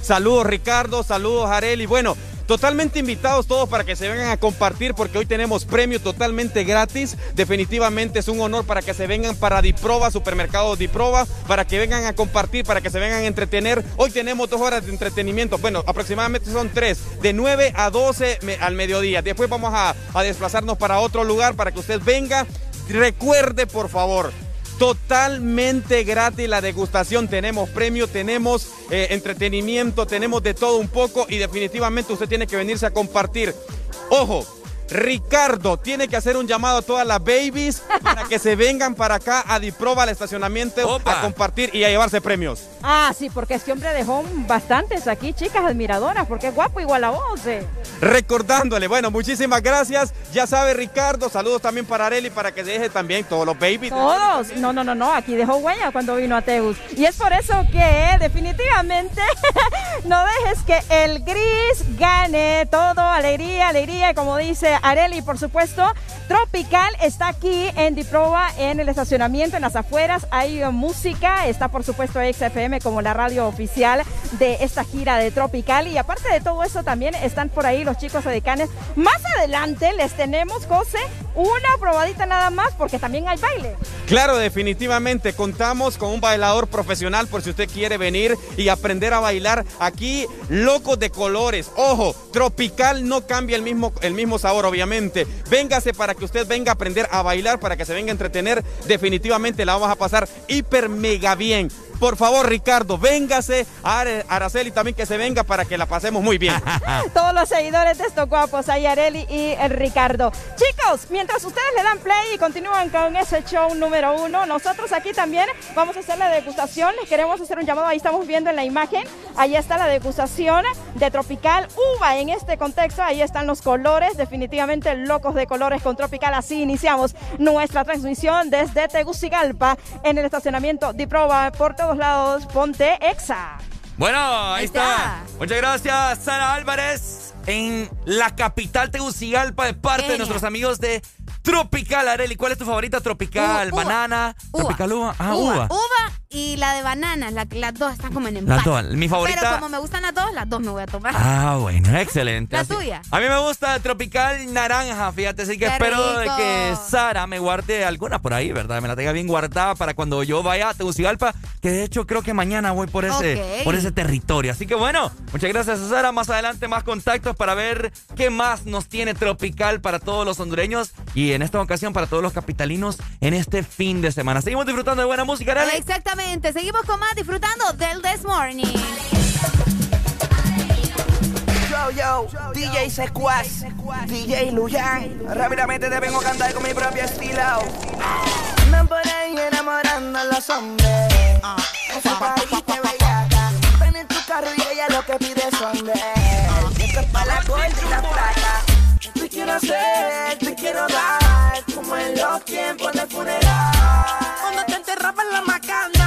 Saludos Ricardo, saludos Areli. Bueno, totalmente invitados todos para que se vengan a compartir porque hoy tenemos premio totalmente gratis. Definitivamente es un honor para que se vengan para Diproba, supermercado Diproba, para que vengan a compartir, para que se vengan a entretener. Hoy tenemos dos horas de entretenimiento. Bueno, aproximadamente son tres, de 9 a 12 me- al mediodía. Después vamos a, a desplazarnos para otro lugar para que usted venga. Recuerde, por favor, totalmente gratis la degustación. Tenemos premio, tenemos eh, entretenimiento, tenemos de todo un poco y definitivamente usted tiene que venirse a compartir. Ojo. Ricardo tiene que hacer un llamado a todas las babies para que se vengan para acá a Diproba al estacionamiento a compartir y a llevarse premios. Ah, sí, porque este hombre dejó bastantes aquí, chicas admiradoras, porque es guapo igual a vos. eh. Recordándole, bueno, muchísimas gracias. Ya sabe Ricardo, saludos también para Areli para que deje también todos los babies. Todos. No, no, no, no. Aquí dejó huella cuando vino a Teus. Y es por eso que definitivamente no dejes que el gris gane todo. Alegría, alegría. Y como dice Areli, por supuesto, Tropical está aquí en Diproba, en el estacionamiento, en las afueras. Hay música. Está, por supuesto, XFM como la radio oficial de esta gira de Tropical. Y aparte de todo eso, también están por ahí los chicos edecanes. Más adelante les tenemos, José, una probadita nada más, porque también hay baile. Claro, definitivamente contamos con un bailador profesional por si usted quiere venir y aprender a bailar aquí, locos de colores. Ojo, tropical no cambia el mismo, el mismo sabor, obviamente. Véngase para que usted venga a aprender a bailar, para que se venga a entretener. Definitivamente la vamos a pasar hiper mega bien. Por favor, Ricardo, véngase. Are- Araceli también que se venga para que la pasemos muy bien. Todos los seguidores de estos guapos, ahí Areli y Ricardo. Chicos, mientras ustedes le dan play y continúan con ese show número uno, nosotros aquí también vamos a hacer la degustación. Les queremos hacer un llamado, ahí estamos viendo en la imagen. Ahí está la degustación de Tropical Uva. En este contexto, ahí están los colores, definitivamente locos de colores con Tropical. Así iniciamos nuestra transmisión desde Tegucigalpa en el estacionamiento Diproba por todos lados. Ponte Exa. Bueno, ahí está. Muchas gracias, Sara Álvarez, en la capital Tegucigalpa, de parte de nuestros amigos de Tropical. Areli, ¿cuál es tu favorita? Tropical, Uva, banana, uva. tropical uva. Ah, uva. uva. Y la de banana, la- las dos están como en empate. Las dos. Mi favorita- Pero como me gustan las dos, las dos me voy a tomar. Ah, bueno, excelente. ¿La Así- tuya? A mí me gusta tropical naranja, fíjate, así que ¡Qué espero de rico! que Sara me guarde alguna por ahí, ¿verdad? Me la tenga bien guardada para cuando yo vaya a Tegucigalpa, que de hecho creo que mañana voy por ese, por ese territorio. Así que bueno, muchas gracias a Sara. Más adelante más contactos para ver qué más nos tiene tropical para todos los hondureños y en esta ocasión para todos los capitalinos en este fin de semana. Seguimos disfrutando de buena música, Arely. Exactamente. Seguimos con más disfrutando del This Morning. Yo, yo, DJ Secuaz, DJ Luyan. Rápidamente te vengo a cantar con mi propio estilo. Andan por ahí enamorando a los hombres. Esa parita bellaca. Ven en tu carro y ella lo que pide son de. Esto es para la corte y la plata. Te quiero hacer, te quiero dar. Como en los tiempos de funeral. Cuando te enterraban la macana.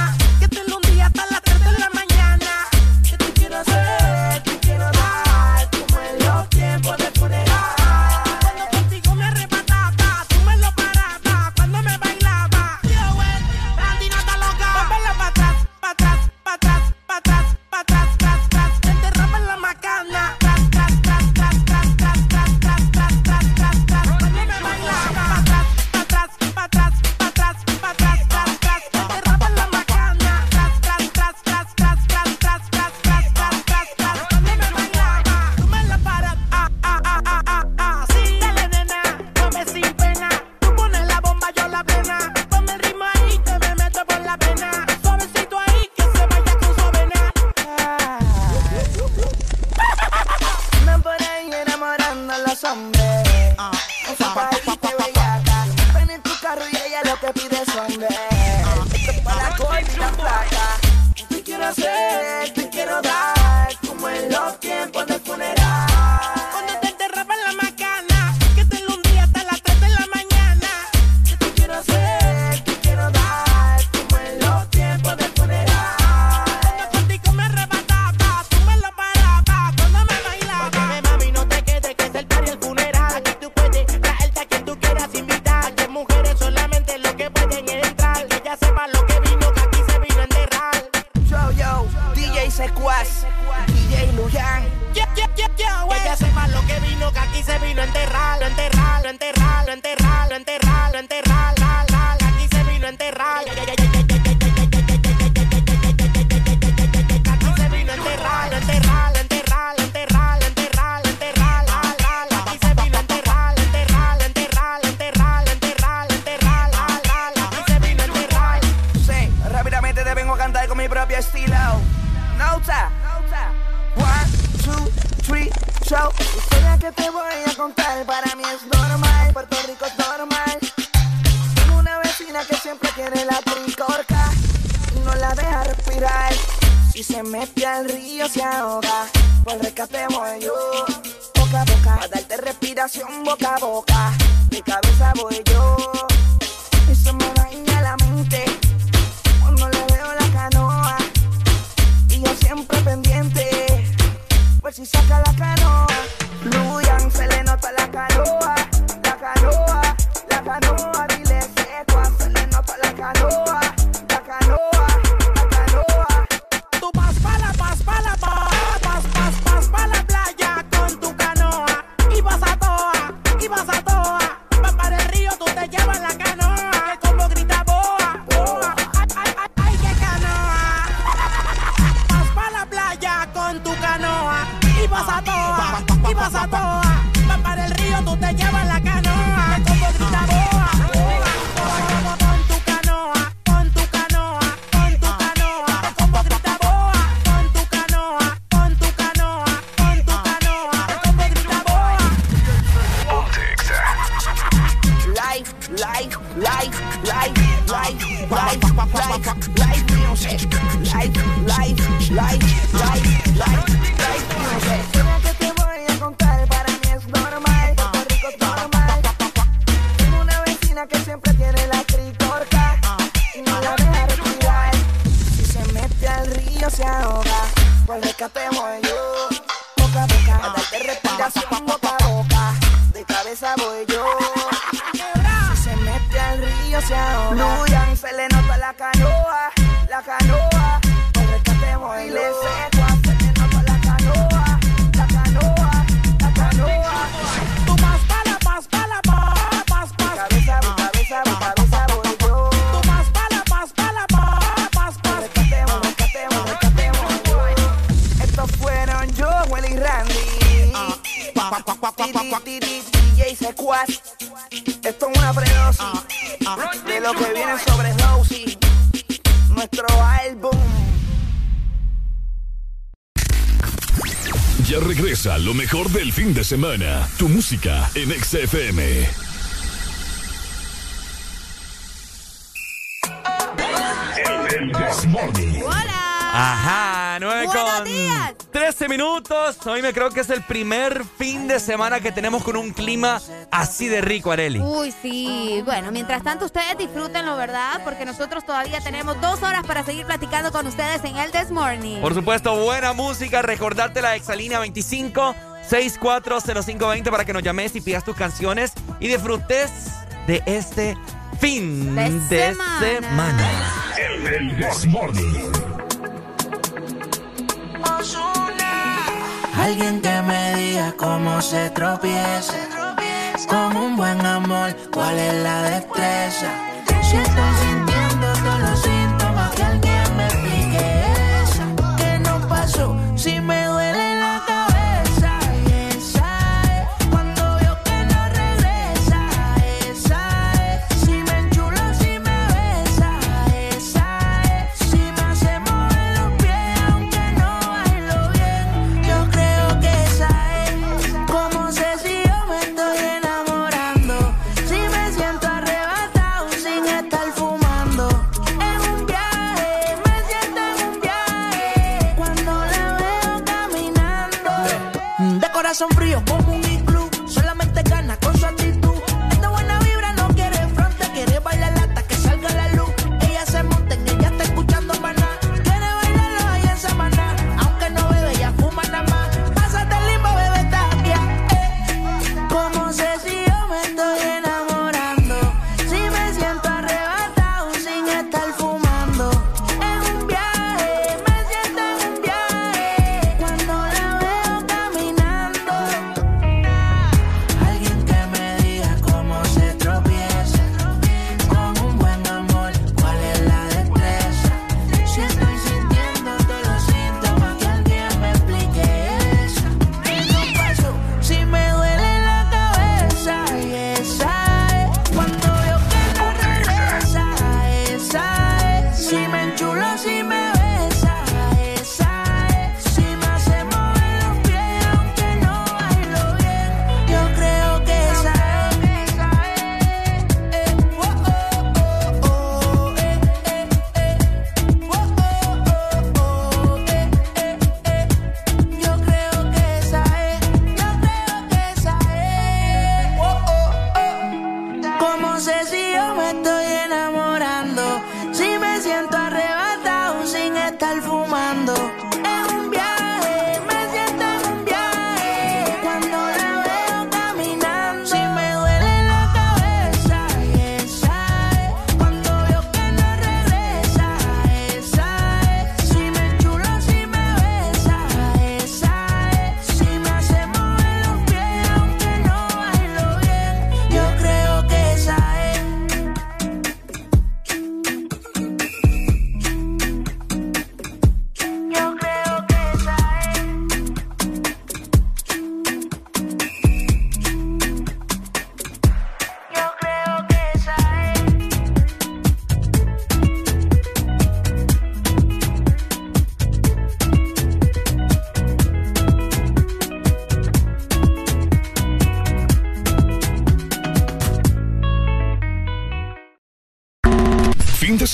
semana. Tu música en XFM. ¡Hola! Ajá, 9 con días. 13 minutos. Hoy me creo que es el primer fin de semana que tenemos con un clima así de rico, Areli. Uy, sí. Bueno, mientras tanto ustedes disfrútenlo, ¿verdad? Porque nosotros todavía tenemos dos horas para seguir platicando con ustedes en el This Morning. Por supuesto, buena música. Recordarte la Exalínea 25 640520 para que nos llames y pidas tus canciones y disfrutes de este fin de, de semana. semana. El, el. Alguien que me diga cómo se tropieza. Con un buen amor, cuál es la destreza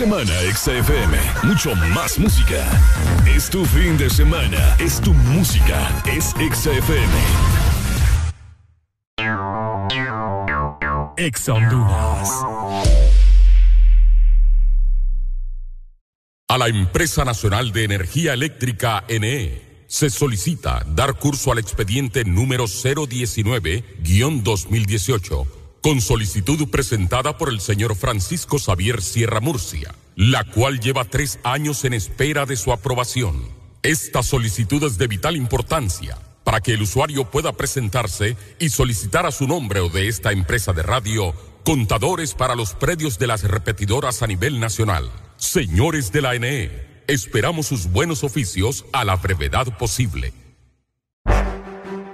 semana, XFM. Mucho más música. Es tu fin de semana. Es tu música. Es XFM. Ex. A la Empresa Nacional de Energía Eléctrica NE se solicita dar curso al expediente número 019-2018 con solicitud presentada por el señor Francisco Xavier Sierra Murcia, la cual lleva tres años en espera de su aprobación. Esta solicitud es de vital importancia para que el usuario pueda presentarse y solicitar a su nombre o de esta empresa de radio contadores para los predios de las repetidoras a nivel nacional. Señores de la NE, esperamos sus buenos oficios a la brevedad posible.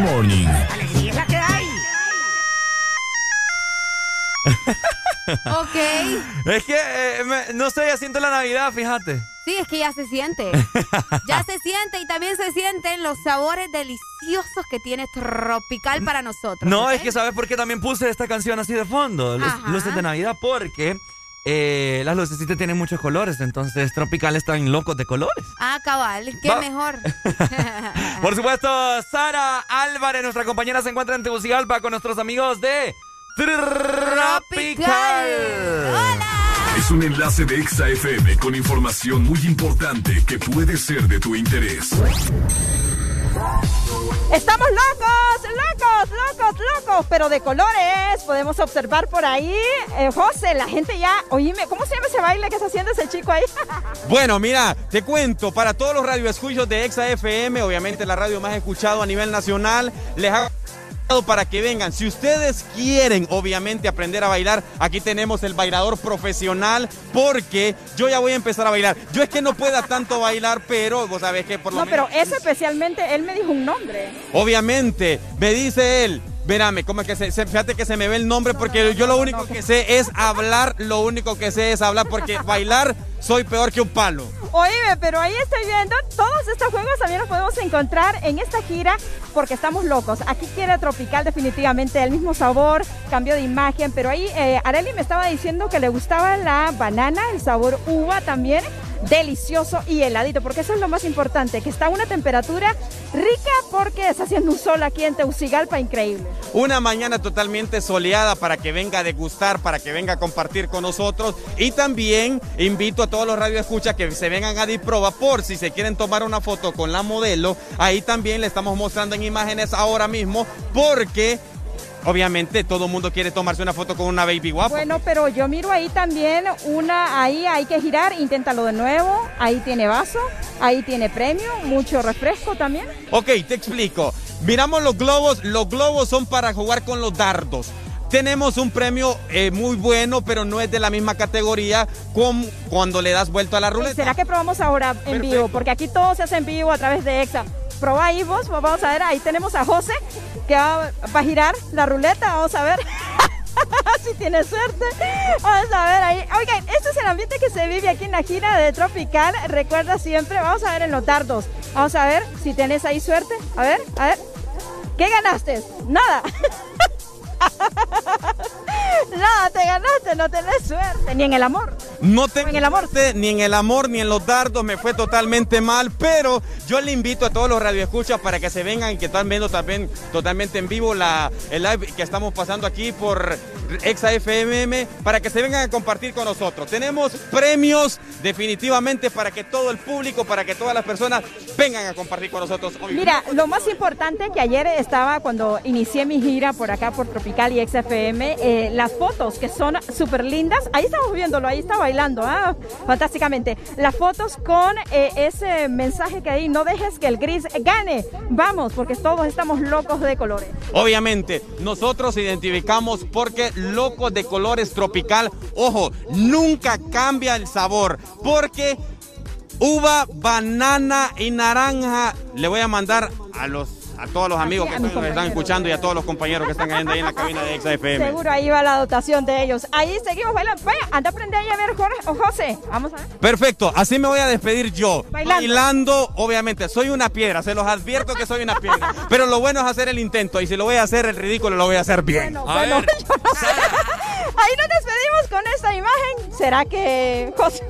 Morning. Alegría es la que hay. Ok. Es que, eh, me- no sé, ya siento la Navidad, fíjate. Sí, es que ya se siente. Ya se siente y también se sienten los sabores deliciosos que tiene Tropical para nosotros. No, es que ¿sabes por qué también puse esta canción así de fondo? Luces de Navidad, porque eh, las lucecitas tienen muchos colores, entonces Tropical están locos de colores. Ah, cabal, qué Va. mejor. Por supuesto, Sara Álvarez, nuestra compañera, se encuentra en Tegucigalpa con nuestros amigos de Tropical. Es un enlace de XFM con información muy importante que puede ser de tu interés. Estamos locos, locos, locos, locos, pero de colores. Podemos observar por ahí, eh, José, la gente ya, oíme, ¿cómo se llama ese baile que está haciendo ese chico ahí? Bueno, mira, te cuento, para todos los radioescuchos de Exa FM, obviamente la radio más escuchada a nivel nacional, les hago para que vengan. Si ustedes quieren, obviamente, aprender a bailar, aquí tenemos el bailador profesional, porque yo ya voy a empezar a bailar. Yo es que no pueda tanto bailar, pero vos sabés que por lo No, menos... pero ese especialmente, él me dijo un nombre. Obviamente, me dice él. Verame, ¿cómo es que se, se- fíjate que se me ve el nombre porque yo lo único que sé es hablar, lo único que sé es hablar porque bailar soy peor que un palo. Oíme, pero ahí estoy viendo, todos estos juegos también los podemos encontrar en esta gira porque estamos locos. Aquí quiere Tropical definitivamente el mismo sabor, cambio de imagen, pero ahí eh, Areli me estaba diciendo que le gustaba la banana, el sabor uva también, delicioso y heladito, porque eso es lo más importante, que está a una temperatura rica porque está haciendo un sol aquí en Teucigalpa increíble. Una mañana totalmente soleada para que venga a degustar, para que venga a compartir con nosotros. Y también invito a todos los radioescuchas que se vengan a Diproba por si se quieren tomar una foto con la modelo. Ahí también le estamos mostrando en imágenes ahora mismo porque obviamente todo el mundo quiere tomarse una foto con una baby guapa. Bueno, pero yo miro ahí también una, ahí hay que girar, inténtalo de nuevo, ahí tiene vaso, ahí tiene premio, mucho refresco también. Ok, te explico. Miramos los globos. Los globos son para jugar con los dardos. Tenemos un premio eh, muy bueno, pero no es de la misma categoría como cuando le das vuelta a la ruleta. ¿Será que probamos ahora en vivo? Porque aquí todo se hace en vivo a través de EXA. Probá ahí vos, vamos a ver, ahí tenemos a José. que va, va a girar la ruleta, vamos a ver. si tiene suerte. Vamos a ver ahí. Oigan, este es el ambiente que se vive aquí en la gira de Tropical. Recuerda siempre, vamos a ver en los dardos. Vamos a ver si tienes ahí suerte. A ver, a ver. ¿Qué ganaste? Nada. Nada, te ganaste, no tenés suerte, ni en el amor. No tengo en el amor. ni en el amor ni en los dardos me fue totalmente mal, pero yo le invito a todos los radioescuchas para que se vengan y que están viendo también totalmente en vivo la, el live que estamos pasando aquí por Exa FMM para que se vengan a compartir con nosotros. Tenemos premios definitivamente para que todo el público, para que todas las personas vengan a compartir con nosotros hoy. Mira, lo más importante que ayer estaba cuando inicié mi gira por acá por Tropical y XFM, eh, las fotos que son súper lindas, ahí estamos viéndolo, ahí está bailando, ah, fantásticamente. Las fotos con eh, ese mensaje que ahí, no dejes que el gris gane, vamos, porque todos estamos locos de colores. Obviamente, nosotros identificamos porque locos de colores tropical, ojo, nunca cambia el sabor, porque uva, banana y naranja, le voy a mandar a los a todos los amigos que están, están escuchando y a todos los compañeros que están ahí en la cabina de XFM. Seguro ahí va la dotación de ellos. Ahí seguimos bailando. Vaya, anda a aprender ahí a ver, Jorge o José. Vamos a ver. Perfecto, así me voy a despedir yo. Bailando. Bailando. obviamente, soy una piedra, se los advierto que soy una piedra. pero lo bueno es hacer el intento y si lo voy a hacer el ridículo lo voy a hacer bien. Bueno, bueno. ahí nos despedimos con esta imagen. ¿Será que José...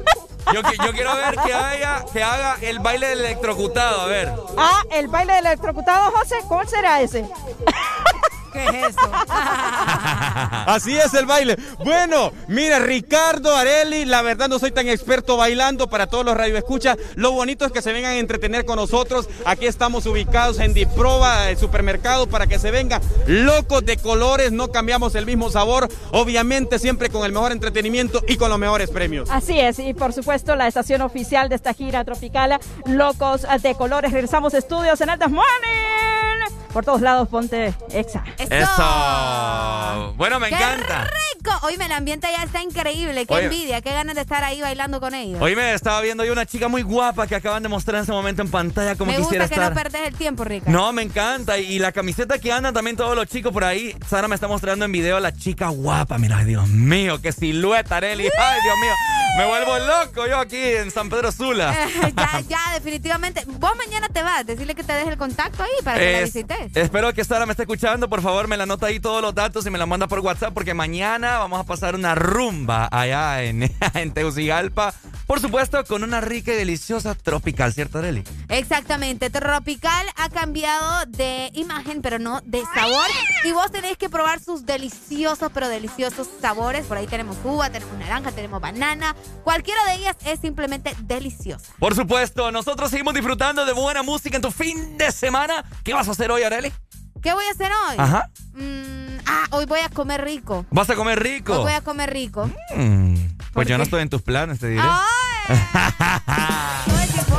Yo, quiero ver que haga, que haga el baile del electrocutado, a ver. Ah, el baile del electrocutado, José, ¿cuál será ese? ¿Qué es eso? Así es el baile. Bueno, mira, Ricardo Areli, la verdad no soy tan experto bailando para todos los radioescuchas. Lo bonito es que se vengan a entretener con nosotros. Aquí estamos ubicados en Diproba, el supermercado, para que se vengan locos de colores. No cambiamos el mismo sabor. Obviamente, siempre con el mejor entretenimiento y con los mejores premios. Así es, y por supuesto, la estación oficial de esta gira tropical, Locos de Colores. Regresamos a estudios en Altas Morning. Por todos lados, ponte exa. Eso. Eso. Bueno, me ¡Qué encanta. rico! Hoy el ambiente ya está increíble. Qué Oye. envidia, qué ganas de estar ahí bailando con ellos. Hoy me estaba viendo yo una chica muy guapa que acaban de mostrar en ese momento en pantalla como Me gusta quisiera que estar. no perdés el tiempo, Rica. No, me encanta. Y, y la camiseta que andan también todos los chicos por ahí. Sara me está mostrando en video a la chica guapa. Mira, ay, Dios mío, qué silueta, Areli. Ay, Dios mío. Me vuelvo loco yo aquí en San Pedro Sula. ya, ya, definitivamente. Vos mañana te vas, decirle que te deje el contacto ahí para que la Es- visites. espero que Sara me esté escuchando. Por favor, me la anota ahí todos los datos y me la manda por WhatsApp porque mañana vamos a pasar una rumba allá en, en Tegucigalpa. Por supuesto, con una rica y deliciosa tropical, ¿cierto, Areli? Exactamente, Tropical ha cambiado de imagen, pero no de sabor. Y vos tenéis que probar sus deliciosos, pero deliciosos sabores. Por ahí tenemos uva, tenemos naranja, tenemos banana. Cualquiera de ellas es simplemente deliciosa. Por supuesto, nosotros seguimos disfrutando de buena música en tu fin de semana. ¿Qué vas a hacer hoy, Areli? ¿Qué voy a hacer hoy? Ajá. Mm, ah, hoy voy a comer rico. ¿Vas a comer rico? Hoy voy a comer rico. Mm, pues yo no estoy en tus planes, te diré. Todo el tiempo.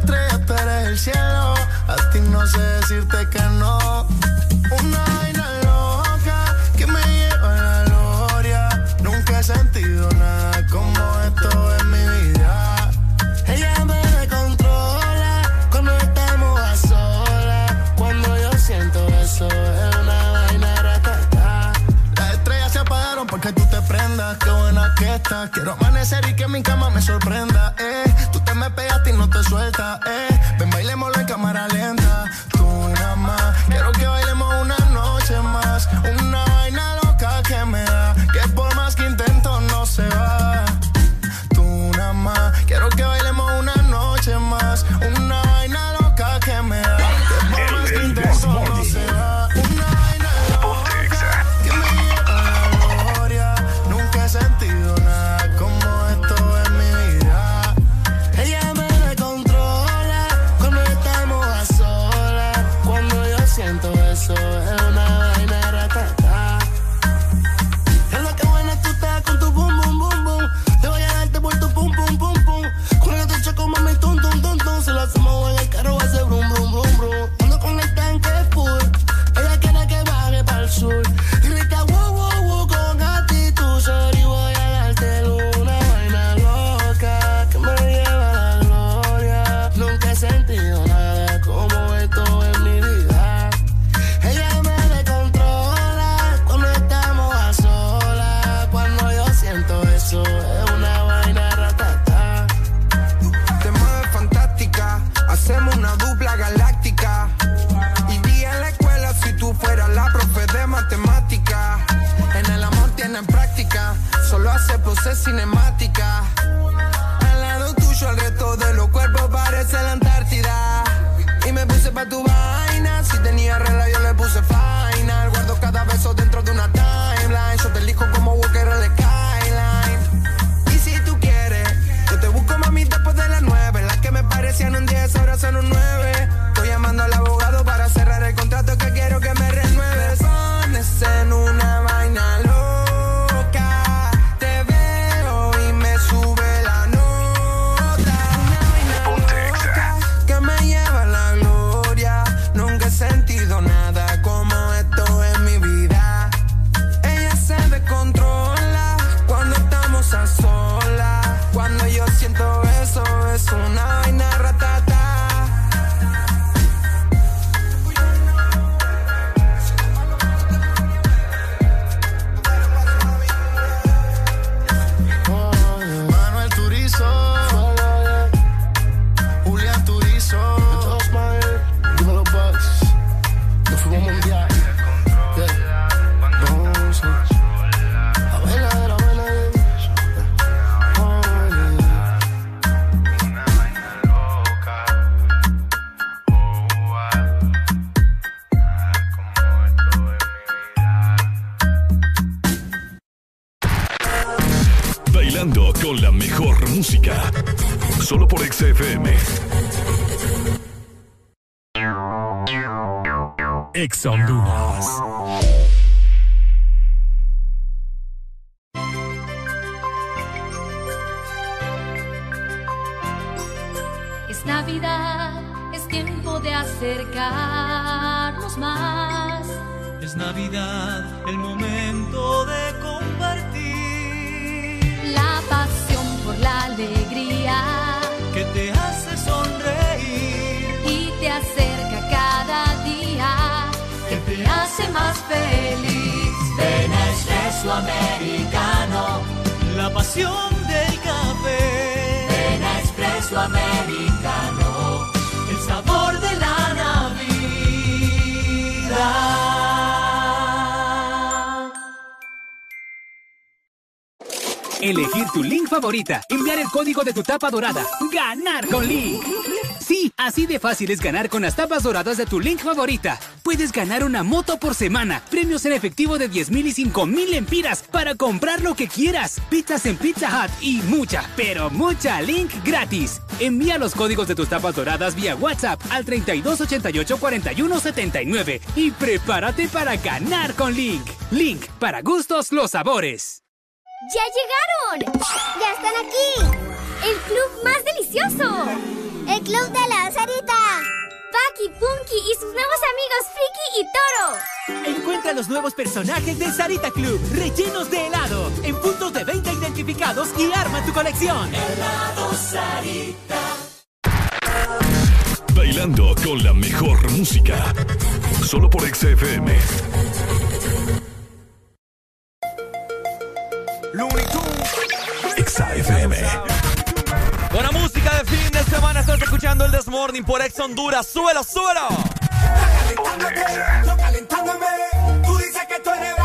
Estrellas, tú eres el cielo. A ti no sé decirte que no. Una vaina loca que me lleva a la gloria. Nunca he sentido nada como esto en mi vida. Ella me controla cuando estamos a solas. Cuando yo siento eso, es una vaina ratata. Las estrellas se apagaron porque tú te prendas. Qué buena que estás. Quiero amanecer y que mi cama me sorprenda. Eh. Me pegaste y no te sueltas. Eh. Ex Honduras. Código de tu tapa dorada, ganar con Link. Sí, así de fácil es ganar con las tapas doradas de tu link favorita. Puedes ganar una moto por semana, premios en efectivo de 10 mil y 5 mil empiras para comprar lo que quieras, pizzas en Pizza Hut y mucha, pero mucha link gratis. Envía los códigos de tus tapas doradas vía WhatsApp al 3288 4179 y prepárate para ganar con Link. Link, para gustos los sabores. ¡Ya llegaron! ¡Ya están aquí! ¡El club más delicioso! ¡El club de la Sarita! Paki, Punky y sus nuevos amigos Friki y Toro. Encuentra los nuevos personajes de Sarita Club, rellenos de helado, en puntos de venta identificados y arma tu colección. Helado Sarita. Bailando con la mejor música. Solo por XFM. XFM. Semana. Estás escuchando el Desmorning por Ex Honduras. ¡Súbelo, súbelo! Yo calentándome, tú dices que tú eres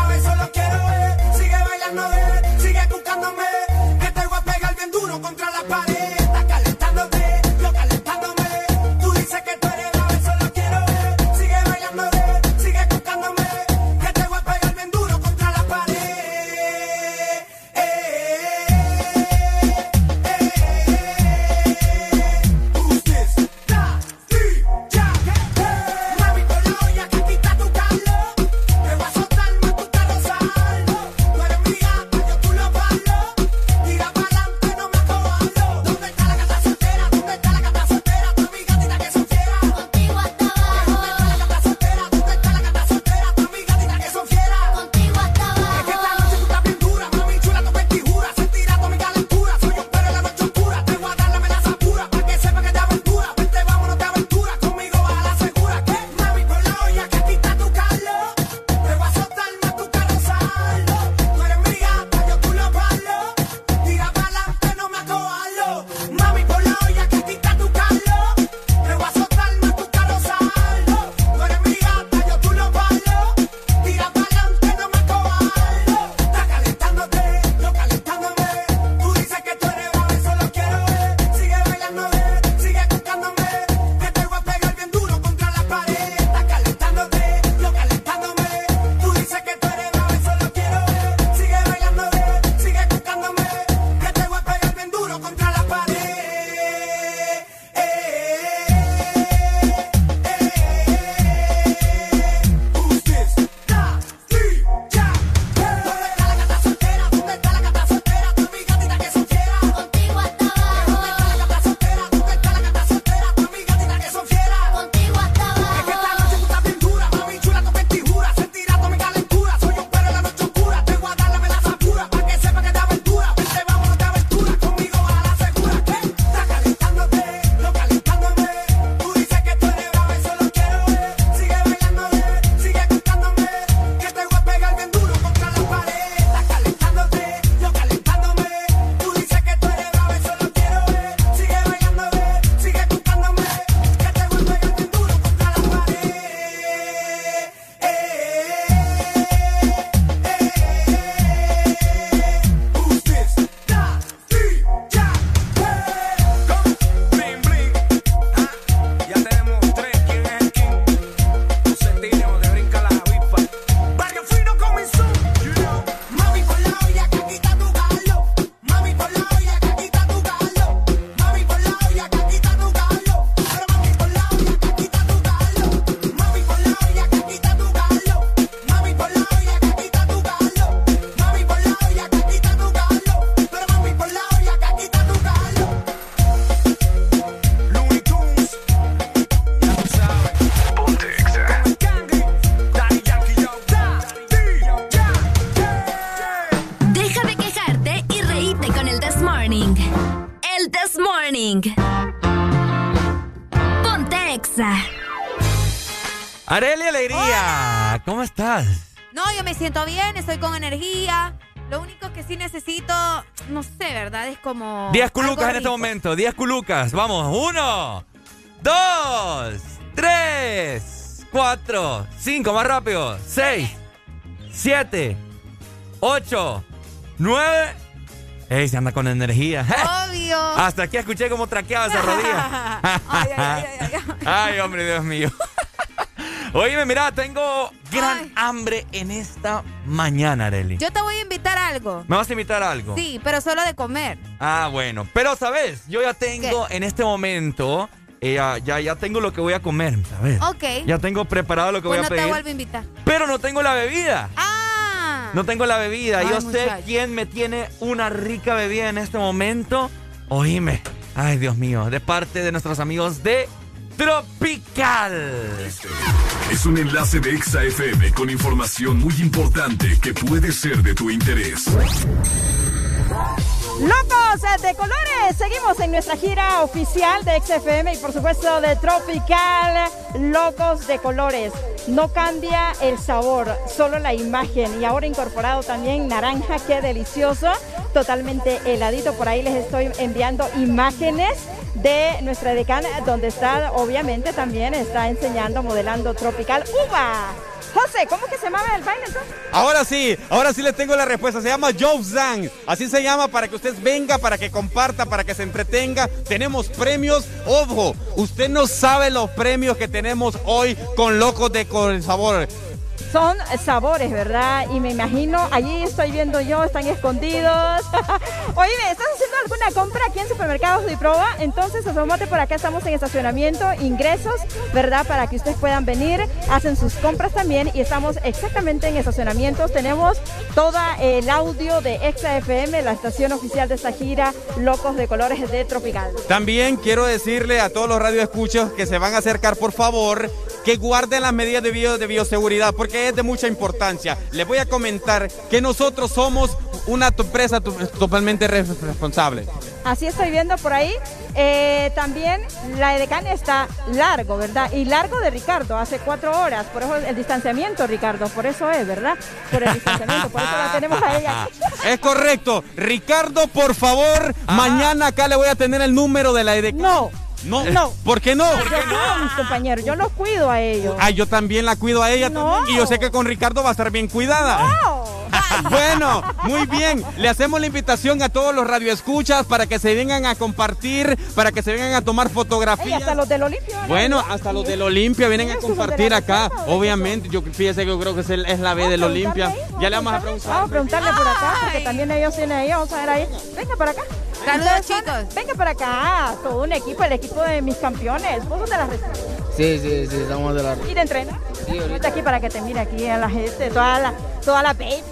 culucas en este momento, 10 culucas. Vamos, uno, dos, tres, cuatro, cinco, más rápido. Seis, siete, ocho, nueve. Ey, se anda con energía. Obvio. Hasta aquí escuché cómo traqueaba esa rodilla. ay, ay, ay, ay, ay. Ay, hombre, Dios mío. Oíme, mira, tengo gran hambre en esta mañana, Areli. Yo te voy a invitar a algo. ¿Me vas a invitar a algo? Sí, pero solo de comer. Ah, bueno. Pero, ¿sabes? Yo ya tengo en este momento, eh, ya, ya, ya tengo lo que voy a comer, ¿sabes? Ok. Ya tengo preparado lo que pues voy no a te pedir. vuelvo a invitar. Pero no tengo la bebida. Ah. No tengo la bebida. Ay, Yo sé quién me tiene una rica bebida en este momento. Oíme. Ay, Dios mío. De parte de nuestros amigos de Tropical. Es un enlace de Exa FM con información muy importante que puede ser de tu interés. Locos de colores, seguimos en nuestra gira oficial de XFM y por supuesto de Tropical Locos de colores. No cambia el sabor, solo la imagen y ahora incorporado también naranja, qué delicioso, totalmente heladito. Por ahí les estoy enviando imágenes de nuestra decana donde está, obviamente también está enseñando, modelando Tropical Uva. José, ¿cómo que se llamaba el baile entonces? Ahora sí, ahora sí le tengo la respuesta. Se llama Joe Zhang. Así se llama para que usted venga, para que comparta, para que se entretenga. Tenemos premios. Ojo, usted no sabe los premios que tenemos hoy con Locos de Con Sabor. Son sabores, ¿verdad? Y me imagino, allí estoy viendo yo, están escondidos. Oye, ¿estás haciendo alguna compra aquí en Supermercados de Proba? Entonces, asómate por acá, estamos en estacionamiento, ingresos, ¿verdad? Para que ustedes puedan venir, hacen sus compras también y estamos exactamente en estacionamientos. Tenemos todo el audio de Exa FM, la estación oficial de esta gira, Locos de Colores de Tropical. También quiero decirle a todos los radioescuchos que se van a acercar, por favor, que guarden las medidas de, bio- de bioseguridad, porque es de mucha importancia. Les voy a comentar que nosotros somos una empresa to- totalmente re- responsable. Así estoy viendo por ahí. Eh, también la edecán está largo, ¿verdad? Y largo de Ricardo, hace cuatro horas. Por eso el distanciamiento, Ricardo, por eso es, ¿verdad? Por el distanciamiento, por eso la tenemos a ella. Es correcto. Ricardo, por favor, mañana acá le voy a tener el número de la EDEC. No. No. No. ¿Por qué no? Yo cuido a mis compañeros, yo los cuido a ellos. Ah, yo también la cuido a ella No. también. Y yo sé que con Ricardo va a estar bien cuidada. Bueno, muy bien. Le hacemos la invitación a todos los radioescuchas para que se vengan a compartir, para que se vengan a tomar Ey, fotografías. hasta los del Olimpia. ¿no? Bueno, hasta los del Olimpia vienen a compartir acá. reserva, ¿o de qué Obviamente, yo fíjese que yo creo que es, el- es la B del Olimpia. Ya le vamos a preguntar. Vamos a preguntarle por acá, porque también ellos tienen ahí, vamos a ver ahí. Venga para acá. Saludos, Venga para acá, todo un equipo, el equipo de mis campeones. ¿Vos sos de las reservas? Sí, sí, sí, estamos de la... ¿Y de entrenar? Sí, Ponte aquí para que te mire aquí a la gente, toda la, toda la baby.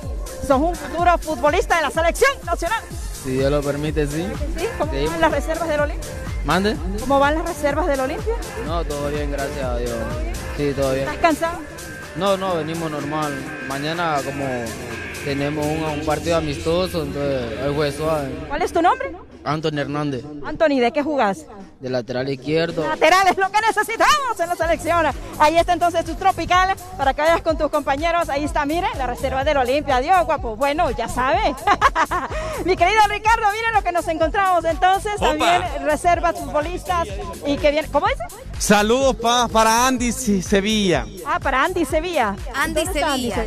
Sos un futuro futbolista de la selección nacional. Si Dios lo permite, sí. ¿Sí? ¿Cómo Sí. van las reservas del Olimpia? ¿Mande? ¿Cómo van las reservas del Olimpia? No, todo bien, gracias a Dios. Sí, todo bien. ¿Estás cansado? No, no, venimos normal. Mañana como tenemos un, un partido amistoso, entonces hoy fue suave. ¿Cuál es tu nombre? Anthony Hernández, Anthony, ¿de qué jugás? de lateral izquierdo. Lateral es lo que necesitamos en la selección. Ahí está entonces tu tropical para que vayas con tus compañeros. Ahí está, mire, la reserva del Olimpia. Adiós, guapo. Bueno, ya sabe. Mi querido Ricardo, mire lo que nos encontramos entonces. Opa. También reservas futbolistas. Y que viene. ¿Cómo dice? Saludos pa- para Andy Se- Sevilla. Ah, para Andy Sevilla. Andy ¿Dónde está Sevilla.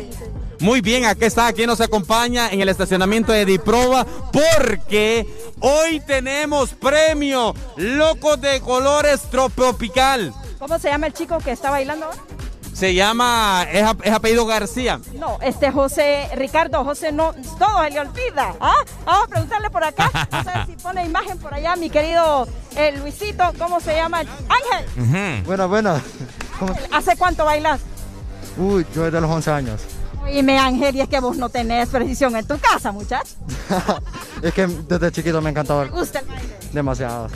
Muy bien, aquí está, aquí nos acompaña en el estacionamiento de Diproba porque hoy tenemos premio Locos de Colores Tropical. ¿Cómo se llama el chico que está bailando ahora? Se llama, es, ap- es apellido García. No, este José, Ricardo, José, no, todo se le olvida. ¿Ah? Vamos a preguntarle por acá. No sé si pone imagen por allá, mi querido eh, Luisito, ¿cómo se llama? Ángel, Buenas, buenas. ¿Cómo- ¿hace cuánto bailas? Uy, yo desde los 11 años. Dime, Ángel, y es que vos no tenés precisión en tu casa, muchacho. Es que desde chiquito me encantaba ¿Te gusta el baile? demasiado.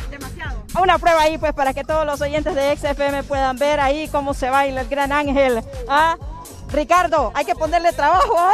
Una prueba ahí, pues, para que todos los oyentes de XFM puedan ver ahí cómo se baila el gran Ángel. ¿Ah? Ricardo, hay que ponerle trabajo,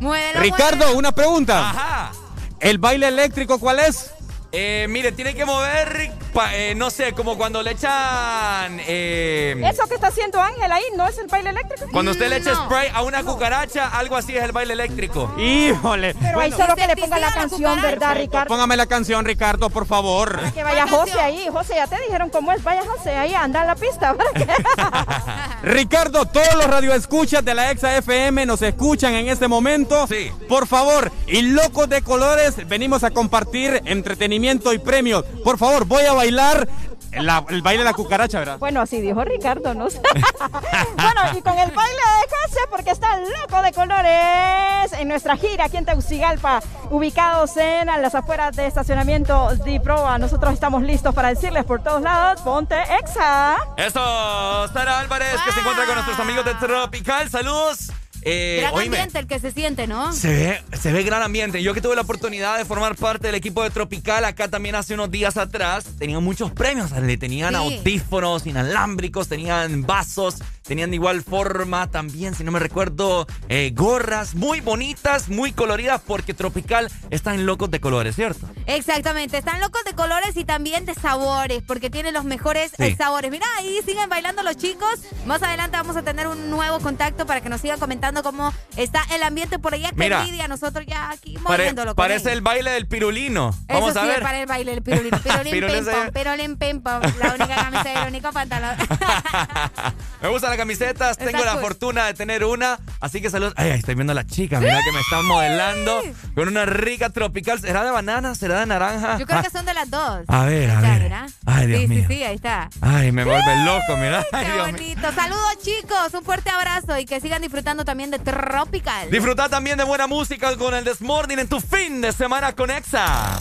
Ángel. Ricardo, una pregunta. Ajá. ¿El baile eléctrico cuál es? Eh, mire, tiene que mover, pa- eh, no sé, como cuando le echan... eh, Eso que está haciendo Ángel ahí, ¿no es el baile eléctrico? Cuando usted le echa No. spray a una cucaracha, algo así es el baile eléctrico. Híjole. Pero ahí solo que le ponga la canción, ¿verdad, Ricardo? Póngame la canción, Ricardo, por favor. Que vaya José ahí. José, ya te dijeron cómo es. Vaya José ahí, anda en la pista. ¿para? Ricardo, todos los radioescuchas de la Exa FM nos escuchan en este momento. Sí. Por favor, y locos de colores, venimos a compartir entretenimiento y premios. Por favor, voy a bailar la- el baile de la cucaracha, ¿verdad? Bueno, así dijo Ricardo, no sé. bueno, y con el baile de José, porque está loco de colores en nuestra gira aquí en Tegucigalpa, ubicados en a las afueras de estacionamiento de Proa. Nosotros estamos listos para decirles por todos lados, ponte Exa. Eso, Sara Álvarez, que se encuentra con nuestros amigos de Tropical. Saludos. Eh, Gran oíme, ambiente el que se siente, ¿no? Se ve, se ve gran ambiente. Yo que tuve la oportunidad de formar parte del equipo de Tropical acá también hace unos días atrás, tenían muchos premios. Le tenían Sí. audífonos inalámbricos, tenían vasos, tenían de igual forma también, si no me recuerdo, eh, gorras muy bonitas, muy coloridas, porque Tropical está en locos de colores, ¿cierto? Exactamente, están locos de colores y también de sabores, porque tienen los mejores Sí. eh, sabores. Mira, ahí siguen bailando los chicos. Más adelante vamos a tener un nuevo contacto para que nos sigan comentando cómo está el ambiente por allá. Que Mira. envidia, nosotros ya aquí Pare- moviéndolo. con parece el baile del pirulino. Vamos Eso a sí, ver. para el baile del pirulín. Pirulín, Pirulín pim, pom, pirulín, pim, pom. La única camisa y el único pantalón. Me gustan las camisetas, Está tengo la fortuna de tener una, así que saludos. Ay, estoy viendo a la chica, mira que me están modelando con una rica tropical. ¿Será de banana? ¿Será de naranja? Yo creo Ah, que son de las dos. A ver, a ver. mira. Ay, Dios sí, mío. sí, sí, ahí está. Ay, me vuelve loco, mira. Ay, Qué Dios mío. bonito. Saludos, chicos. Un fuerte abrazo y que sigan disfrutando también de Tropical. Disfruta también de buena música con el Desmorning en tu fin de semana con Exa.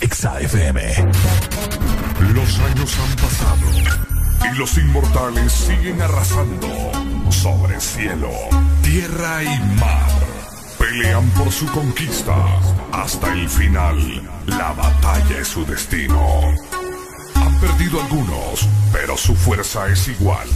Exa FM. Los años han pasado y los inmortales siguen arrasando sobre cielo, tierra y mar. Pelean por su conquista hasta el final. La batalla es su destino. Han perdido algunos, pero su fuerza es igual.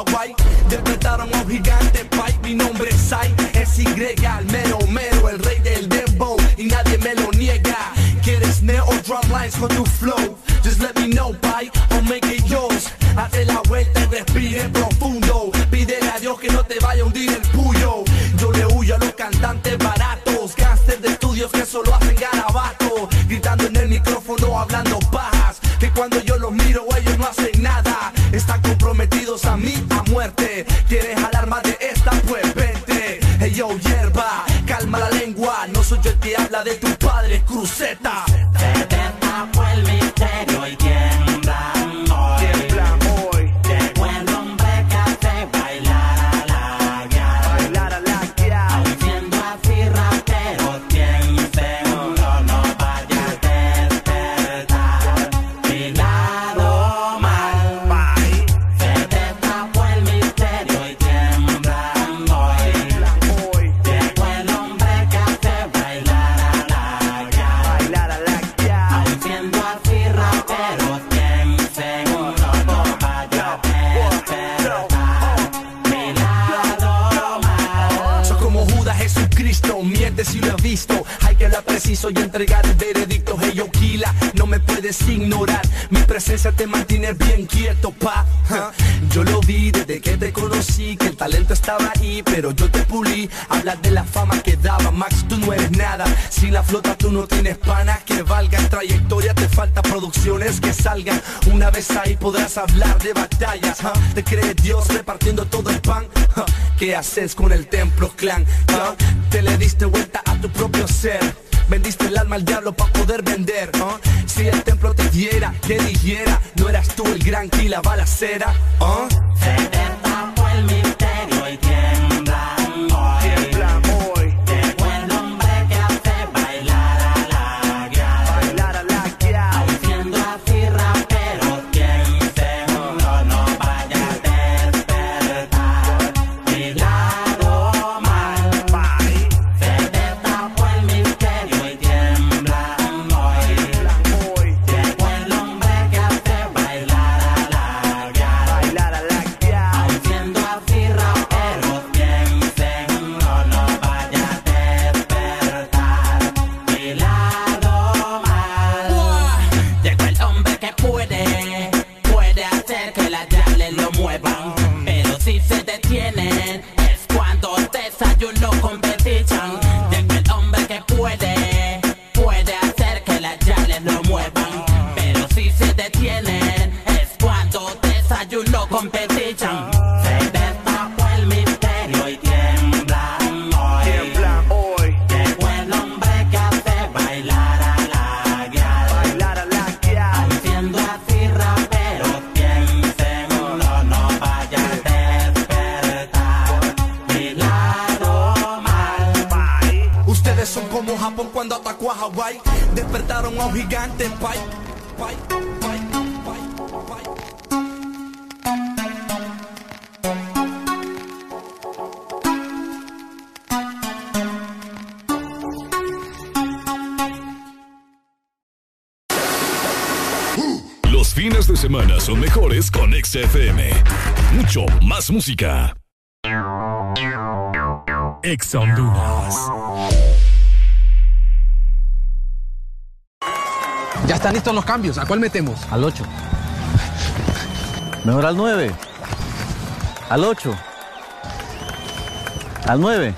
Hawái. Despertaron a un gigante Pai. Mi nombre es Sai. Es Y, el mero mero, el rey del dembow. Y nadie me lo niega. ¿Quieres neo drum lines con tu flow? Just let me know, Pai. I'll make it yours. Hazte la vuelta y respire profundo. Pídele a Dios que no te vaya a hundir el puyo. Yo le huyo a los cantantes baratos. Gangsters de estudios que solo hacen garabato. Gritando en el micrófono, hablando pajas. Que cuando yo los miro, ellos no hacen nada. Mí a muerte. ¿Quieres jalar más de esta? Pues vente. Hey yo, hierba, calma la lengua. No soy yo el que habla de tu padre, cruceta. Preciso y entregar el veredicto. Yo, Kila, no me puedes ignorar. Mi presencia te mantiene bien quieto, pa. Yo lo vi desde que te conocí, que el talento estaba ahí, pero yo te pulí. Hablas de la fama que daba, Max, tú no eres nada. Sin la flota tú no tienes pana que valgan. Trayectoria te falta producciones que salgan. Una vez ahí podrás hablar de batallas. Te cree Dios repartiendo todo el pan. ¿Qué haces con el templo clan? Te le diste vuelta a tu propio ser. Vendiste el alma al diablo para poder vender. ¿ah? Si el templo te diera, te dijera, no eras tú el gran que la balacera. ¿ah? Más música. Ex Honduras. Ya están listos los cambios. ¿A cuál metemos? Al 8. Mejor al 9. Al 8. Al 9.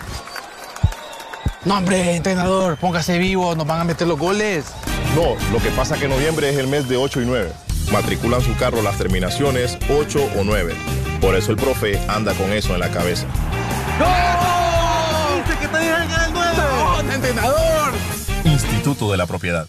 No, hombre, entrenador, póngase vivo, nos van a meter los goles. No, lo que pasa es que noviembre es el mes de 8 y 9. Matriculan su carro las terminaciones 8 o 9. Por eso el profe anda con eso en la cabeza. ¡Dice que te dejan el 9! ¡No, entrenador! Instituto de la Propiedad.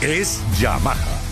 Es Yamaha.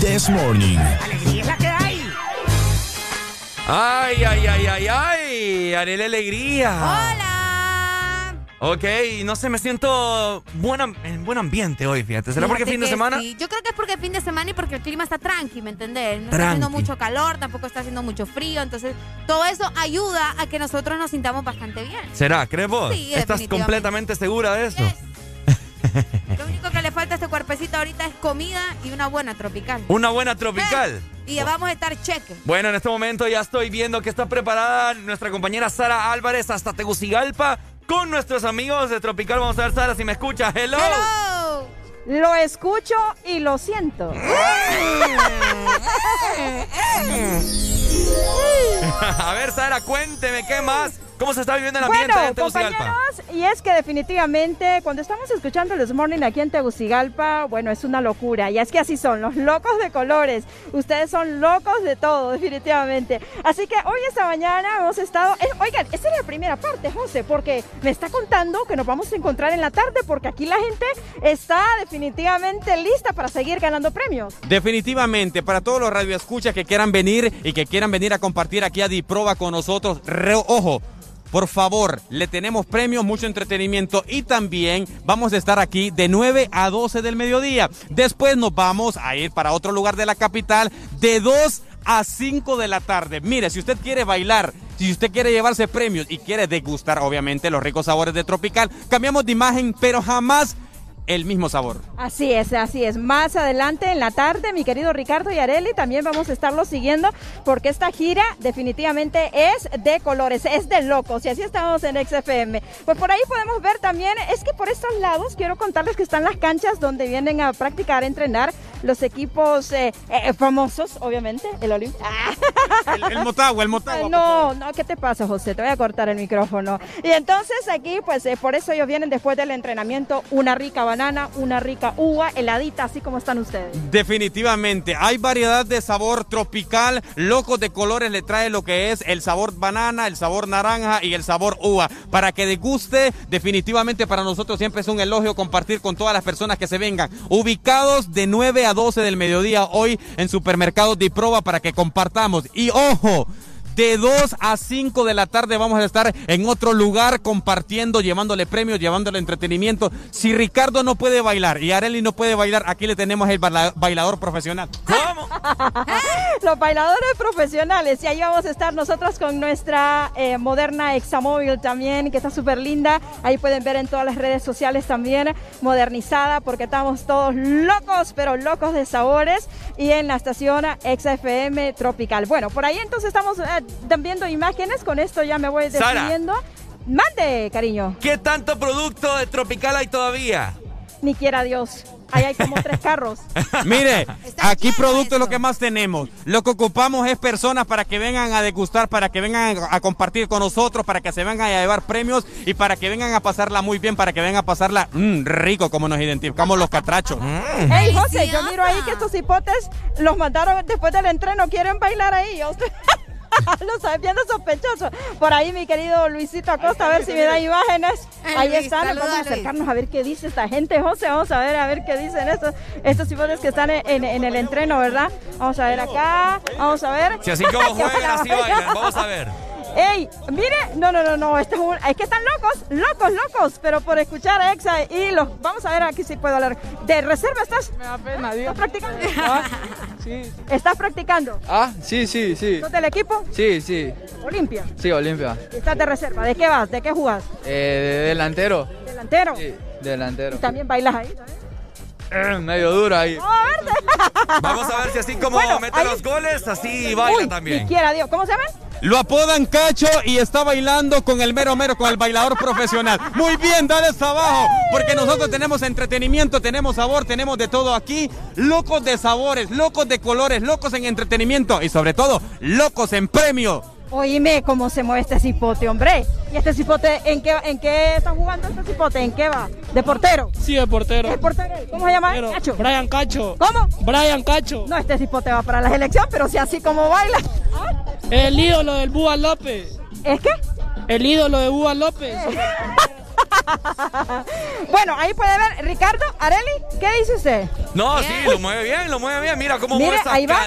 This Morning. Alegría es la que hay. Ay, ay, ay, ay, ay. Arele Alegría. Hola. Ok, no sé, me siento buena, en buen ambiente hoy, fíjate. ¿Será porque fin de semana? sí. Yo creo que es porque es fin de semana y porque el clima está tranqui, ¿me entendés? No está Tranqui. haciendo mucho calor, tampoco está haciendo mucho frío, entonces todo eso ayuda a que nosotros nos sintamos bastante bien. ¿Será? ¿Crees vos? Sí, ¿Estás completamente segura de eso? Lo único que le falta a este cuerpecito ahorita es comida y una buena tropical. Una buena tropical. Y ya vamos a estar cheque. Bueno, en este momento ya estoy viendo que está preparada nuestra compañera Sara Álvarez hasta Tegucigalpa con nuestros amigos de Tropical. Vamos a ver, Sara, si me escuchas. Hello. Lo escucho y lo siento. a ver, Sara, cuénteme qué más ¿Cómo se está viviendo el ambiente Bueno, en Tegucigalpa? compañeros, y es que definitivamente cuando estamos escuchando el This Morning aquí en Tegucigalpa, bueno, es una locura. Y es que así son, los locos de colores. Ustedes son locos de todo, definitivamente. Así que hoy esta mañana hemos estado... oigan, esta es la primera parte, José, porque me está contando que nos vamos a encontrar en la tarde porque aquí la gente está definitivamente lista para seguir ganando premios. Definitivamente, para todos los radioescuchas que quieran venir y que quieran venir a compartir aquí a Diproba con nosotros, re- ojo. Por favor, le tenemos premios, mucho entretenimiento y también vamos a estar aquí de 9 a 12 del mediodía. Después nos vamos a ir para otro lugar de la capital de 2 a 5 de la tarde. Mire, si usted quiere bailar, si usted quiere llevarse premios y quiere degustar obviamente los ricos sabores de Tropical, cambiamos de imagen, pero jamás el mismo sabor. Así es, así es. Más adelante en la tarde, mi querido Ricardo y Areli, también vamos a estarlo siguiendo porque esta gira definitivamente es de colores, es de locos y así estamos en XFM. Pues por ahí podemos ver también, es que por estos lados quiero contarles que están las canchas donde vienen a practicar, a entrenar los equipos eh, eh, famosos, obviamente, el Olimpia. El, el Motagua, el Motagua. No, no, ¿qué te pasa, José? Te voy a cortar el micrófono. Y entonces aquí, pues eh, por eso ellos vienen después del entrenamiento, una rica banana, una rica uva, heladita, así como están ustedes. Definitivamente, hay variedad de sabor tropical, locos de colores le trae lo que es el sabor banana, el sabor naranja y el sabor uva. Para que deguste, definitivamente para nosotros siempre es un elogio compartir con todas las personas que se vengan. Ubicados de 9 a 12 del mediodía hoy en supermercados de Proba para que compartamos. Y ojo, de 2 a 5 de la tarde vamos a estar en otro lugar compartiendo, llevándole premios, llevándole entretenimiento. Si Ricardo no puede bailar y Areli no puede bailar, aquí le tenemos el baila- bailador profesional. Los bailadores profesionales. Y ahí vamos a estar nosotros con nuestra eh, moderna Examóvil también, que está súper linda. Ahí pueden ver en todas las redes sociales también, modernizada, porque estamos todos locos, pero locos de sabores. Y en la estación XFM Tropical. Bueno, por ahí entonces estamos eh, viendo imágenes. Con esto ya me voy Sara. despidiendo. Mande, cariño. ¿Qué tanto producto de Tropical hay todavía? Ni quiera Dios. Ahí hay como tres carros. Mire, aquí producto es lo que más tenemos. Lo que ocupamos es personas para que vengan a degustar, para que vengan a compartir con nosotros, para que se vengan a llevar premios y para que vengan a pasarla muy bien, para que vengan a pasarla mm, rico como nos identificamos los catrachos. Hey, José, yo miro ahí que estos hipotes los mandaron después del entreno, quieren bailar ahí. Yo- Lo sabes, viendo sospechoso. Por ahí, mi querido Luisito Acosta, a ver si me da imágenes. Ahí están, saluda, vamos a acercarnos a ver qué dice esta gente, José. Vamos a ver, a ver qué dicen estos, estos que están en, en- en el entreno, ¿verdad? Vamos a ver acá, vamos a ver. Si así como juegan, así bailan. Vamos a ver. Ey, mire, no, no, no, no, esto es, un- es que están locos, locos, locos, pero por escuchar a Exa y los, vamos a ver aquí si puedo hablar. ¿De reserva estás? Me da pena, ¿Estás practicando? Sí. ¿Estás practicando? Ah, sí, sí, sí. ¿Sos del equipo? Sí, sí. Olimpia. Sí, Olimpia. ¿Estás de reserva? ¿De qué vas? ¿De qué jugas? Eh, de delantero. ¿Delantero? Sí, delantero. ¿Y también bailas ahí? Eh, medio duro ahí. Vamos a ver si así como Bueno, mete ahí- los goles, así baila Uy, también. Ni quiera Dios. ¿Cómo se llaman? Lo apodan Cacho y está bailando con el mero mero, con el bailador profesional. Muy bien, dale hasta abajo, porque nosotros tenemos entretenimiento, tenemos sabor, tenemos de todo aquí. Locos de sabores, locos de colores, locos en entretenimiento y sobre todo, locos en premio. Oíme cómo se mueve este cipote, hombre. ¿Y este cipote en qué, en qué está jugando este cipote? ¿En qué va? ¿De portero? Sí, de portero. ¿El portero? ¿Cómo se llama? Pero, Cacho. Brian Cacho. ¿Cómo? Brian Cacho. No, este cipote va para la selección, pero si así como baila. El ídolo del Búa López. ¿Es qué? El ídolo de Búa López. Bueno, ahí puede ver, Ricardo, Areli, ¿qué dice usted? No, sí, lo mueve bien, lo mueve bien. Mira cómo Mire, mueve esas ahí va.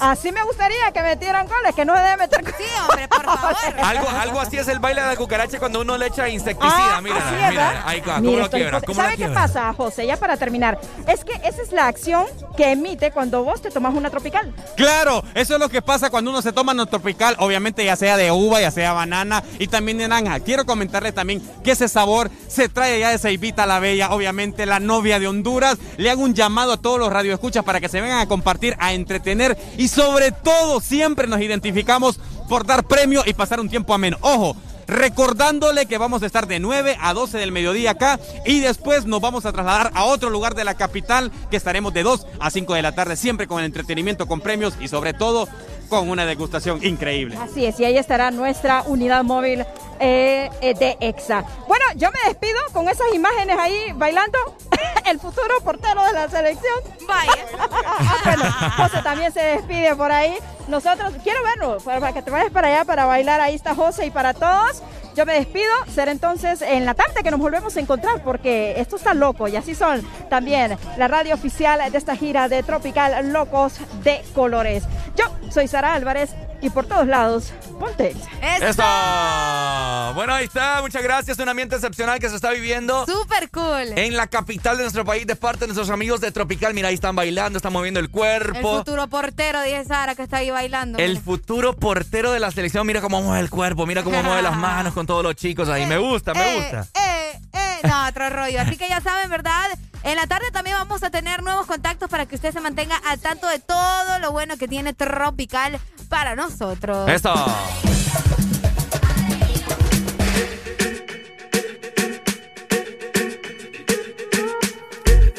Así me gustaría que metieran goles, que no se debe meter Sí, hombre, por favor. Algo, algo así es el baile de la cucaracha cuando uno le echa insecticida. Ah, mira, mira, ahí va, Mire, cómo lo quiebra, cómo lo ¿Sabe qué pasa, José? Ya para terminar. Es que esa es la acción que emite cuando vos te tomas una tropical. Claro, eso es lo que pasa cuando uno se toma una tropical, obviamente ya sea de uva, ya sea banana y también de naranja. Quiero comentarles también que ese sabor se trae ya de Ceibita la Bella, obviamente la novia de Honduras. Le hago un llamado a todos los radioescuchas para que se vengan a compartir, a entretener y sobre todo siempre nos identificamos por dar premio y pasar un tiempo ameno. Ojo, recordándole que vamos a estar de 9 a 12 del mediodía acá y después nos vamos a trasladar a otro lugar de la capital que estaremos de 2 a 5 de la tarde siempre con el entretenimiento, con premios y sobre todo con una degustación increíble. Así es, y ahí estará nuestra unidad móvil eh, de EXA. Bueno, yo me despido con esas imágenes ahí bailando el futuro portero de la selección. Vaya. bueno, José también se despide por ahí. Nosotros, quiero verlo, para que te vayas para allá para bailar. Ahí está José y para todos. Yo me despido, será entonces en la tarde que nos volvemos a encontrar porque esto está loco y así son también la radio oficial de esta gira de Tropical Locos de Colores. Yo soy Sara Álvarez y por todos lados, ponte. ¡Eso! Bueno, ahí está. Muchas gracias. Un ambiente excepcional que se está viviendo. Súper cool. En la capital de nuestro país, de parte de nuestros amigos de Tropical. Mira, ahí están bailando, están moviendo el El cuerpo. futuro portero, dice Sara, que está ahí bailando. El mira. futuro portero de la selección. Mira cómo mueve el cuerpo, mira cómo mueve las manos con todos los chicos ahí. Me gusta, me Eh, gusta. Eh, eh, no, otro rollo. Así que ya saben, ¿verdad? En la tarde también vamos a tener nuevos contactos para que usted se mantenga al tanto de todo lo bueno que tiene Tropical para nosotros. Eso.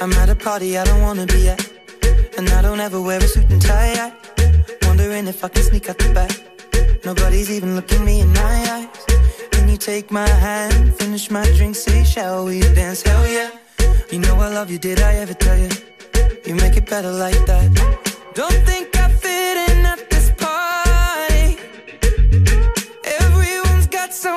I'm at a party I don't wanna be at. And I don't ever wear a suit and tie. I wondering if I can sneak out the back. Nobody's even looking me in my eyes. Can you take my hand, finish my drink, say, shall we dance? Hell yeah. You know I love you, did I ever tell you? You make it better like that. Don't think I fit in at this party. Everyone's got so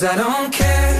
Cause I don't care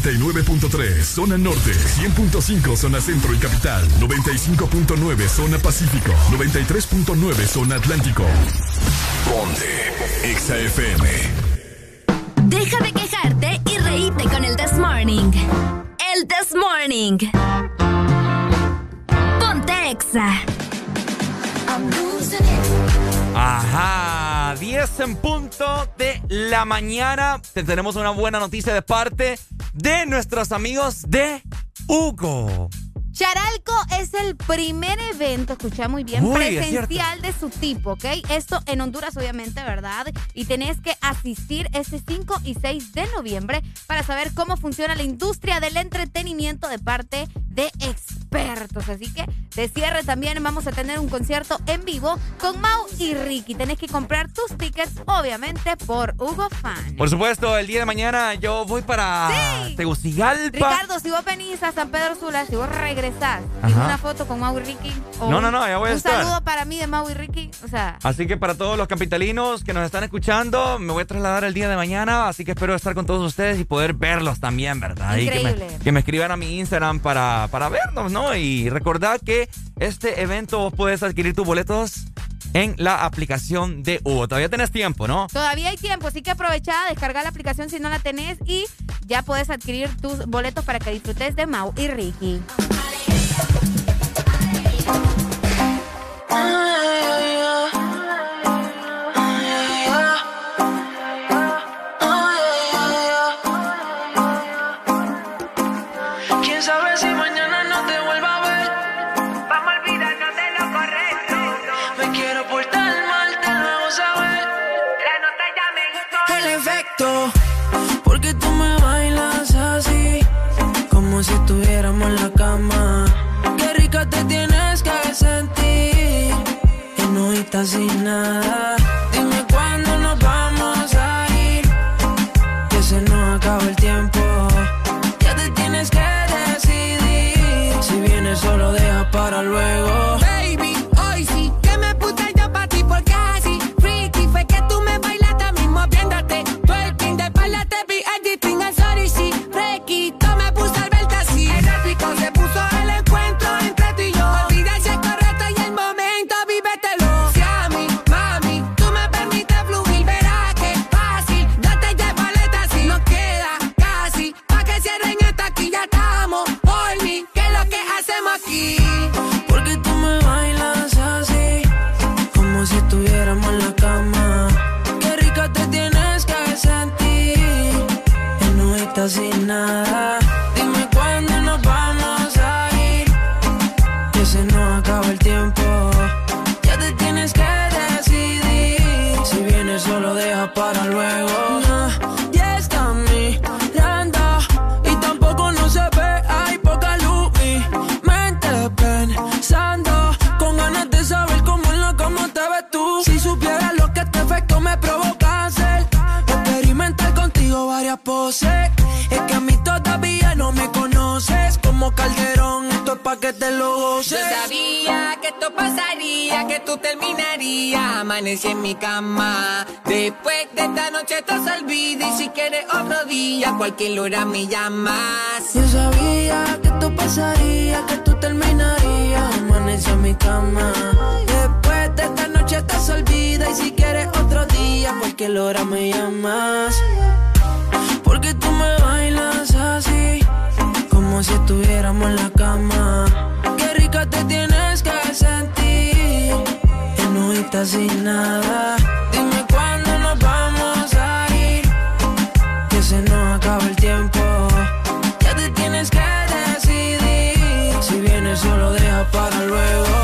89.3 Zona Norte 100.5 Zona Centro y Capital 95.9 Zona Pacífico 93.9 Zona Atlántico Ponte XAFM Deja de quejarte y reíte con el This Morning. El This Morning. Ponte Exa. Ajá, 10 en punto de la mañana. Te tenemos una buena noticia de parte de nuestros amigos de Hugo. Charalco es el primer evento, escucha muy bien, Uy, presencial de su tipo, ¿ok? Esto en Honduras, obviamente, ¿verdad? Y tenés que asistir este 5 y 6 de noviembre para saber cómo funciona la industria del entretenimiento de parte de expertos. Así que de cierre también vamos a tener un concierto en vivo con Mau y Ricky. Tenés que comprar tus tickets, obviamente, por Hugo Fan. Por supuesto, el día de mañana yo voy para Tegucigalpa. Ricardo, si vos venís a San Pedro Sula, si vos regresás, Ajá. una foto con Mau y Ricky. o No, no, no, ya voy a un estar. saludo para mí de Mau y Ricky. O sea, Así que para todos los capitalinos que nos están escuchando, me voy a trasladar el día de mañana, así que espero estar con todos ustedes y poder verlos también, ¿verdad? Y que me, Increíble. que me escriban a mi Instagram para, para vernos, ¿no? Y recordad que este evento vos puedes adquirir tus boletos en la aplicación de Hugo. Todavía tenés tiempo, ¿no? todavía hay tiempo, así que aprovecha, descarga la aplicación si no la tenés y ya puedes adquirir tus boletos para que disfrutes de Mau y Ricky. No estás sin nada. Esto pasaría, que tú terminarías. Amanecí en mi cama. Después de esta noche todo se olvida. Y si quieres otro día, cualquier hora me llamas. Yo sabía que esto pasaría, que tú terminarías. Amanecí en mi cama. Después de esta noche te olvida. Y si quieres otro día, cualquier hora me llamas. Porque tú me bailas así, como si estuviéramos en la cama. Qué rica te tienes que sentir, y no sin nada. Dime cuándo nos vamos a ir, que se nos acaba el tiempo. Ya te tienes que decidir, si vienes solo deja para luego.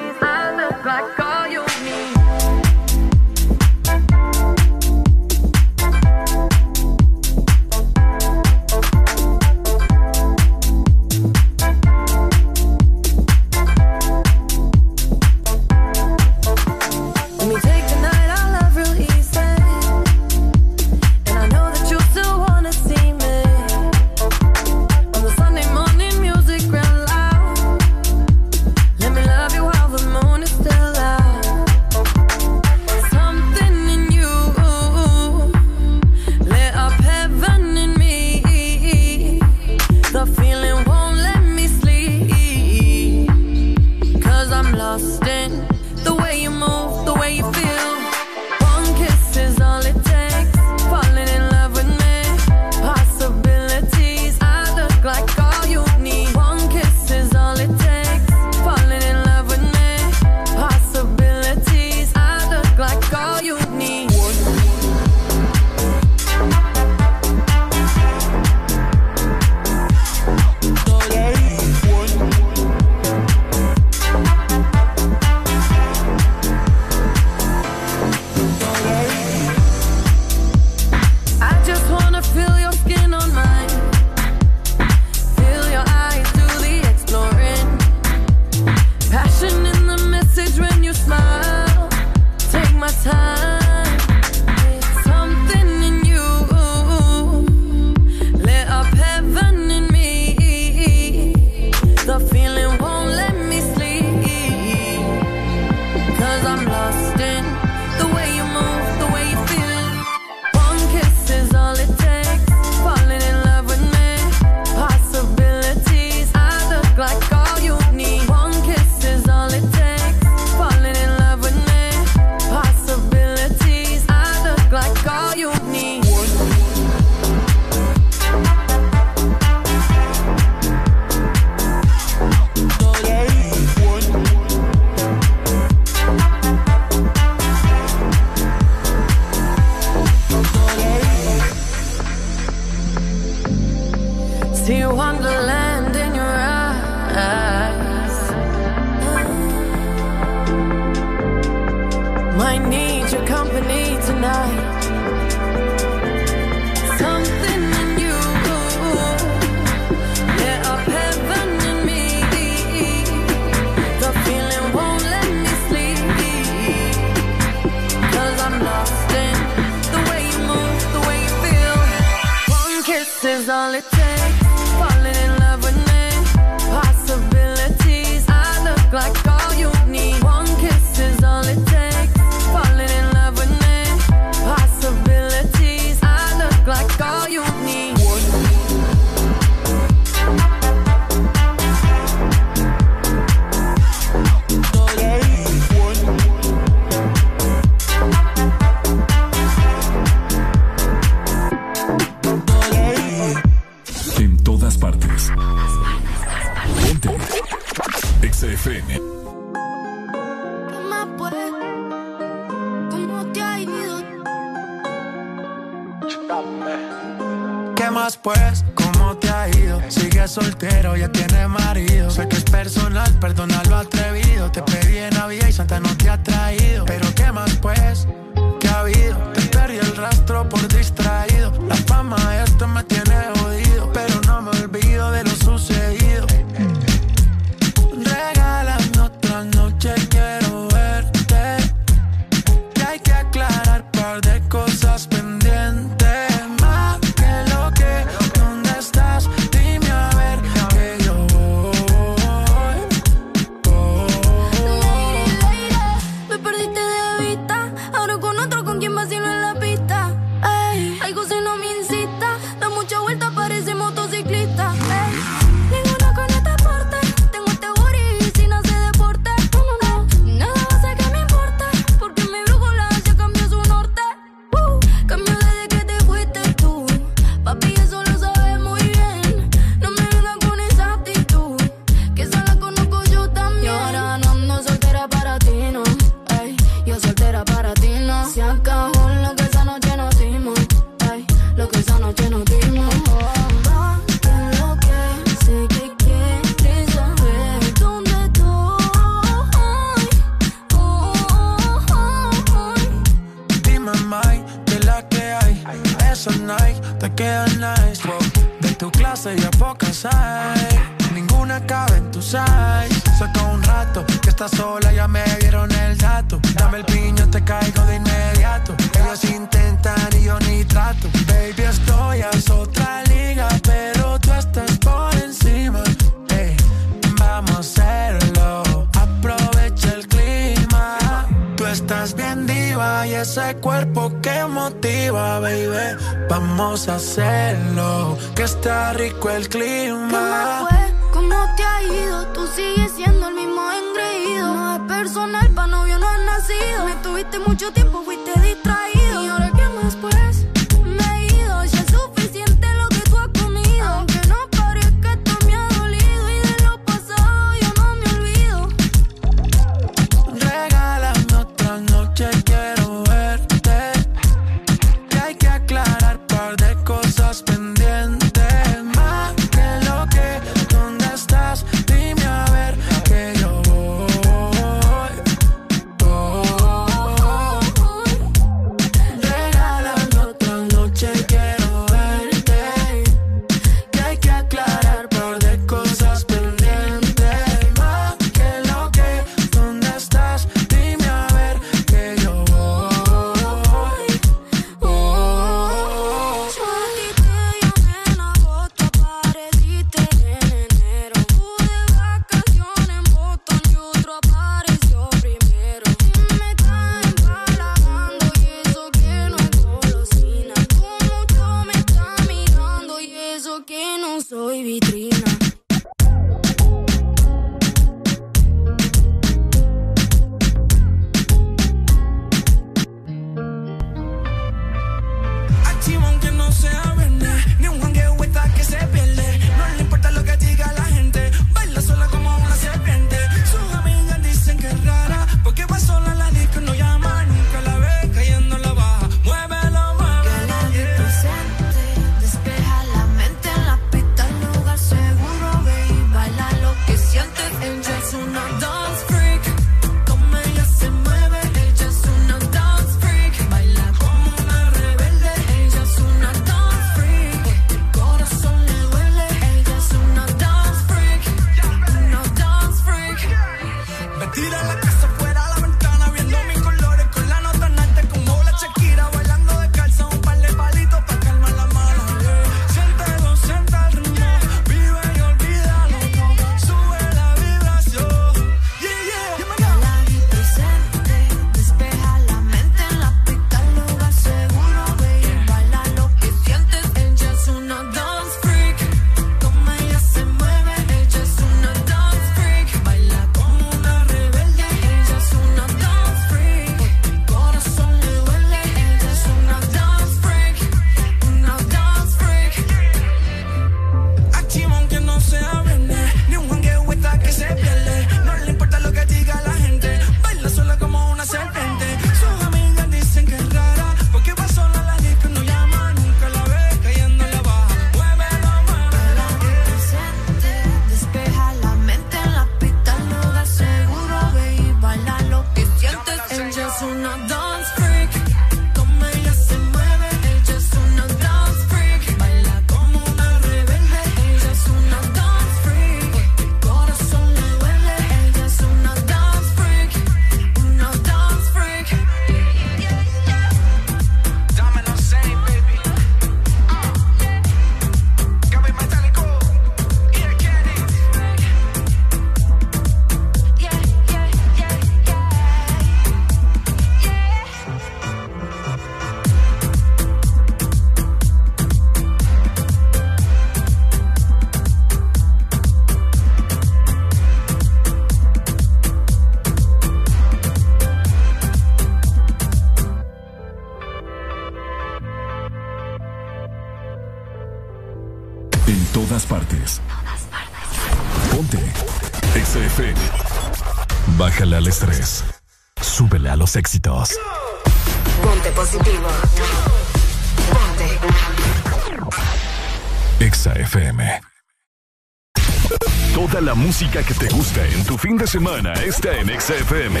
Semana está en Exa FM.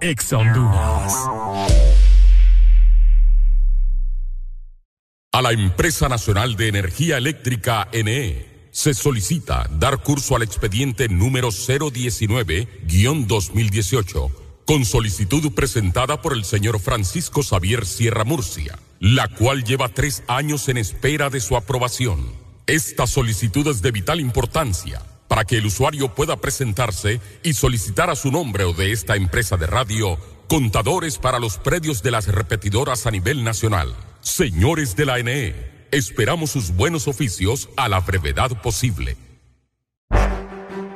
Exa Honduras. A la Empresa Nacional de Energía Eléctrica NE se solicita dar curso al expediente número 019-2018 con solicitud presentada por el señor Francisco Xavier Sierra Murcia, la cual lleva tres años en espera de su aprobación. Esta solicitud es de vital importancia para que el usuario pueda presentarse y solicitar a su nombre o de esta empresa de radio contadores para los predios de las repetidoras a nivel nacional. Señores de la NE, esperamos sus buenos oficios a la brevedad posible.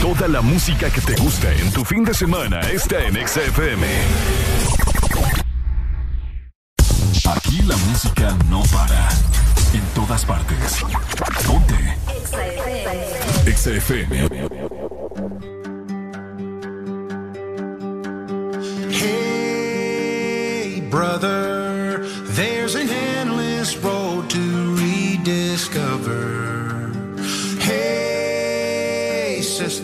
Toda la música que te gusta en tu fin de semana está en Exa FM. Aquí la música no para. En todas partes. Ponte. Exa FM. Hey, brother,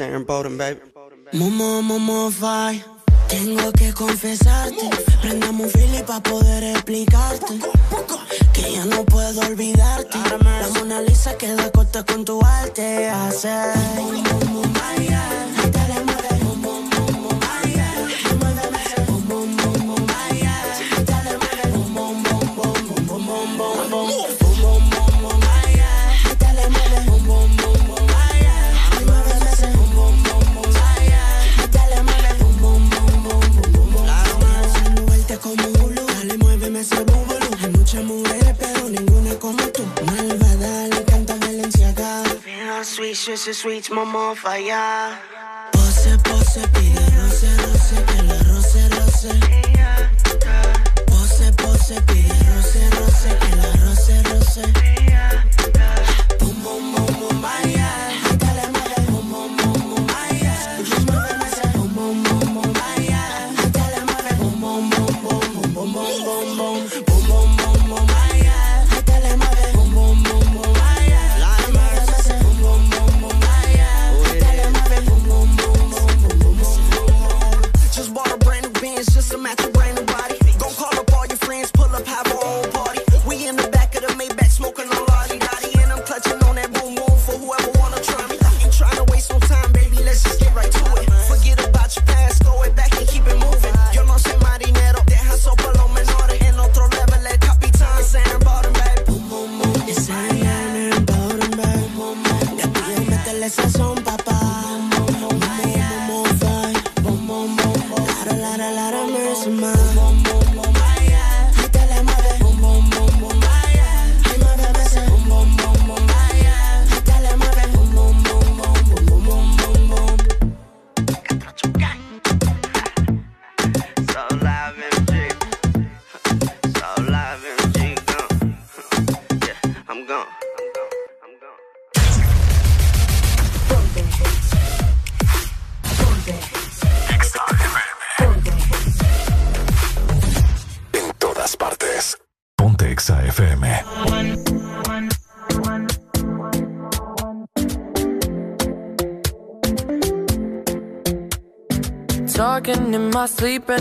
Bowden, baby. Momo, momo, fai. Tengo que confesarte. Prendamos un fili para poder explicarte. Que ya no puedo olvidarte. La Mona Lisa queda corta con tu arte. Hacer. switch, momo falla. Pose, pose, pide roce, roce, que la roce, roce.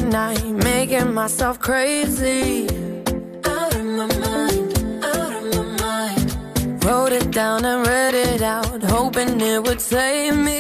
night, making myself crazy. Out of my mind, out of my mind. Wrote it down and read it out, hoping it would save me.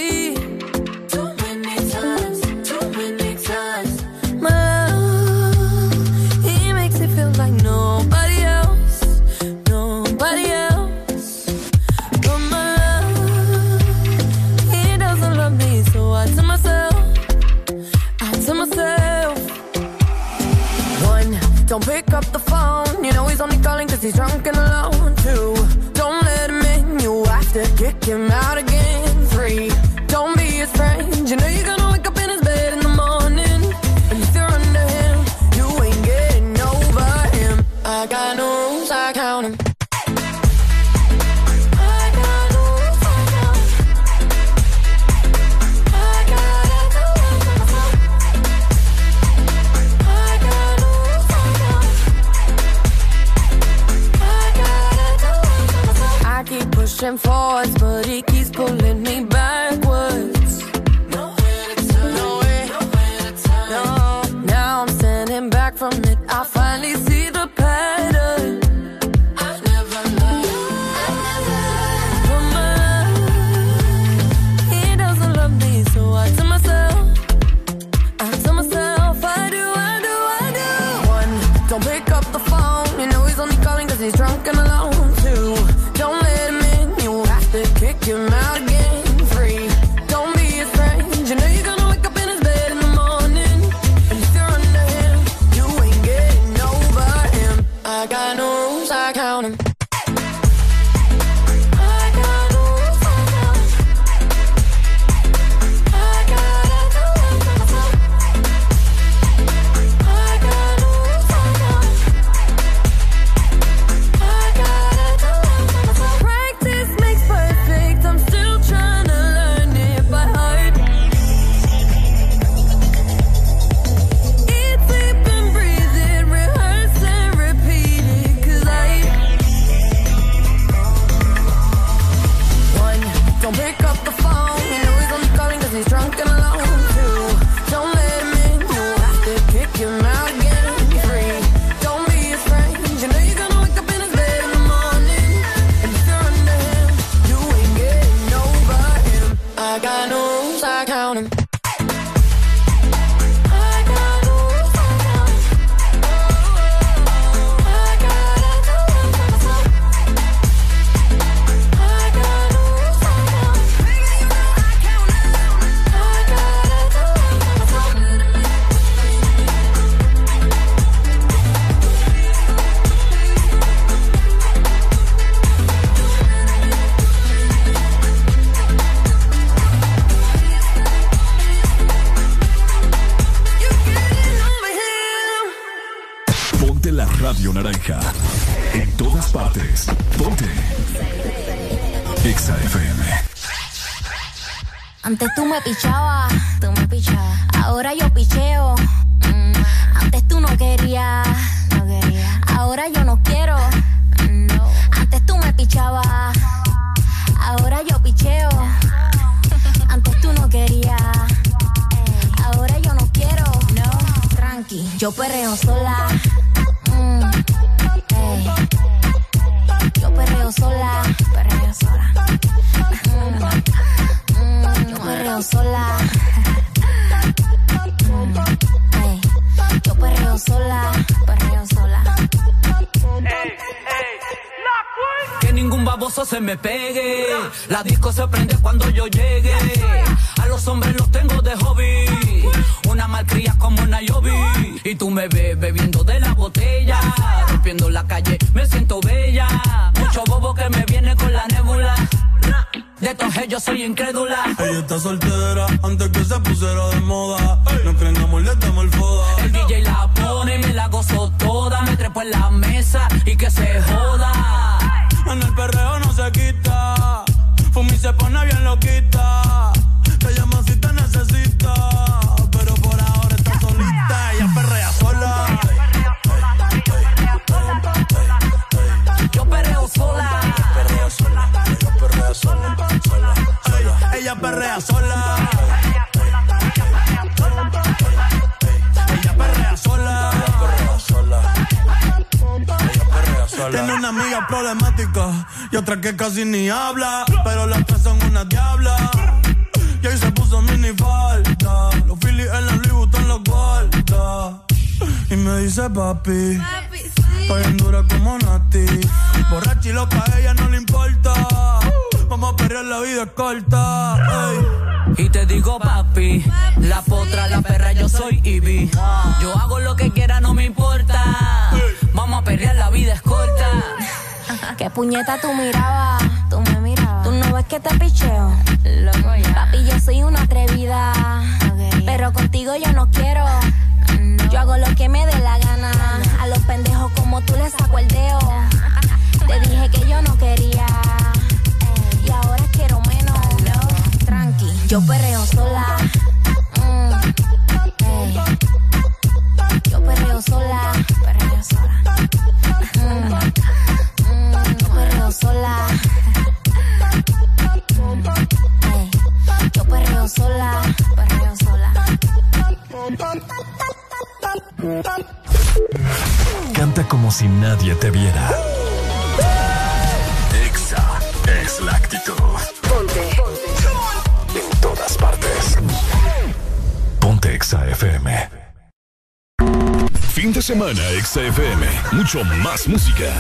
XFM. Mucho más música.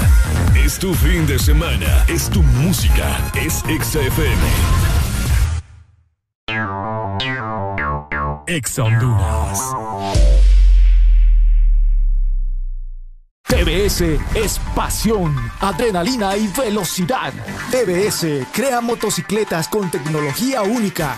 Es tu fin de semana. Es tu música. Es XFM. Ex Honduras. TBS es pasión, adrenalina y velocidad. TBS crea motocicletas con tecnología única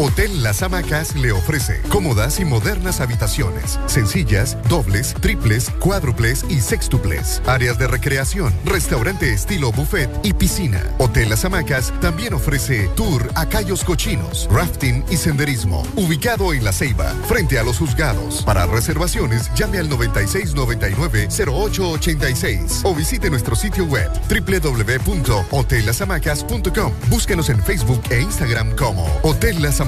Hotel Las Hamacas le ofrece cómodas y modernas habitaciones, sencillas, dobles, triples, cuádruples y sextuples, áreas de recreación, restaurante estilo buffet y piscina. Hotel Las Hamacas también ofrece tour a Cayos Cochinos, rafting y senderismo, ubicado en La Ceiba, frente a los juzgados. Para reservaciones, llame al 9699-0886 o visite nuestro sitio web www.hotellasamacas.com. Búsquenos en Facebook e Instagram como Hotel Las Hamacas.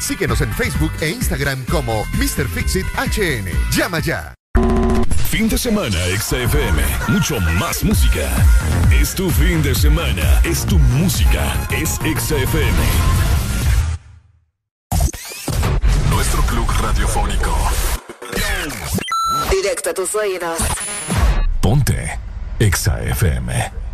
Síguenos en Facebook e Instagram como Mr. Fixit HN. Llama ya. Fin de semana XFM, mucho más música. Es tu fin de semana, es tu música, es XFM. Nuestro club radiofónico. Directo a tus oídos. Ponte XFM.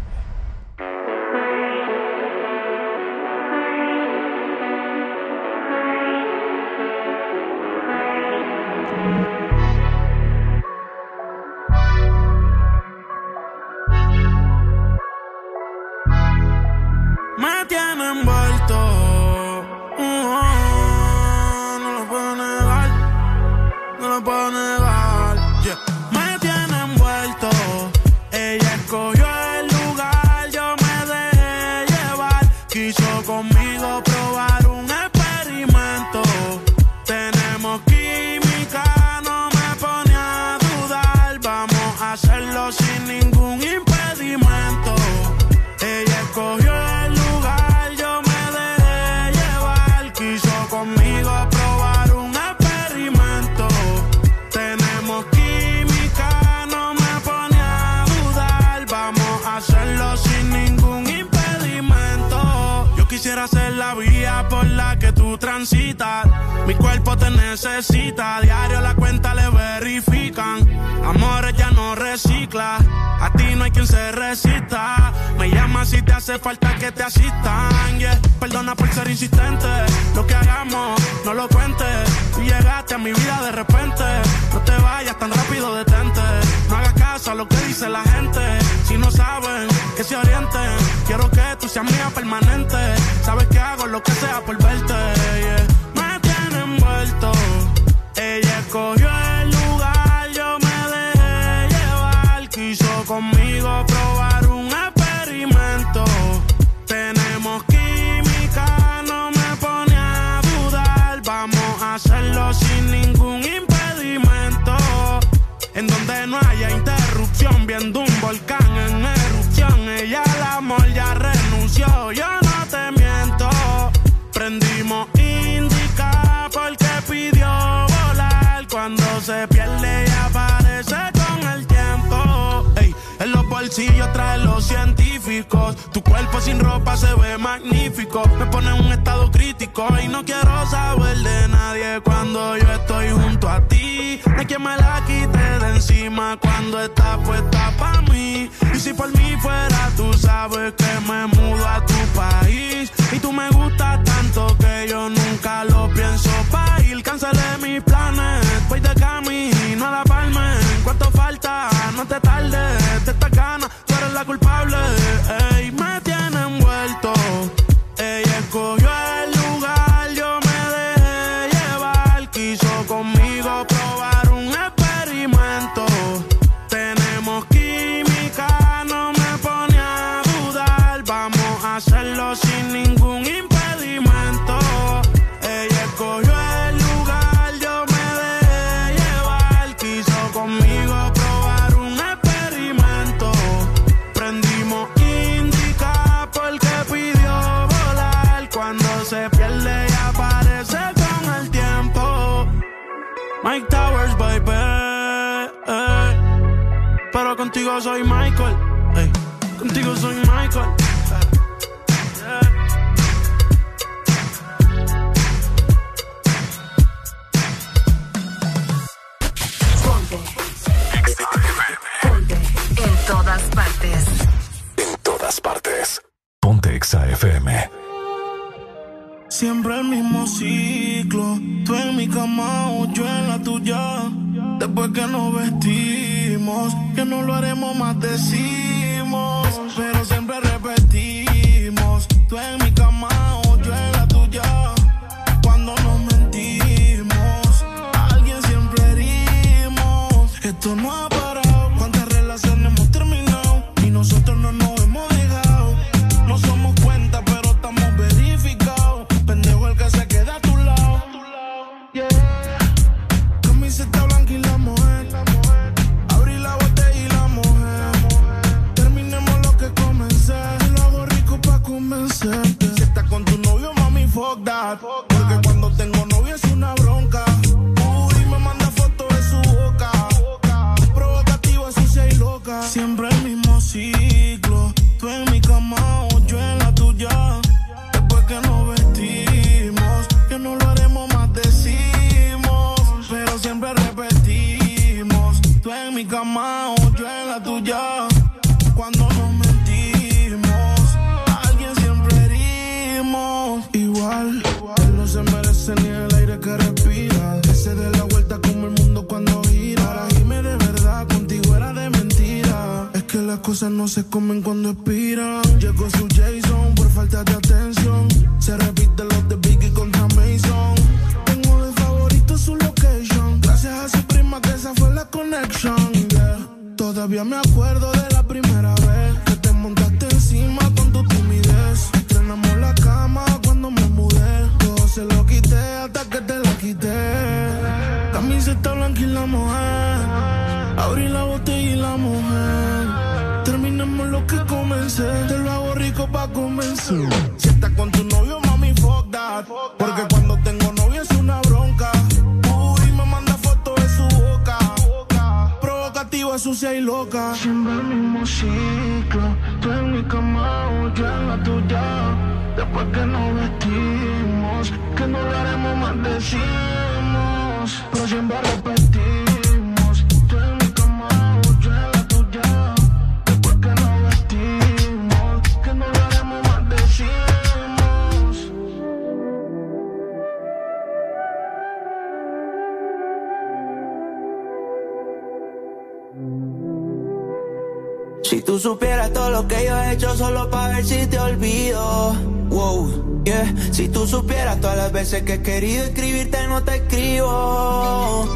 he querido escribirte no te escribo.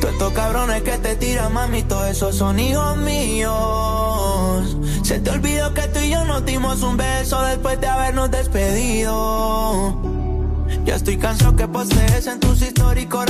Todos estos cabrones que te tiran, mami, todos esos son hijos míos. Se te olvidó que tú y yo nos dimos un beso después de habernos despedido. Ya estoy cansado que posees en tus históricos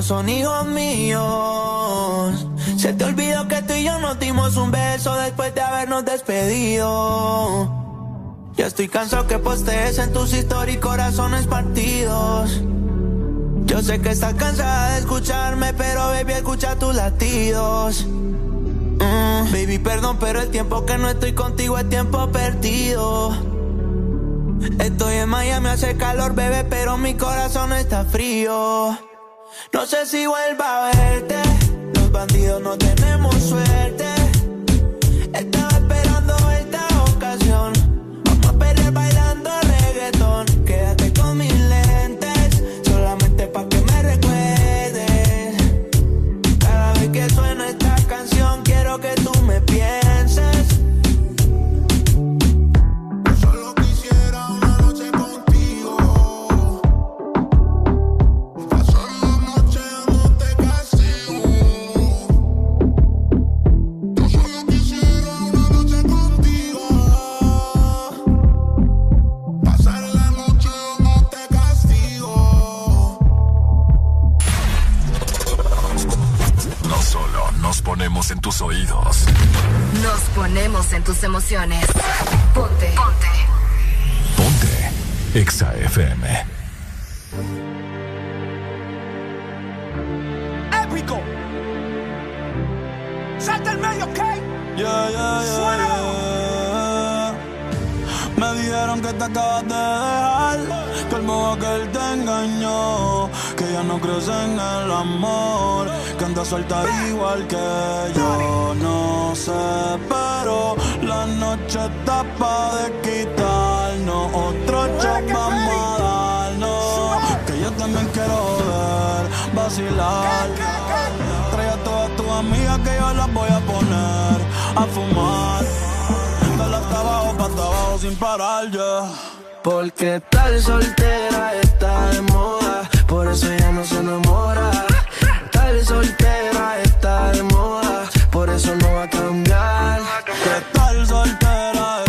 son hijos míos. Se te olvidó que tú y yo nos dimos un beso después de habernos despedido. Ya estoy cansado que postees en tus historias y corazones partidos. Yo sé que estás cansada de escucharme, pero baby, escucha tus latidos. Mm. Baby, perdón, pero el tiempo que no estoy contigo es tiempo perdido. Estoy en Miami, hace calor, bebé, pero mi corazón está frío. No sé si vuelva a verte. emociones. Ponte. Ponte. Ponte. Exa FM. Épico. Salta el medio, ¿ok? Yeah, yeah, yeah, Me dijeron que te acabas de dejar. Que el modo que él te engañó. Que ya no crees en el amor. Que anda suelta igual que yo. No sé, pero a fumar. De la hasta abajo, pa' hasta abajo sin parar, yeah. Porque tal soltera está de moda, por eso ya no se enamora. Tal soltera está de moda, por eso no va a cambiar. Que tal soltera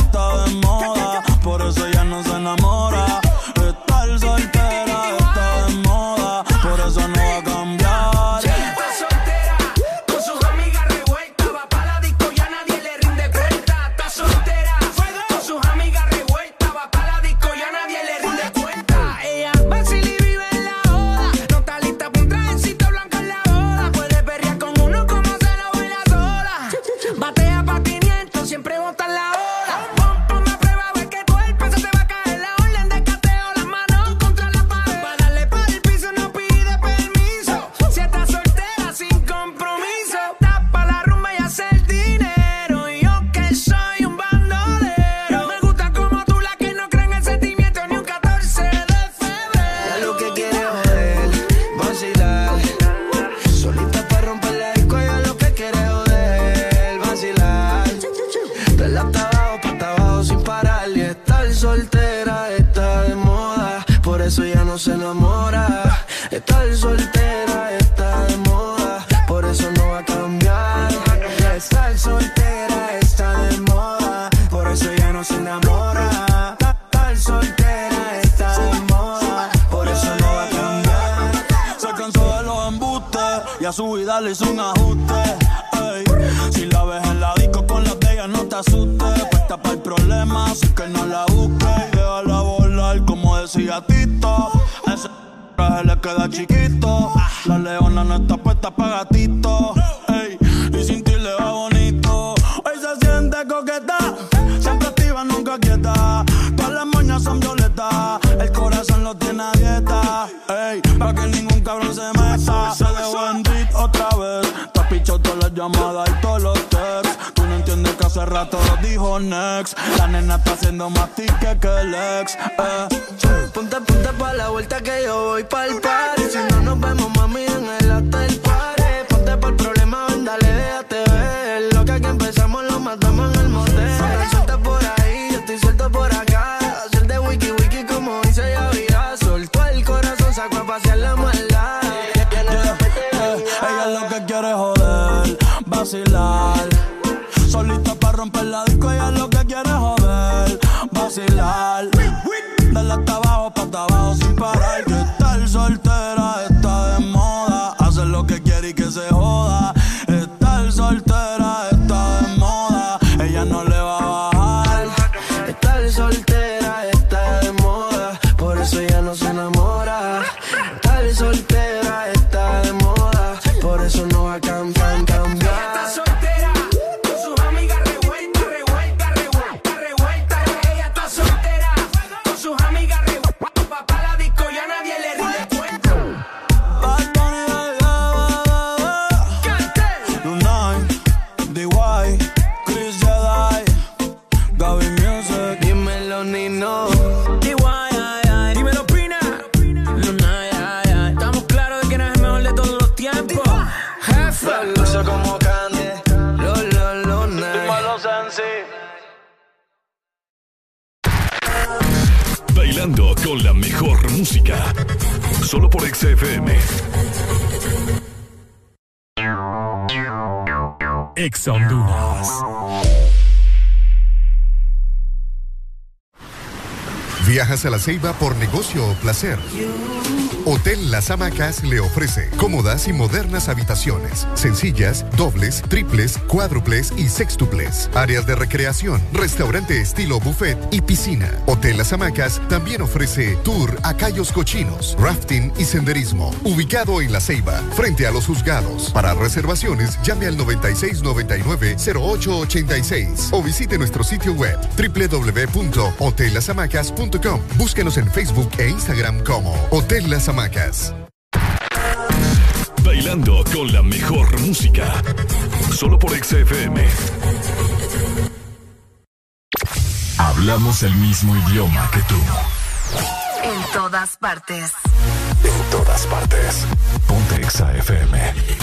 Ceiba por negocio o placer. Las Hamacas le ofrece cómodas y modernas habitaciones, sencillas, dobles, triples, cuádruples y sextuples, áreas de recreación, restaurante estilo buffet y piscina. Hotel Las Hamacas también ofrece tour a Cayos Cochinos, rafting y senderismo, ubicado en La Ceiba, frente a los juzgados. Para reservaciones, llame al 9699-0886 o visite nuestro sitio web www.hotellasamacas.com. Búsquenos en Facebook e Instagram como Hotel Las Hamacas. Con la mejor música. Solo por XFM. Hablamos el mismo idioma que tú. En todas partes. En todas partes. Ponte XFM.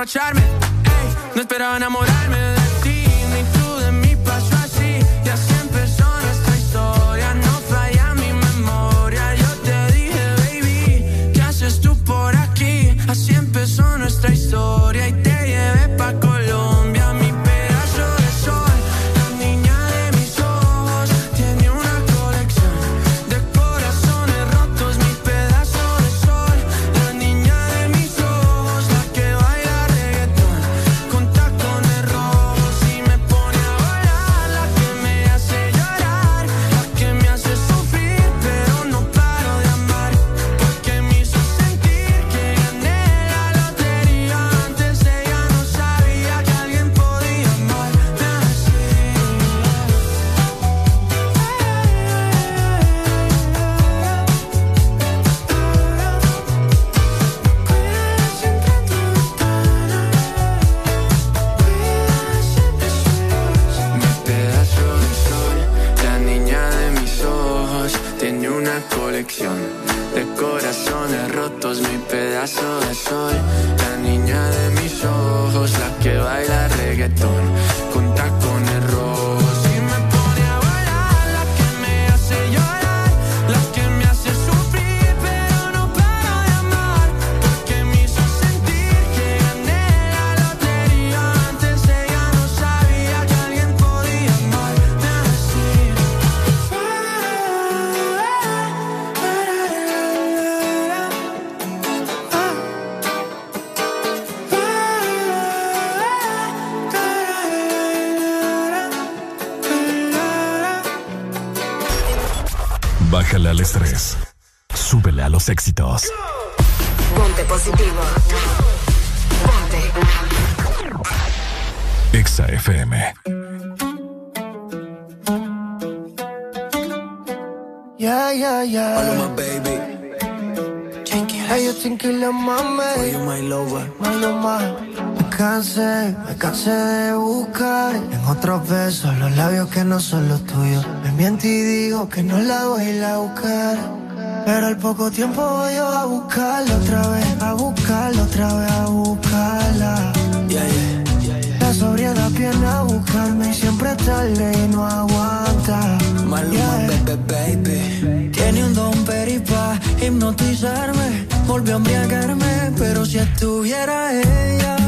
emborracharme. Ey, no esperaba enamorarme que no la voy a ir a buscar. Pero al poco tiempo voy yo a buscarla otra vez, a buscarla otra vez, a buscarla. Yeah, yeah. Yeah, la sobriedad viene a buscarme y siempre tarde y no aguanta. Maluma, baby, baby. Tiene un don peripa hipnotizarme, volvió a embriagarme, pero si estuviera ella